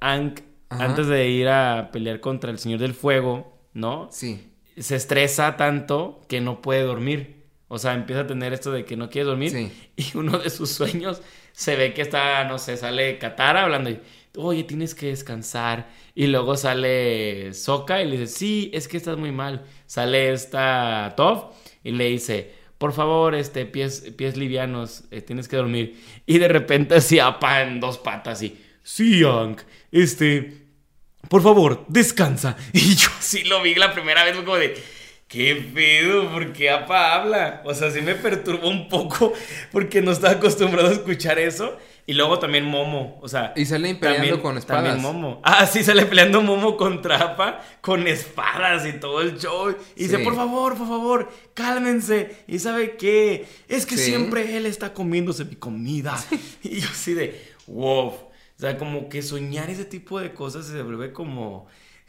[SPEAKER 1] Ajá.
[SPEAKER 2] antes de ir a pelear contra el Señor del Fuego, ¿no?
[SPEAKER 1] Sí.
[SPEAKER 2] Se estresa tanto que no puede dormir. O sea, empieza a tener esto de que no quiere dormir.
[SPEAKER 1] Sí. [laughs]
[SPEAKER 2] Y uno de sus sueños se ve que está, no sé, sale Katara hablando y, oye, tienes que descansar. Y luego sale Soka y le dice, sí, es que estás muy mal. Sale esta Toph y le dice, por favor, este, pies, pies livianos, eh, tienes que dormir. Y de repente así apa en dos patas y, sí, Aang, este, por favor, descansa. [laughs] Y yo sí lo vi la primera vez, como de, ¿qué pedo? ¿Por qué Apa habla? O sea, sí me perturbó un poco porque no estaba acostumbrado a escuchar eso. Y luego también Momo, o sea...
[SPEAKER 1] Y salen peleando con espadas.
[SPEAKER 2] También Momo. Ah, sí, sale peleando Momo contra Apa con espadas y todo el show. Y dice, por favor, por favor, cálmense. ¿Y sabe qué? Es que
[SPEAKER 1] Sí.
[SPEAKER 2] siempre él está comiéndose mi comida. [laughs] Y yo así de, wow. O sea, como que soñar ese tipo de cosas se vuelve como,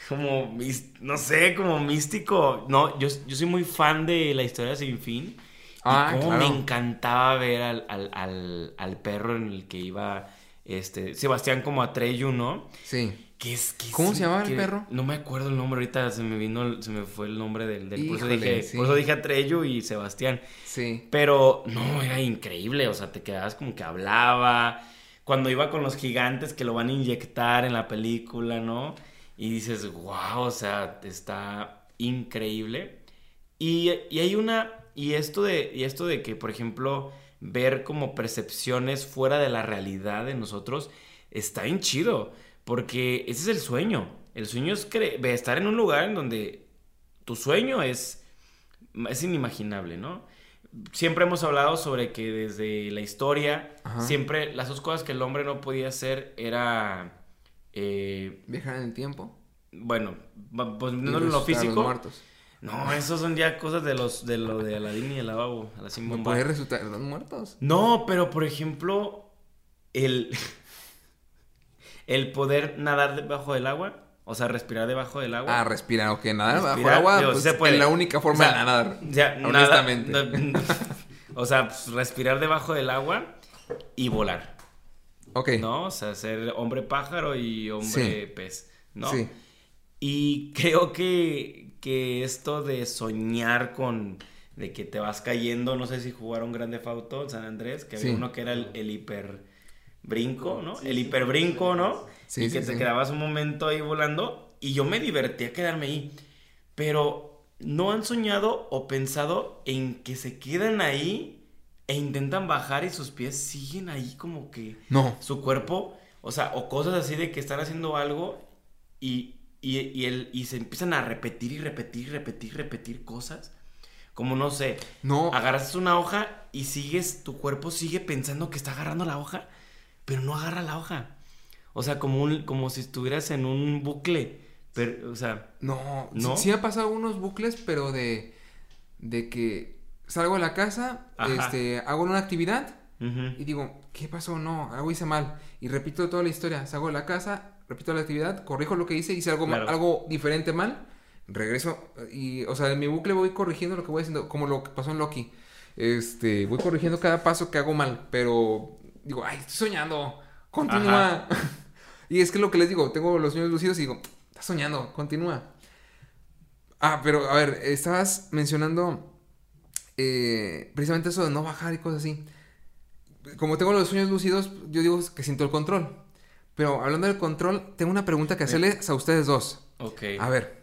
[SPEAKER 2] como, no sé, como místico. No, yo, yo soy muy fan de la historia sin fin.
[SPEAKER 1] Ah,
[SPEAKER 2] y cómo
[SPEAKER 1] claro.
[SPEAKER 2] me encantaba ver al, al, al, al perro en el que iba, este, Sebastián como Atreyu, ¿no?
[SPEAKER 1] Sí.
[SPEAKER 2] Que es,
[SPEAKER 1] ¿Cómo
[SPEAKER 2] es
[SPEAKER 1] se llamaba el perro?
[SPEAKER 2] No me acuerdo el nombre ahorita, se me vino, se me fue el nombre del, del por, eso dije,
[SPEAKER 1] sí.
[SPEAKER 2] por eso dije Atreyu y Sebastián.
[SPEAKER 1] Sí.
[SPEAKER 2] Pero no, era increíble, o sea, te quedabas como que hablaba. Cuando iba con los gigantes que lo van a inyectar en la película, ¿no? Y dices, wow, o sea, está increíble. Y, y hay una. Y esto, de, y esto de que, por ejemplo, ver como percepciones fuera de la realidad de nosotros está bien chido. Porque ese es el sueño. El sueño es estar en un lugar en donde tu sueño es, es inimaginable, ¿no? Siempre hemos hablado sobre que desde la historia,
[SPEAKER 1] Ajá.
[SPEAKER 2] siempre las dos cosas que el hombre no podía hacer era, eh,
[SPEAKER 1] Viajar en el tiempo.
[SPEAKER 2] bueno, pues no en lo
[SPEAKER 1] a los
[SPEAKER 2] físico.
[SPEAKER 1] muertos.
[SPEAKER 2] No, esos son ya cosas de los de lo de Aladín y el lavabo, a la
[SPEAKER 1] ¿No a los muertos?
[SPEAKER 2] No, pero por ejemplo, el el poder nadar debajo del agua, o sea, respirar debajo del agua.
[SPEAKER 1] Ah, respirar, ok, nadar bajo el agua,
[SPEAKER 2] digo,
[SPEAKER 1] pues,
[SPEAKER 2] se puede.
[SPEAKER 1] es la única forma
[SPEAKER 2] O sea,
[SPEAKER 1] de nadar.
[SPEAKER 2] Ya, nada-
[SPEAKER 1] honestamente.
[SPEAKER 2] no- [laughs] o sea, pues, respirar debajo del agua y volar,
[SPEAKER 1] Ok.
[SPEAKER 2] ¿no? O sea, ser hombre pájaro y hombre
[SPEAKER 1] Sí.
[SPEAKER 2] pez, ¿no?
[SPEAKER 1] Sí.
[SPEAKER 2] Y creo que, que esto de soñar con de que te vas cayendo, no sé si jugaron Grande Fauto en San Andrés, que había
[SPEAKER 1] Sí.
[SPEAKER 2] uno que era el, el hiper brinco, ¿no?
[SPEAKER 3] Sí,
[SPEAKER 2] el hiper brinco, ¿no?
[SPEAKER 1] sí,
[SPEAKER 2] y
[SPEAKER 1] sí,
[SPEAKER 2] que te quedabas un momento ahí volando y yo me divertí a quedarme ahí. Pero no han soñado o pensado en que se quedan ahí e intentan bajar y sus pies siguen ahí como que
[SPEAKER 1] No.
[SPEAKER 2] su cuerpo, o sea, o cosas así de que están haciendo algo y, y, y, el, y se empiezan a repetir y repetir y repetir, repetir cosas. Como no sé,
[SPEAKER 1] No.
[SPEAKER 2] agarras una hoja y sigues, tu cuerpo sigue pensando que está agarrando la hoja, pero no agarra la hoja. O sea, como, un, como si estuvieras en un bucle. Pero, o sea,
[SPEAKER 1] No,
[SPEAKER 2] ¿No?
[SPEAKER 1] Sí, sí ha pasado unos bucles, pero de, de que salgo de la casa,
[SPEAKER 2] Ajá.
[SPEAKER 1] este, hago una actividad y digo, ¿qué pasó? No, algo hice mal. Y repito toda la historia. Salgo de la casa, repito la actividad, corrijo lo que hice, hice algo, algo diferente mal, regreso y, o sea, en mi bucle voy corrigiendo lo que voy haciendo, como lo que pasó en Loki. Este, voy corrigiendo cada paso que hago mal, pero digo, ay, estoy soñando, continúa. [laughs] y es que lo que les digo, tengo los sueños lucidos y digo, estás soñando, continúa. Ah, pero a ver, estabas mencionando eh, precisamente eso de no bajar y cosas así. Como tengo los sueños lúcidos, yo digo que siento el control. Pero hablando del control, tengo una pregunta que hacerles a ustedes dos.
[SPEAKER 2] Ok.
[SPEAKER 1] A ver,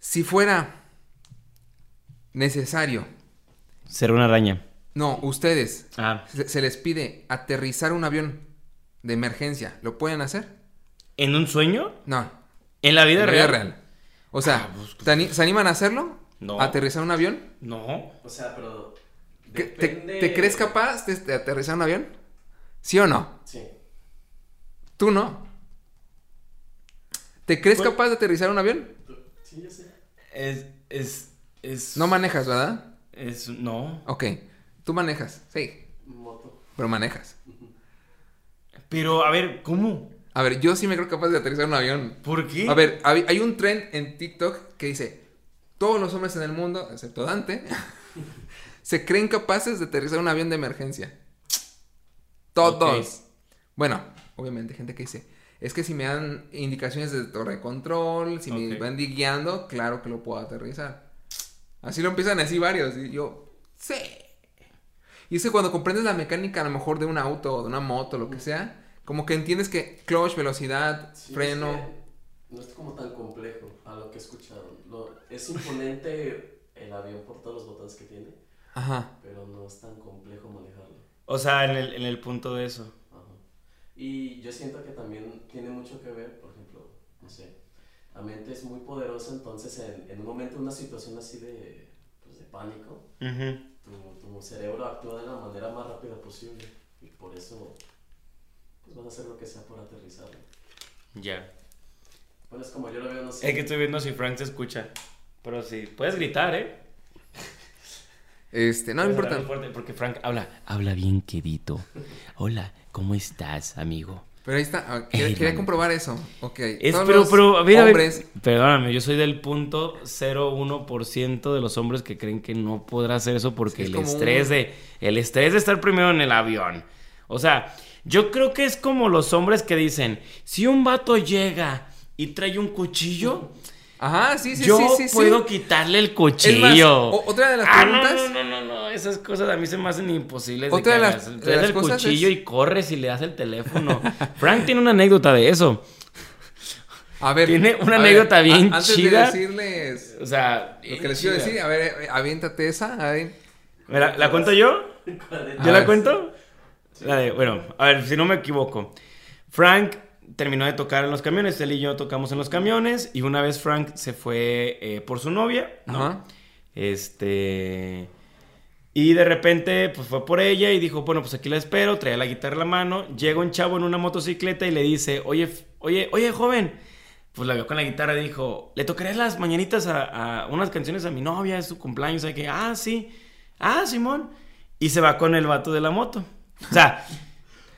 [SPEAKER 1] si fuera necesario,
[SPEAKER 2] Ser una araña.
[SPEAKER 1] no, ustedes,
[SPEAKER 2] Ah.
[SPEAKER 1] se, se les pide aterrizar un avión de emergencia, ¿lo pueden hacer?
[SPEAKER 2] ¿En un sueño?
[SPEAKER 1] No,
[SPEAKER 2] ¿En la vida
[SPEAKER 1] en la
[SPEAKER 2] real?
[SPEAKER 1] vida real. O sea,
[SPEAKER 2] Ah, pues,
[SPEAKER 1] ¿te ani- ¿se animan a hacerlo?
[SPEAKER 2] No.
[SPEAKER 1] ¿Aterrizar un avión?
[SPEAKER 2] No.
[SPEAKER 3] O sea, pero.
[SPEAKER 1] ¿Qué- ¿Te,
[SPEAKER 3] depende-
[SPEAKER 1] te crees capaz de, de aterrizar un avión? ¿Sí o no?
[SPEAKER 3] Sí.
[SPEAKER 1] Tú no. ¿Te crees
[SPEAKER 2] Pues-
[SPEAKER 1] capaz de aterrizar un avión?
[SPEAKER 3] Sí, yo sé.
[SPEAKER 2] Es. Es. Es.
[SPEAKER 1] No manejas, ¿verdad?
[SPEAKER 2] Es. No.
[SPEAKER 1] Ok. Tú manejas, sí,
[SPEAKER 3] Moto.
[SPEAKER 1] pero manejas.
[SPEAKER 2] Pero, a ver, ¿cómo?
[SPEAKER 1] A ver, yo sí me creo capaz de aterrizar un avión.
[SPEAKER 2] ¿Por qué?
[SPEAKER 1] A ver, hay, hay un trend en TikTok que dice, todos los hombres en el mundo, excepto Dante, [laughs] se creen capaces de aterrizar un avión de emergencia. Todos.
[SPEAKER 2] Ok.
[SPEAKER 1] Bueno, obviamente gente que dice, es que si me dan indicaciones de torre de control, si me van guiando, claro que lo puedo aterrizar. Así lo empiezan así varios. Y yo, sí. Y es que cuando comprendes la mecánica a lo mejor de un auto o de una moto, lo que sea, como que entiendes que clutch, velocidad,
[SPEAKER 3] Sí,
[SPEAKER 1] freno.
[SPEAKER 3] es que no es como tan complejo a lo que he escuchado. Lo- es imponente el avión por todos los botones que tiene,
[SPEAKER 1] Ajá.
[SPEAKER 3] pero no es tan complejo manejarlo.
[SPEAKER 2] O sea, en el, en el punto de eso.
[SPEAKER 3] Y yo siento que también tiene mucho que ver, por ejemplo, no sé, la mente es muy poderosa, entonces en, en un momento, una situación así de, pues, de pánico, tu, tu cerebro actúa de la manera más rápida posible y por eso pues vas a hacer lo que sea por aterrizarlo.
[SPEAKER 2] Ya.
[SPEAKER 3] Bueno, es como yo lo veo, no sé.
[SPEAKER 2] Es que estoy viendo si Frank se escucha. Pero sí, puedes gritar, ¿eh?
[SPEAKER 1] Este, no me
[SPEAKER 2] Puedes
[SPEAKER 1] importa.
[SPEAKER 2] porque Frank habla, habla bien quedito. Hola, ¿cómo estás, amigo?
[SPEAKER 1] Pero ahí está. ah, Quería,
[SPEAKER 2] Ey,
[SPEAKER 1] quería comprobar eso. Ok.
[SPEAKER 2] Es,
[SPEAKER 1] Todos
[SPEAKER 2] pero,
[SPEAKER 1] los
[SPEAKER 2] pero, a ver, a ver,
[SPEAKER 1] hombres-
[SPEAKER 2] Perdóname, yo soy del punto 0,1% de los hombres que creen que no podrá hacer eso porque
[SPEAKER 1] Sí, es
[SPEAKER 2] el estrés
[SPEAKER 1] un-
[SPEAKER 2] de el estrés de estar primero en el avión. O sea, yo creo que es como los hombres que dicen, si un vato llega y trae un cuchillo,
[SPEAKER 1] Ajá, sí, sí,
[SPEAKER 2] yo
[SPEAKER 1] sí, sí. sí.
[SPEAKER 2] puedo quitarle el
[SPEAKER 1] Es más,
[SPEAKER 2] cuchillo.
[SPEAKER 1] otra de las
[SPEAKER 2] Ah, no,
[SPEAKER 1] preguntas.
[SPEAKER 2] no, no, no, no, esas cosas a mí se me hacen imposibles.
[SPEAKER 1] Otra
[SPEAKER 2] de
[SPEAKER 1] de
[SPEAKER 2] que
[SPEAKER 1] las- de las
[SPEAKER 2] el
[SPEAKER 1] cosas
[SPEAKER 2] cuchillo
[SPEAKER 1] es-
[SPEAKER 2] y corres y le das el teléfono. [laughs] Frank tiene una anécdota de eso.
[SPEAKER 1] A ver.
[SPEAKER 2] Tiene una
[SPEAKER 1] a ver,
[SPEAKER 2] anécdota bien
[SPEAKER 1] a- antes
[SPEAKER 2] chida.
[SPEAKER 1] de decirles
[SPEAKER 2] O sea,
[SPEAKER 1] lo que les quiero decir, a ver, aviéntate esa. A ver.
[SPEAKER 2] ¿Me la, cuento yo? ¿Yo
[SPEAKER 1] A
[SPEAKER 2] la
[SPEAKER 1] ver.
[SPEAKER 2] cuento? La de- bueno, a ver, si no me equivoco. Frank terminó de tocar en los camiones, él y yo tocamos en los camiones y una vez Frank se fue eh, por su novia, ¿no?
[SPEAKER 1] Ajá.
[SPEAKER 2] Este... Y de repente, pues fue por ella y dijo, bueno, pues aquí la espero, traía la guitarra en la mano, llega un chavo en una motocicleta y le dice, oye, oye, oye, joven, pues la vio con la guitarra y dijo, ¿le tocaré las mañanitas a, a unas canciones a mi novia, es su cumpleaños? Ah, sí, ah, Simón. Y se va con el vato de la moto. O sea,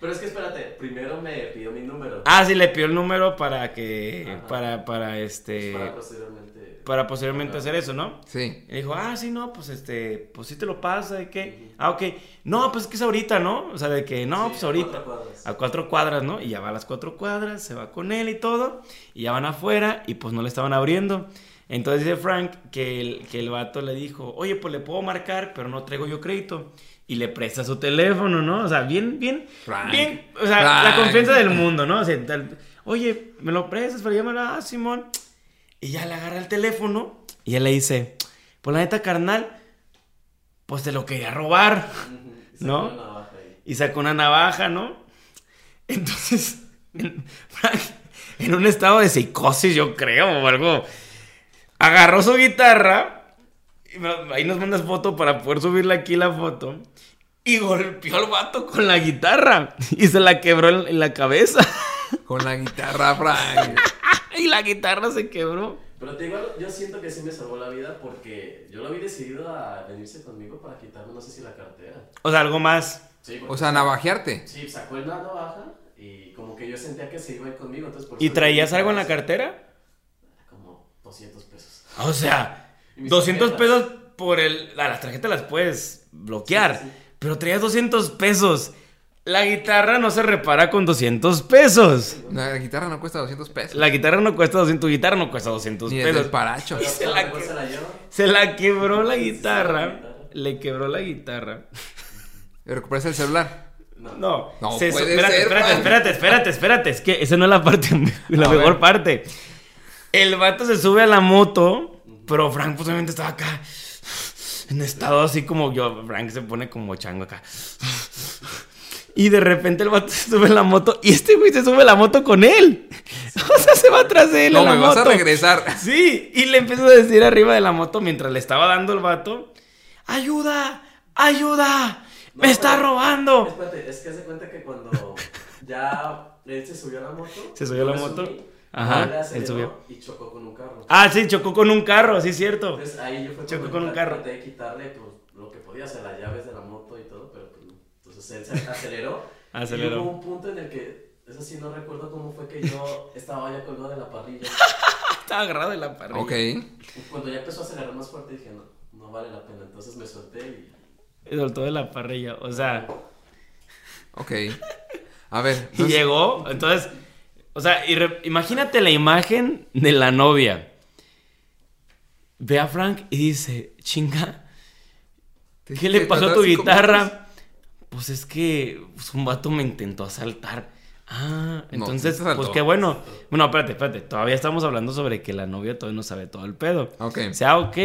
[SPEAKER 3] Pero es que espérate, primero me pidió mi número.
[SPEAKER 2] ah, sí, le pidió el número para que,
[SPEAKER 3] Ajá.
[SPEAKER 2] para, para
[SPEAKER 3] Pues
[SPEAKER 2] este,
[SPEAKER 3] para posteriormente.
[SPEAKER 2] para posteriormente hacer eso, ¿no?
[SPEAKER 1] Sí.
[SPEAKER 2] Y dijo, ah, sí, no, pues este, pues sí te lo pasa, ¿y qué? Ah, ok. No, pues es que es ahorita, ¿no? O sea, de que, no,
[SPEAKER 3] Sí,
[SPEAKER 2] pues ahorita.
[SPEAKER 3] cuatro cuadras.
[SPEAKER 2] A cuatro cuadras, ¿no? Y ya va a las cuatro cuadras, se va con él y todo. Y ya van afuera y pues no le estaban abriendo. Entonces dice Frank que el, que el vato le dijo, oye, pues le puedo marcar, pero no traigo yo crédito. Y le presta su teléfono, ¿no? O sea, bien, bien,
[SPEAKER 1] Frank.
[SPEAKER 2] bien. O sea, la confianza del mundo, ¿no? O sea, tal- oye, ¿me lo prestas para llamar a Simón? Y ya le agarra el teléfono y él le dice, pues la neta, carnal, pues te lo quería robar.
[SPEAKER 3] Sacó
[SPEAKER 2] ¿No? Y sacó una navaja, ¿no? Entonces, [laughs] en, Frank, en un estado de psicosis, yo creo, o algo, agarró su guitarra, ahí nos mandas foto para poder subirle aquí la foto, y golpeó al vato con la guitarra, y se la quebró en, en la cabeza, [laughs]
[SPEAKER 1] Con la guitarra, Frank. [laughs]
[SPEAKER 2] y la guitarra se quebró.
[SPEAKER 3] Pero te digo, yo siento que sí me salvó la vida porque yo lo había decidido a venirse conmigo para quitarme, no sé si la cartera.
[SPEAKER 2] O sea, algo más.
[SPEAKER 3] Sí,
[SPEAKER 1] O sea, navajearte.
[SPEAKER 3] Sí, sacó el navaja y como que yo sentía que se iba a ir conmigo, entonces por
[SPEAKER 2] ¿Y traías algo en la
[SPEAKER 3] "Ah,
[SPEAKER 2] cartera?
[SPEAKER 3] Como 200 pesos.
[SPEAKER 2] O sea, 200
[SPEAKER 3] tarjetas.
[SPEAKER 2] pesos por el... a las tarjetas las puedes bloquear.
[SPEAKER 3] Sí, sí.
[SPEAKER 2] Pero traías 200 pesos. La guitarra no se repara con 200 pesos.
[SPEAKER 1] La guitarra no cuesta 200 pesos.
[SPEAKER 2] La guitarra no cuesta 200, tu guitarra no cuesta 200
[SPEAKER 1] Ni el
[SPEAKER 2] pesos.
[SPEAKER 1] del paracho.
[SPEAKER 2] Se
[SPEAKER 3] ¿cuánto
[SPEAKER 2] la que-
[SPEAKER 3] se la llevo?
[SPEAKER 2] Se la quebró la guitarra. Le quebró la guitarra.
[SPEAKER 1] ¿Recuperas el celular?
[SPEAKER 3] No.
[SPEAKER 2] No,
[SPEAKER 1] No
[SPEAKER 2] se-
[SPEAKER 1] puede
[SPEAKER 2] espérate,
[SPEAKER 1] ser,
[SPEAKER 2] espérate, espérate, espérate, espérate. Es que esa no es la parte, [laughs] la
[SPEAKER 1] A
[SPEAKER 2] mejor
[SPEAKER 1] ver.
[SPEAKER 2] parte. El vato se sube a la moto, pero Frank pues obviamente estaba acá. En estado así como yo. Frank se pone como chango acá. Y de repente el vato [laughs] se sube a la moto y este güey se sube a la moto con él. O sea, se va atrás de él
[SPEAKER 1] No,
[SPEAKER 2] a la
[SPEAKER 1] me vas a
[SPEAKER 2] moto.
[SPEAKER 1] regresar.
[SPEAKER 2] Sí, y le empezó a decir arriba de la moto mientras le estaba dando el vato, ¡ayuda! ¡ayuda! ¡Me
[SPEAKER 3] No,
[SPEAKER 2] está
[SPEAKER 3] pero-
[SPEAKER 2] robando!
[SPEAKER 3] Espérate, es que hace cuenta que cuando ya él se subió a la moto.
[SPEAKER 2] Se subió a la moto.
[SPEAKER 3] subí,
[SPEAKER 2] Ajá,
[SPEAKER 3] él
[SPEAKER 2] subió.
[SPEAKER 3] Y chocó con un carro.
[SPEAKER 2] Ah, sí, chocó con un carro, sí, cierto.
[SPEAKER 3] Entonces ahí yo fue
[SPEAKER 2] Chocó con un carro.
[SPEAKER 3] Traté de quitarle pues, lo que podía hacer, las llaves de la moto y todo, pero pues. Entonces él se [laughs] aceleró.
[SPEAKER 2] Aceleró.
[SPEAKER 3] Y hubo un punto en el que, eso sí no recuerdo cómo fue que yo [laughs] estaba ya colgado de la parrilla. [laughs]
[SPEAKER 2] Estaba agarrado de la parrilla.
[SPEAKER 1] Ok.
[SPEAKER 3] Y cuando ya empezó a acelerar más fuerte dije, no, no vale la pena. Entonces me solté y...
[SPEAKER 2] Y soltó de la parrilla, o sea,
[SPEAKER 1] Ok. A ver.
[SPEAKER 2] y llegó, entonces, o sea, imagínate la imagen de la novia. Ve a Frank y dice, chinga, ¿qué le pasó a tu guitarra? Pues es que pues, un vato me intentó asaltar. Ah,
[SPEAKER 1] No,
[SPEAKER 2] entonces,
[SPEAKER 1] asaltó.
[SPEAKER 2] pues qué bueno. Bueno, espérate, espérate. Todavía estamos hablando sobre que la novia todavía no sabe todo el pedo.
[SPEAKER 1] Ok.
[SPEAKER 2] O sea, ok.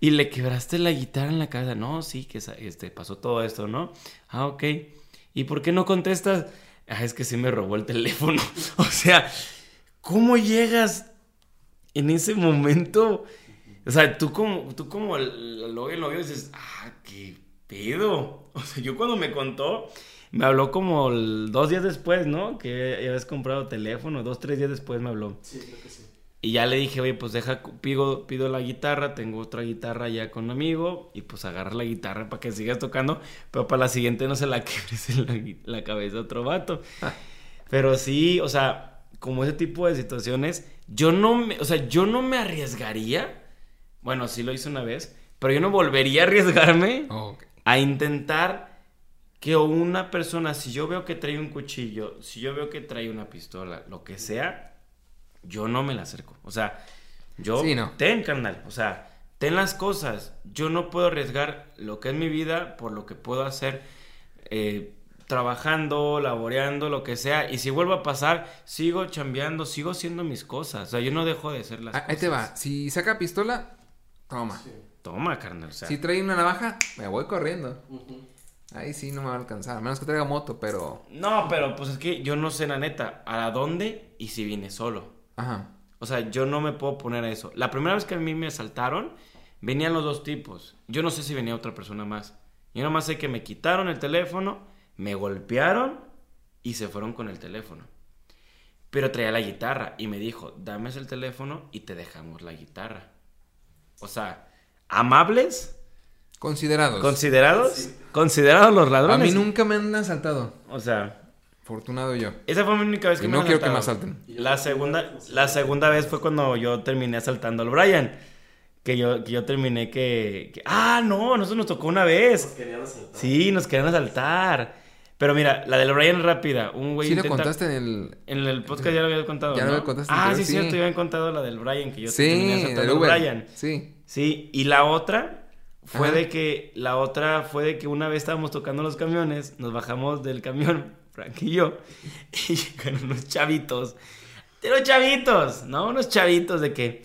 [SPEAKER 2] Y le quebraste la guitarra en la cabeza. No, sí, que este, pasó todo esto, ¿no? Ah, ok. ¿Y por qué no contestas? Ah, es que sí me robó el teléfono. [laughs] o sea, ¿cómo llegas en ese momento? O sea, tú como, tú como novio, el novio dices, ah, qué pedo. O sea, yo cuando me contó, me habló como dos días después, ¿no? Que habías comprado teléfono, dos, tres días después me habló.
[SPEAKER 3] Sí, creo que sí.
[SPEAKER 2] Y ya le dije, oye, pues deja, pido, pido la guitarra, tengo otra guitarra ya con un amigo, y pues agarra la guitarra para que sigas tocando, pero para la siguiente no se la [laughs] quebres en la, cabeza a otro vato. Pero sí, o sea, como ese tipo de situaciones, yo no me, o sea, yo no me arriesgaría, bueno, sí lo hice una vez, pero yo no volvería a arriesgarme
[SPEAKER 1] Ok.
[SPEAKER 2] a intentar que una persona, si yo veo que trae un cuchillo, si yo veo que trae una pistola, lo que sea, yo no me la acerco. O sea, yo
[SPEAKER 1] Sí, no.
[SPEAKER 2] ten, carnal. O sea, ten las cosas. Yo no puedo arriesgar lo que es mi vida por lo que puedo hacer. eh, trabajando, laboreando, lo que sea. Y si vuelve a pasar, sigo chambeando, sigo haciendo mis cosas. O sea, yo no dejo de hacer las
[SPEAKER 1] Ah, Ahí
[SPEAKER 2] cosas.
[SPEAKER 1] te va. Si saca pistola, toma.
[SPEAKER 3] Sí.
[SPEAKER 2] Toma, carnal. O sea,
[SPEAKER 1] Si trae una navaja, me voy corriendo.
[SPEAKER 3] Ujú.
[SPEAKER 1] Ahí sí no me va a alcanzar. A menos que traiga moto, pero.
[SPEAKER 2] No, pero pues es que yo no sé la neta a dónde y si vine solo.
[SPEAKER 1] Ajá.
[SPEAKER 2] O sea, yo no me puedo poner a eso. La primera vez que a mí me asaltaron, venían los dos tipos. Yo no sé si venía otra persona más. Yo nomás sé que me quitaron el teléfono, me golpearon y se fueron con el teléfono. Pero traía la guitarra y me dijo, dame el teléfono y te dejamos la guitarra. O sea, amables,
[SPEAKER 1] Considerados.
[SPEAKER 2] considerados,
[SPEAKER 3] Sí.
[SPEAKER 2] considerados los
[SPEAKER 1] a
[SPEAKER 2] ladrones.
[SPEAKER 1] mí nunca me han asaltado.
[SPEAKER 2] O sea,
[SPEAKER 1] Afortunado yo.
[SPEAKER 2] esa fue mi única vez que
[SPEAKER 1] Y
[SPEAKER 2] me
[SPEAKER 1] no quiero que me asalten.
[SPEAKER 3] Yo
[SPEAKER 2] La segunda, la segunda vez fue cuando yo terminé asaltando al Brian. Que yo, que yo terminé que, que- Ah, no, nosotros nos tocó una
[SPEAKER 3] Nos
[SPEAKER 2] vez.
[SPEAKER 3] querían asaltar.
[SPEAKER 2] Sí, nos querían asaltar. Pero mira, la del Brian rápida. Un güey
[SPEAKER 1] Sí, lo
[SPEAKER 2] intenta-
[SPEAKER 1] contaste en el.
[SPEAKER 2] En el podcast ya lo había contado,
[SPEAKER 1] Ya lo
[SPEAKER 2] ¿no?
[SPEAKER 1] había contado
[SPEAKER 2] Ah, sí,
[SPEAKER 1] sí.
[SPEAKER 2] cierto, ya habían contado la del Brian, que yo
[SPEAKER 1] sí,
[SPEAKER 2] terminé asaltando al. Brian.
[SPEAKER 1] Sí.
[SPEAKER 2] Sí, y la otra fue
[SPEAKER 1] Ajá.
[SPEAKER 2] de que, la otra fue de que una vez estábamos tocando los camiones, nos bajamos del camión, Frank y yo, [laughs] y llegaron unos chavitos, de los chavitos, ¿no? Unos chavitos de que,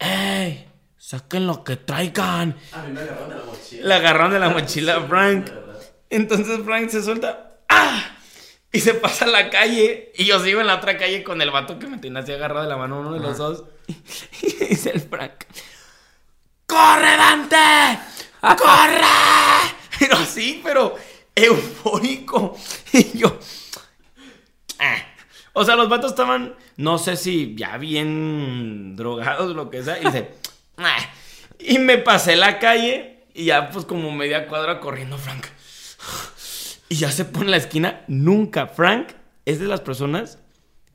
[SPEAKER 2] ¡ey! Saquen lo que traigan.
[SPEAKER 3] A mí me agarraron de la mochila.
[SPEAKER 2] Le agarraron de la [laughs] mochila Frank. Entonces Frank se suelta, ¡ah! Y se pasa a la calle. Y yo sigo en la otra calle con el vato que me tenía así agarrado de la mano, uno de los dos. [laughs] Y dice el Frank, ¡corre, Dante! ¡Corre! Pero sí, pero eufórico. [laughs] Y yo, "Ah". O sea, los vatos estaban, no sé si ya bien drogados lo que sea. Y dice, [laughs] "Ah". Y me pasé la calle y ya pues como media cuadra corriendo Frank. Y ya se pone en la esquina. Nunca, Frank es de las personas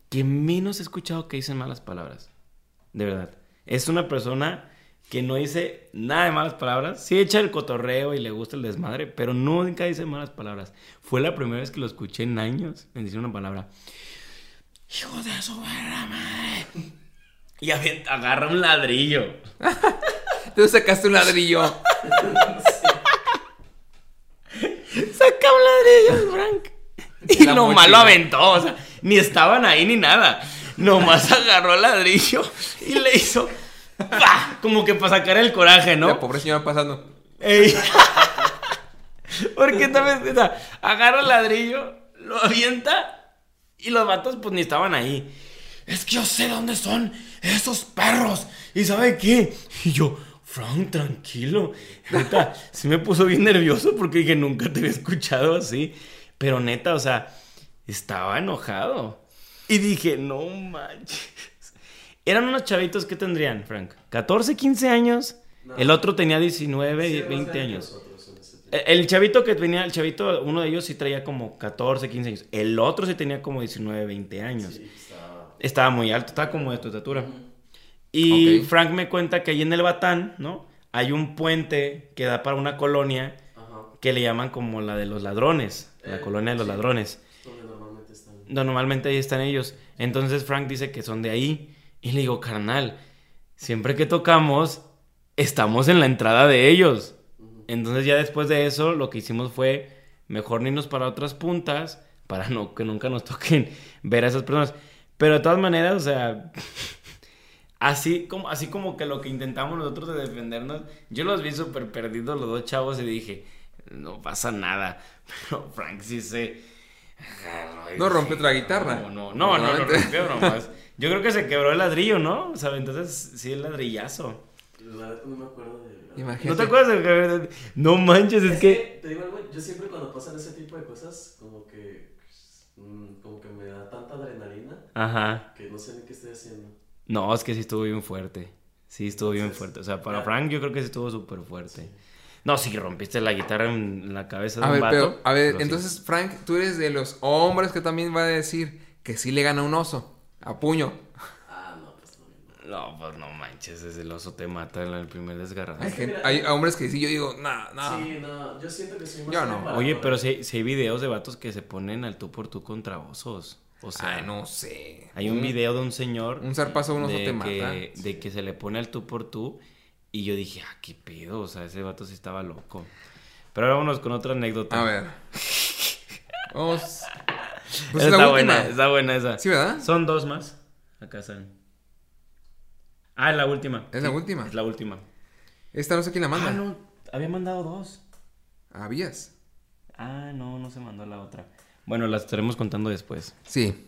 [SPEAKER 2] que menos he escuchado que dicen malas palabras. De verdad. Es una persona que no dice nada de malas palabras. Sí echa el cotorreo y le gusta el desmadre, pero nunca dice malas palabras. Fue la primera vez que lo escuché en años en decir una palabra. Hijo de su buena madre. Y agarra un ladrillo. [laughs]
[SPEAKER 1] Tú sacaste un ladrillo. [laughs]
[SPEAKER 2] Saca un ladrillo, Frank. Y
[SPEAKER 1] La
[SPEAKER 2] nomás lo aventó, o sea, ni estaban ahí ni nada. Nomás [laughs] agarró el ladrillo y le hizo. [laughs] Como que para sacar el coraje,
[SPEAKER 1] La
[SPEAKER 2] ¿no?
[SPEAKER 1] pobre señora pasando.
[SPEAKER 2] Ey. [laughs] Porque también, o sea, agarra el ladrillo, lo avienta y los vatos pues ni estaban ahí. Es que yo sé dónde son esos perros. ¿Y sabe qué? Y yo, Frank, tranquilo. Neta, [laughs] sí me puso bien nervioso porque dije, nunca te había escuchado así. Pero neta, o sea, estaba enojado. Y dije, no manches. Eran unos chavitos que tendrían, Frank. 14, 15 años.
[SPEAKER 3] No.
[SPEAKER 2] El otro tenía 19,
[SPEAKER 3] Sí, más
[SPEAKER 2] 20
[SPEAKER 3] grande que
[SPEAKER 2] años.
[SPEAKER 3] tiempo.
[SPEAKER 2] El chavito que tenía, el chavito, uno de ellos sí traía como 14, 15 años. El otro sí tenía como 19, 20 años.
[SPEAKER 3] Sí, estaba-
[SPEAKER 2] Estaba muy alto, estaba como de tu estatura. Y. Frank me cuenta que ahí en el Batán, ¿no? Hay un puente que da para una colonia
[SPEAKER 3] Ajá.
[SPEAKER 2] que le llaman como la de los ladrones. La
[SPEAKER 3] Eh,
[SPEAKER 2] colonia de los
[SPEAKER 3] sí.
[SPEAKER 2] ladrones.
[SPEAKER 3] Donde normalmente están.
[SPEAKER 2] No, normalmente ahí están ellos. Entonces Frank dice que son de ahí. Y le digo, carnal, siempre que tocamos, estamos en la entrada de ellos. Entonces ya después de eso, lo que hicimos fue mejor irnos para otras puntas para no que nunca nos [laughs] toquen ver a esas personas. Pero de todas maneras, o sea, [laughs] así como, así como que lo que intentamos nosotros de defendernos, yo los vi súper perdidos los dos chavos y dije, no pasa nada. [laughs] Pero Frank sí se... agarró y
[SPEAKER 1] No rompió otra guitarra.
[SPEAKER 2] No, no, no, no, lo
[SPEAKER 1] Afortunadamente.
[SPEAKER 2] rompió nomás. Yo creo que se quebró el ladrillo, ¿no? O sea, entonces sí el ladrillazo.
[SPEAKER 3] La verdad no me acuerdo de.
[SPEAKER 1] Imagínate.
[SPEAKER 2] ¿No te acuerdas de que... No manches, es que...
[SPEAKER 3] Te digo algo, yo siempre cuando pasan ese tipo de cosas, como que. mm, Como que me da tanta adrenalina
[SPEAKER 2] Ajá.
[SPEAKER 3] que no sé ni qué estoy haciendo.
[SPEAKER 2] No, es que sí estuvo bien fuerte. Sí, estuvo bien fuerte. O sea, para
[SPEAKER 3] ya.
[SPEAKER 2] Frank yo creo que sí estuvo súper fuerte. No, sí, rompiste la guitarra en la cabeza de
[SPEAKER 1] A
[SPEAKER 2] un
[SPEAKER 1] ver,
[SPEAKER 2] vato.
[SPEAKER 1] pero, a ver,
[SPEAKER 2] sí.
[SPEAKER 1] entonces, Frank, tú eres de los hombres que también va a decir que sí le gana un oso. A puño.
[SPEAKER 3] Ah, no, pues no. no.
[SPEAKER 2] Pues no manches, desde el oso te mata en el primer desgarrado.
[SPEAKER 1] Hay, gente- hay hombres que sí, yo digo, no, no.
[SPEAKER 3] Sí, no, yo siento que soy más.
[SPEAKER 1] Yo no.
[SPEAKER 3] preparado
[SPEAKER 2] Oye, pero si, si hay videos de vatos que se ponen al tú por tú contra osos. O sea,
[SPEAKER 1] Ay, no sé.
[SPEAKER 2] hay un video de un señor
[SPEAKER 1] Un zarpazo a un oso
[SPEAKER 2] de
[SPEAKER 1] te mata.
[SPEAKER 2] que, de que se le pone al tú por tú. Y yo dije, ah, qué pedo. O sea, ese vato sí estaba loco. Pero ahora vámonos con otra anécdota.
[SPEAKER 1] A ver. [laughs] Vamos. Pues es
[SPEAKER 2] está
[SPEAKER 1] la
[SPEAKER 2] buena, está buena esa.
[SPEAKER 1] Sí, ¿verdad?
[SPEAKER 2] Son dos más. Acá están. Ah, es la última.
[SPEAKER 1] Es la última.
[SPEAKER 2] Es la última.
[SPEAKER 1] Esta no sé quién la manda.
[SPEAKER 2] Ah, no. Había mandado dos.
[SPEAKER 1] ¿Habías?
[SPEAKER 2] Ah, no, no se mandó la otra. Bueno, las estaremos contando después.
[SPEAKER 1] Sí.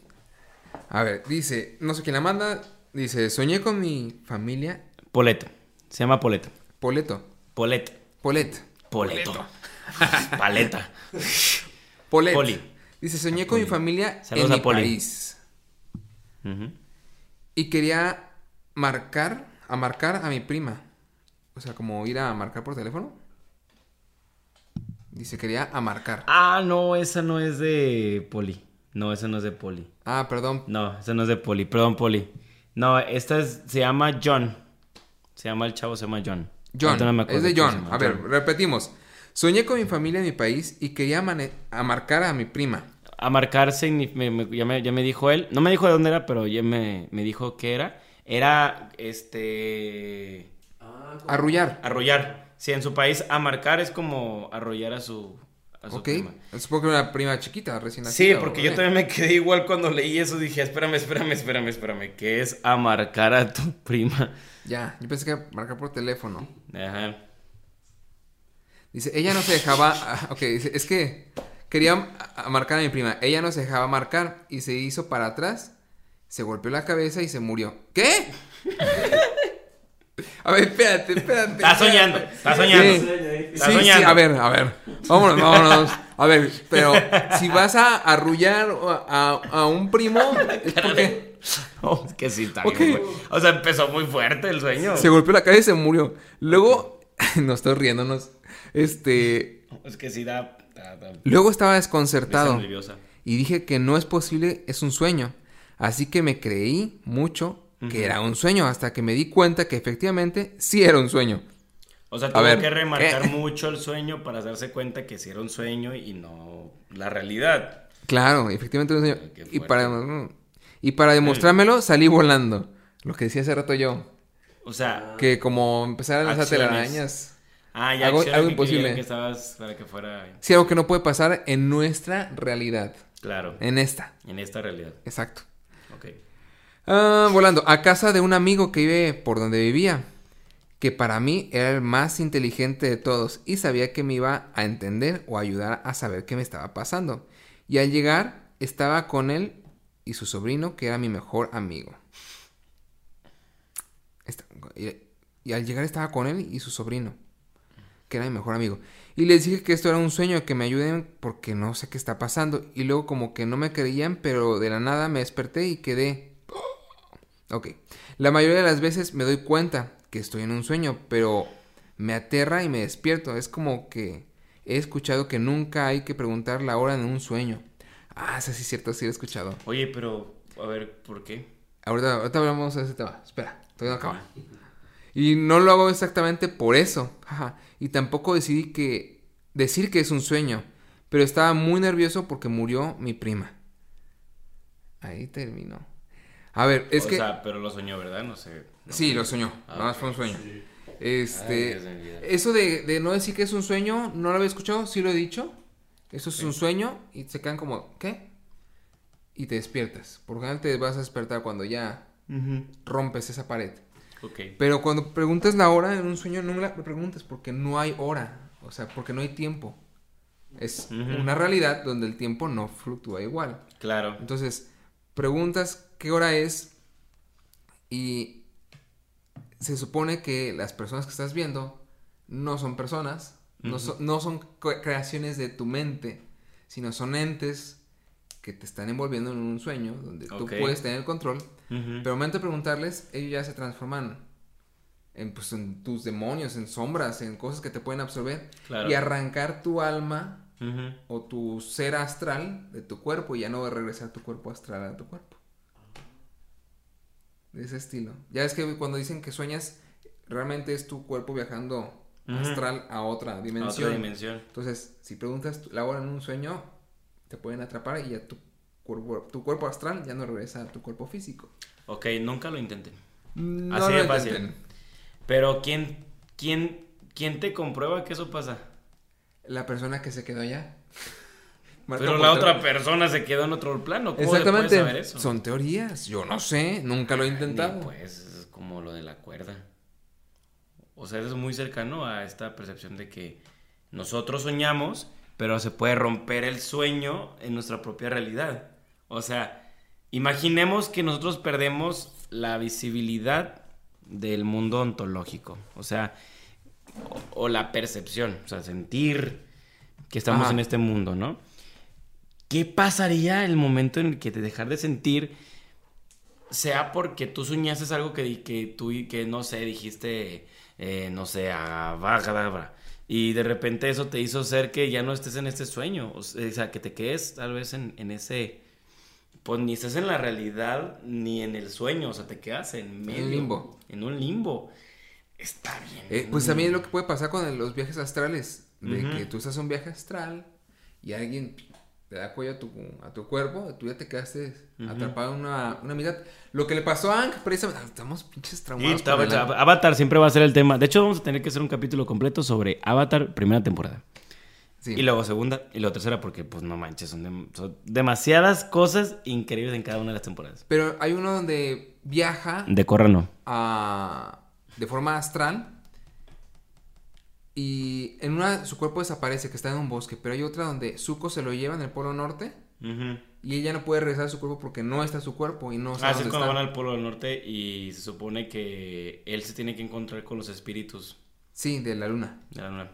[SPEAKER 1] A ver, dice, no sé quién la manda. Dice, soñé con mi familia.
[SPEAKER 2] Poleto. Se llama Poleto.
[SPEAKER 1] Poleto.
[SPEAKER 2] Poleto.
[SPEAKER 1] Polet.
[SPEAKER 2] Poleto. [laughs] Paleta.
[SPEAKER 1] Polet.
[SPEAKER 2] Poli.
[SPEAKER 1] Dice, soñé con mi familia
[SPEAKER 2] Saludos
[SPEAKER 1] en mi
[SPEAKER 2] Poli.
[SPEAKER 1] país. Y quería marcar, a marcar a mi prima. O sea, como ir a marcar por teléfono. Dice, quería a marcar.
[SPEAKER 2] Ah, no, esa no es de Poli. No, esa no es de Poli.
[SPEAKER 1] Ah, perdón.
[SPEAKER 2] No, esa no es de Poli. Perdón, Poli. No, esta es, se llama John. Se llama el chavo, se llama John.
[SPEAKER 1] John.
[SPEAKER 2] No me
[SPEAKER 1] es de John. A ver,
[SPEAKER 2] John.
[SPEAKER 1] repetimos. Soñé con mi familia en mi país y quería a marcar a mi prima.
[SPEAKER 2] A marcar signi- me- me- ya, me, ya me dijo él. No me dijo de dónde era, pero ya me, me dijo qué era. Era este.
[SPEAKER 3] Ah,
[SPEAKER 1] Arrullar.
[SPEAKER 2] Arrollar. Sí, en su país, a marcar es como arrollar a su, a su
[SPEAKER 1] Ok.
[SPEAKER 2] prima.
[SPEAKER 1] Supongo que era una prima chiquita, recién
[SPEAKER 2] Sí,
[SPEAKER 1] nacida.
[SPEAKER 2] porque
[SPEAKER 1] o-
[SPEAKER 2] yo también me quedé igual cuando leí eso. Dije, espérame, espérame, espérame, espérame. ¿Qué es a marcar a tu [laughs] prima?
[SPEAKER 1] Ya, yo pensé que marcar por teléfono.
[SPEAKER 2] Ajá.
[SPEAKER 1] Dice, ella no se dejaba. [laughs] ah, Ok, dice, es que quería marcar a mi prima. Ella no se dejaba marcar y se hizo para atrás, se golpeó la cabeza y se murió. ¿Qué? [laughs] a ver, espérate, espérate.
[SPEAKER 2] Está soñando, está soñando.
[SPEAKER 1] Sí.
[SPEAKER 2] Está
[SPEAKER 1] Sí, sí, a ver, a ver. Vámonos, vámonos. A ver, pero si vas a arrullar a, a- a un primo, [laughs] es porque
[SPEAKER 2] Oh, es que sí está
[SPEAKER 1] Ok.
[SPEAKER 2] bien, güey. O sea, empezó muy fuerte el sueño.
[SPEAKER 1] se golpeó la cabeza y se murió. Luego, [laughs] no estoy riéndonos. Este.
[SPEAKER 2] Es que sí da.
[SPEAKER 1] Luego estaba desconcertado. y dije que no es posible, es un sueño. Así que me creí mucho que era un sueño, hasta que me di cuenta que efectivamente sí era un sueño.
[SPEAKER 2] O sea, tuvo que remarcar
[SPEAKER 1] ¿qué?
[SPEAKER 2] mucho el sueño para darse cuenta que sí era un sueño y no la realidad.
[SPEAKER 1] Claro, efectivamente era un sueño.
[SPEAKER 2] Qué
[SPEAKER 1] Y para, y para demostrármelo salí volando. Lo que decía hace rato yo.
[SPEAKER 2] O sea,
[SPEAKER 1] Que como empezaran las telarañas.
[SPEAKER 2] Ah, ya
[SPEAKER 1] algo- algo
[SPEAKER 2] que
[SPEAKER 1] imposible.
[SPEAKER 2] que estabas para que fuera.
[SPEAKER 1] Sí, algo que no puede pasar en nuestra realidad.
[SPEAKER 2] Claro,
[SPEAKER 1] En esta.
[SPEAKER 2] en esta realidad.
[SPEAKER 1] Exacto.
[SPEAKER 2] Ok.
[SPEAKER 1] Ah, volando a casa de un amigo que vive por donde vivía, que para mí era el más inteligente de todos y sabía que me iba a entender o ayudar a saber qué me estaba pasando. Y al llegar estaba con él y su sobrino, que era mi mejor amigo. Esta- y, y al llegar estaba con él y su sobrino, que era mi mejor amigo. Y les dije que esto era un sueño, que me ayuden porque no sé qué está pasando. Y luego como que no me creían, pero de la nada me desperté y quedé Ok. La mayoría de las veces me doy cuenta que estoy en un sueño, pero me aterra y me despierto. Es como que he escuchado que nunca hay que preguntar la hora en un sueño. Ah, eso sí es cierto, sí lo he escuchado.
[SPEAKER 2] Oye, pero, a ver, ¿por qué?
[SPEAKER 1] Ahorita, ahorita hablamos de ese tema. Espera, todavía no acaba. Y no lo hago exactamente por eso. jaja. Y tampoco decidí que decir que es un sueño. Pero estaba muy nervioso porque murió mi prima. Ahí terminó. A ver, es
[SPEAKER 2] o
[SPEAKER 1] que...
[SPEAKER 2] sea, pero lo soñó, ¿verdad? No sé. no
[SPEAKER 1] Sí, lo soñó.
[SPEAKER 2] Ah,
[SPEAKER 1] Nada más fue un sueño.
[SPEAKER 3] Sí.
[SPEAKER 1] Este.
[SPEAKER 2] Ay,
[SPEAKER 1] eso de, de no decir que es un sueño, no lo había escuchado, sí lo he dicho. Eso es
[SPEAKER 2] Sí.
[SPEAKER 1] un sueño y se quedan como, ¿qué? Y te despiertas. Por lo general te vas a despertar cuando ya rompes esa pared. Pero cuando preguntas la hora en un sueño, no me la preguntes porque no hay hora. O sea, porque no hay tiempo. Es una realidad donde el tiempo no fluctúa igual.
[SPEAKER 2] Claro.
[SPEAKER 1] Entonces, preguntas qué hora es y se supone que las personas que estás viendo no son personas, no, son, no son cre- creaciones de tu mente, sino son entes que te están envolviendo en un sueño donde tú puedes tener el control, pero al momento de preguntarles, ellos ya se transforman en, pues, en tus demonios, en sombras, en cosas que te pueden absorber
[SPEAKER 2] Claro.
[SPEAKER 1] y arrancar tu alma o tu ser astral de tu cuerpo y ya no va a regresar tu cuerpo astral a tu cuerpo. De ese estilo. Ya es que cuando dicen que sueñas, realmente es tu cuerpo viajando astral a otra
[SPEAKER 2] A
[SPEAKER 1] dimensión.
[SPEAKER 2] Otra dimensión.
[SPEAKER 1] Entonces, si preguntas la hora en un sueño, te pueden atrapar y ya tu cuerpo, tu cuerpo astral ya no regresa a tu cuerpo físico.
[SPEAKER 2] Ok, nunca lo intenté.
[SPEAKER 1] No
[SPEAKER 2] Así
[SPEAKER 1] lo
[SPEAKER 2] de fácil.
[SPEAKER 1] intenten.
[SPEAKER 2] Pero ¿quién, quién, quién te comprueba que eso pasa?
[SPEAKER 1] La persona que se quedó allá. [laughs] Marca
[SPEAKER 2] Pero la otra persona se quedó en otro plano. ¿Cómo
[SPEAKER 1] Exactamente.
[SPEAKER 2] Exactamente. saber eso?
[SPEAKER 1] Son teorías. Yo no sé. Nunca lo he intentado.
[SPEAKER 2] Ni, Pues es como lo de la cuerda. O sea, es muy cercano a esta percepción de que nosotros soñamos, pero se puede romper el sueño en nuestra propia realidad. O sea, imaginemos que nosotros perdemos la visibilidad del mundo ontológico. O sea, o, o la percepción, o sea, sentir que estamos
[SPEAKER 1] Ajá.
[SPEAKER 2] en este mundo, ¿no? ¿Qué pasaría el momento en el que te dejar de sentir sea porque tú soñaste algo que, que tú, que no sé, dijiste, eh, no sé, a y de repente eso te hizo ser que ya no estés en este sueño, o sea, que te quedes tal vez en, en ese, pues ni estés en la realidad ni en el sueño, o sea, te quedas en medio.
[SPEAKER 1] limbo.
[SPEAKER 2] En un limbo. Está bien.
[SPEAKER 1] Eh, pues también es lo que puede pasar con los viajes astrales. De que tú estás en un viaje astral y alguien te da cuello a tu, a tu cuerpo, tú ya te quedaste atrapado en una, una mitad. Lo que le pasó a Ank, precisamente, ah, estamos pinches traumados.
[SPEAKER 2] Avatar,
[SPEAKER 1] el
[SPEAKER 2] siempre va a ser el tema. De hecho, vamos a tener que hacer un capítulo completo sobre Avatar, primera temporada.
[SPEAKER 1] Sí.
[SPEAKER 2] Y luego segunda y luego tercera porque pues no manches, son demasiadas cosas increíbles en cada una de las temporadas.
[SPEAKER 1] Pero hay uno donde viaja
[SPEAKER 2] De Corra no.
[SPEAKER 1] a- de forma astral y en una su cuerpo desaparece, que está en un bosque, pero hay otra donde Zuko se lo lleva en el polo norte y ella no puede regresar a su cuerpo porque no está su cuerpo y no sabe
[SPEAKER 2] Así es
[SPEAKER 1] dónde
[SPEAKER 2] cuando
[SPEAKER 1] está.
[SPEAKER 2] van al Polo del Norte y se supone que él se tiene que encontrar con los espíritus
[SPEAKER 1] Sí, de la luna.
[SPEAKER 2] de la luna.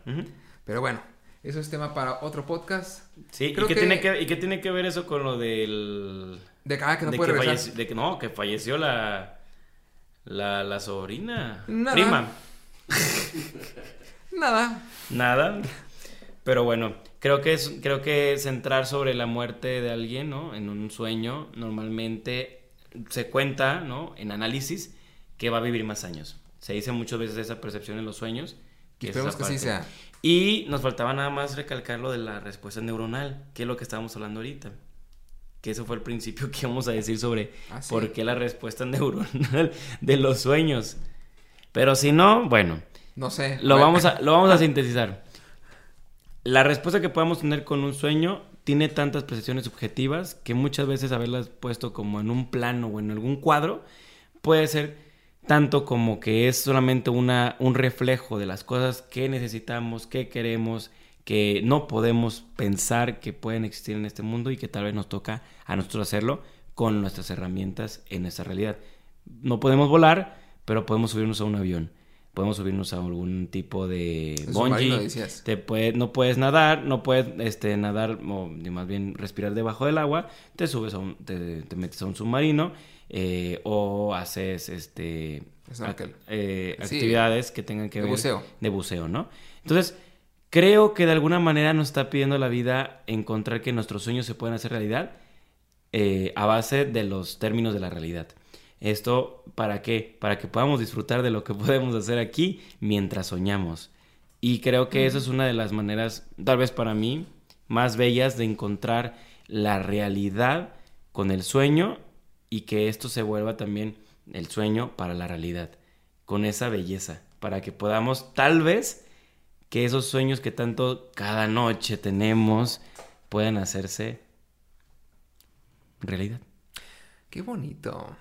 [SPEAKER 1] Pero bueno, eso es tema para otro podcast.
[SPEAKER 2] Sí,
[SPEAKER 1] Creo
[SPEAKER 2] ¿y qué,
[SPEAKER 1] que-
[SPEAKER 2] Tiene que, ¿y qué tiene que ver eso con lo del...
[SPEAKER 1] De ah, que no
[SPEAKER 2] de,
[SPEAKER 1] puede
[SPEAKER 2] que
[SPEAKER 1] regresar.
[SPEAKER 2] de que no, que falleció la, la, la sobrina.
[SPEAKER 1] Nada.
[SPEAKER 2] Prima. [laughs]
[SPEAKER 1] Nada.
[SPEAKER 2] Nada. Pero bueno, creo que es, creo que centrar sobre la muerte de alguien, ¿no? En un sueño, normalmente se cuenta, ¿no? En análisis, que va a vivir más años. Se dice muchas veces esa percepción en los sueños.
[SPEAKER 1] Esperemos que sí sea.
[SPEAKER 2] Y nos faltaba nada más recalcar lo de la respuesta neuronal, que es lo que estábamos hablando ahorita. Que eso fue el principio que íbamos a decir sobre
[SPEAKER 1] Ah, sí.
[SPEAKER 2] por qué la respuesta [laughs] neuronal de los sueños. Pero si no, bueno,
[SPEAKER 1] No sé.
[SPEAKER 2] lo
[SPEAKER 1] Bueno,
[SPEAKER 2] vamos a, lo vamos a sintetizar. La respuesta que podamos tener con un sueño tiene tantas percepciones subjetivas que muchas veces haberlas puesto como en un plano o en algún cuadro puede ser tanto como que es solamente una, un reflejo de las cosas que necesitamos, que queremos, que no podemos pensar que pueden existir en este mundo y que tal vez nos toca a nosotros hacerlo con nuestras herramientas en esta realidad. No podemos volar, pero podemos subirnos a un avión. Podemos subirnos a algún tipo de bungee. Te puede- no puedes nadar, no puedes este, nadar, o ni más bien respirar debajo del agua. Te subes a un, te, te metes a un submarino eh, o haces este eh,
[SPEAKER 1] Sí,
[SPEAKER 2] actividades que tengan que
[SPEAKER 1] de
[SPEAKER 2] ver
[SPEAKER 1] buceo.
[SPEAKER 2] de buceo, ¿no? Entonces, creo que de alguna manera nos está pidiendo la vida encontrar que nuestros sueños se pueden hacer realidad eh, a base de los términos de la realidad. Esto, ¿para qué? Para que podamos disfrutar de lo que [laughs] podemos hacer aquí mientras soñamos. Y creo que esa es una de las maneras, tal vez para mí, más bellas de encontrar la realidad con el sueño y que esto se vuelva también el sueño para la realidad, con esa belleza, para que podamos tal vez que esos sueños que tanto cada noche tenemos puedan hacerse realidad.
[SPEAKER 1] Qué bonito.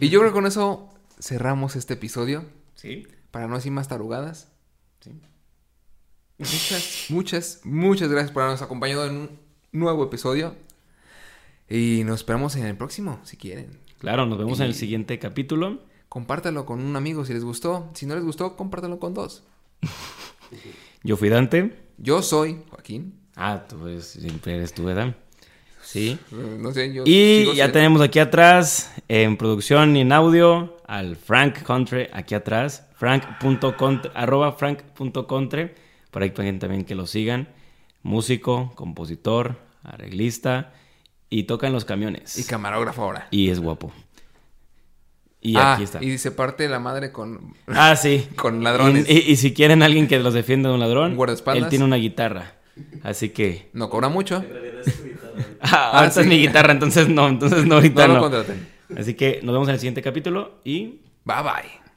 [SPEAKER 1] Y yo creo que con eso cerramos este episodio.
[SPEAKER 2] ¿Sí?
[SPEAKER 1] Para no decir más tarugadas.
[SPEAKER 2] Sí.
[SPEAKER 1] Muchas, muchas, muchas gracias por habernos acompañado en un nuevo episodio. Y nos esperamos en el próximo, si quieren.
[SPEAKER 2] Claro, nos vemos en el siguiente capítulo.
[SPEAKER 1] Compártalo con un amigo si les gustó. Si no les gustó, compártalo con dos. [laughs]
[SPEAKER 2] Yo fui Dante.
[SPEAKER 1] Yo soy Joaquín.
[SPEAKER 2] Ah, tú eres, siempre eres tú, ¿verdad? Sí.
[SPEAKER 1] Eh, No sé, yo
[SPEAKER 2] Y ya
[SPEAKER 1] siendo-
[SPEAKER 2] tenemos aquí atrás, en producción y en audio, al Frank Contre, aquí atrás, frank.contre, arroba frank.contre, para que también que lo sigan. Músico, compositor, arreglista, y toca en los camiones.
[SPEAKER 1] Y camarógrafo ahora.
[SPEAKER 2] Y es guapo. Y
[SPEAKER 1] ah,
[SPEAKER 2] aquí está.
[SPEAKER 1] y se parte la madre con...
[SPEAKER 2] Ah, sí. [laughs]
[SPEAKER 1] Con ladrones.
[SPEAKER 2] Y, y- y si quieren alguien que los defienda de un ladrón,
[SPEAKER 1] Un guardaespaldas.
[SPEAKER 2] él tiene una guitarra. Así que...
[SPEAKER 1] No cobra mucho.
[SPEAKER 3] En realidad es tu guitarra. [laughs]
[SPEAKER 2] Ah,
[SPEAKER 1] sí.
[SPEAKER 2] es mi guitarra, entonces no, entonces no, ahorita
[SPEAKER 1] No
[SPEAKER 2] no.
[SPEAKER 1] lo.
[SPEAKER 2] Así que nos vemos en el siguiente capítulo y
[SPEAKER 1] Bye bye.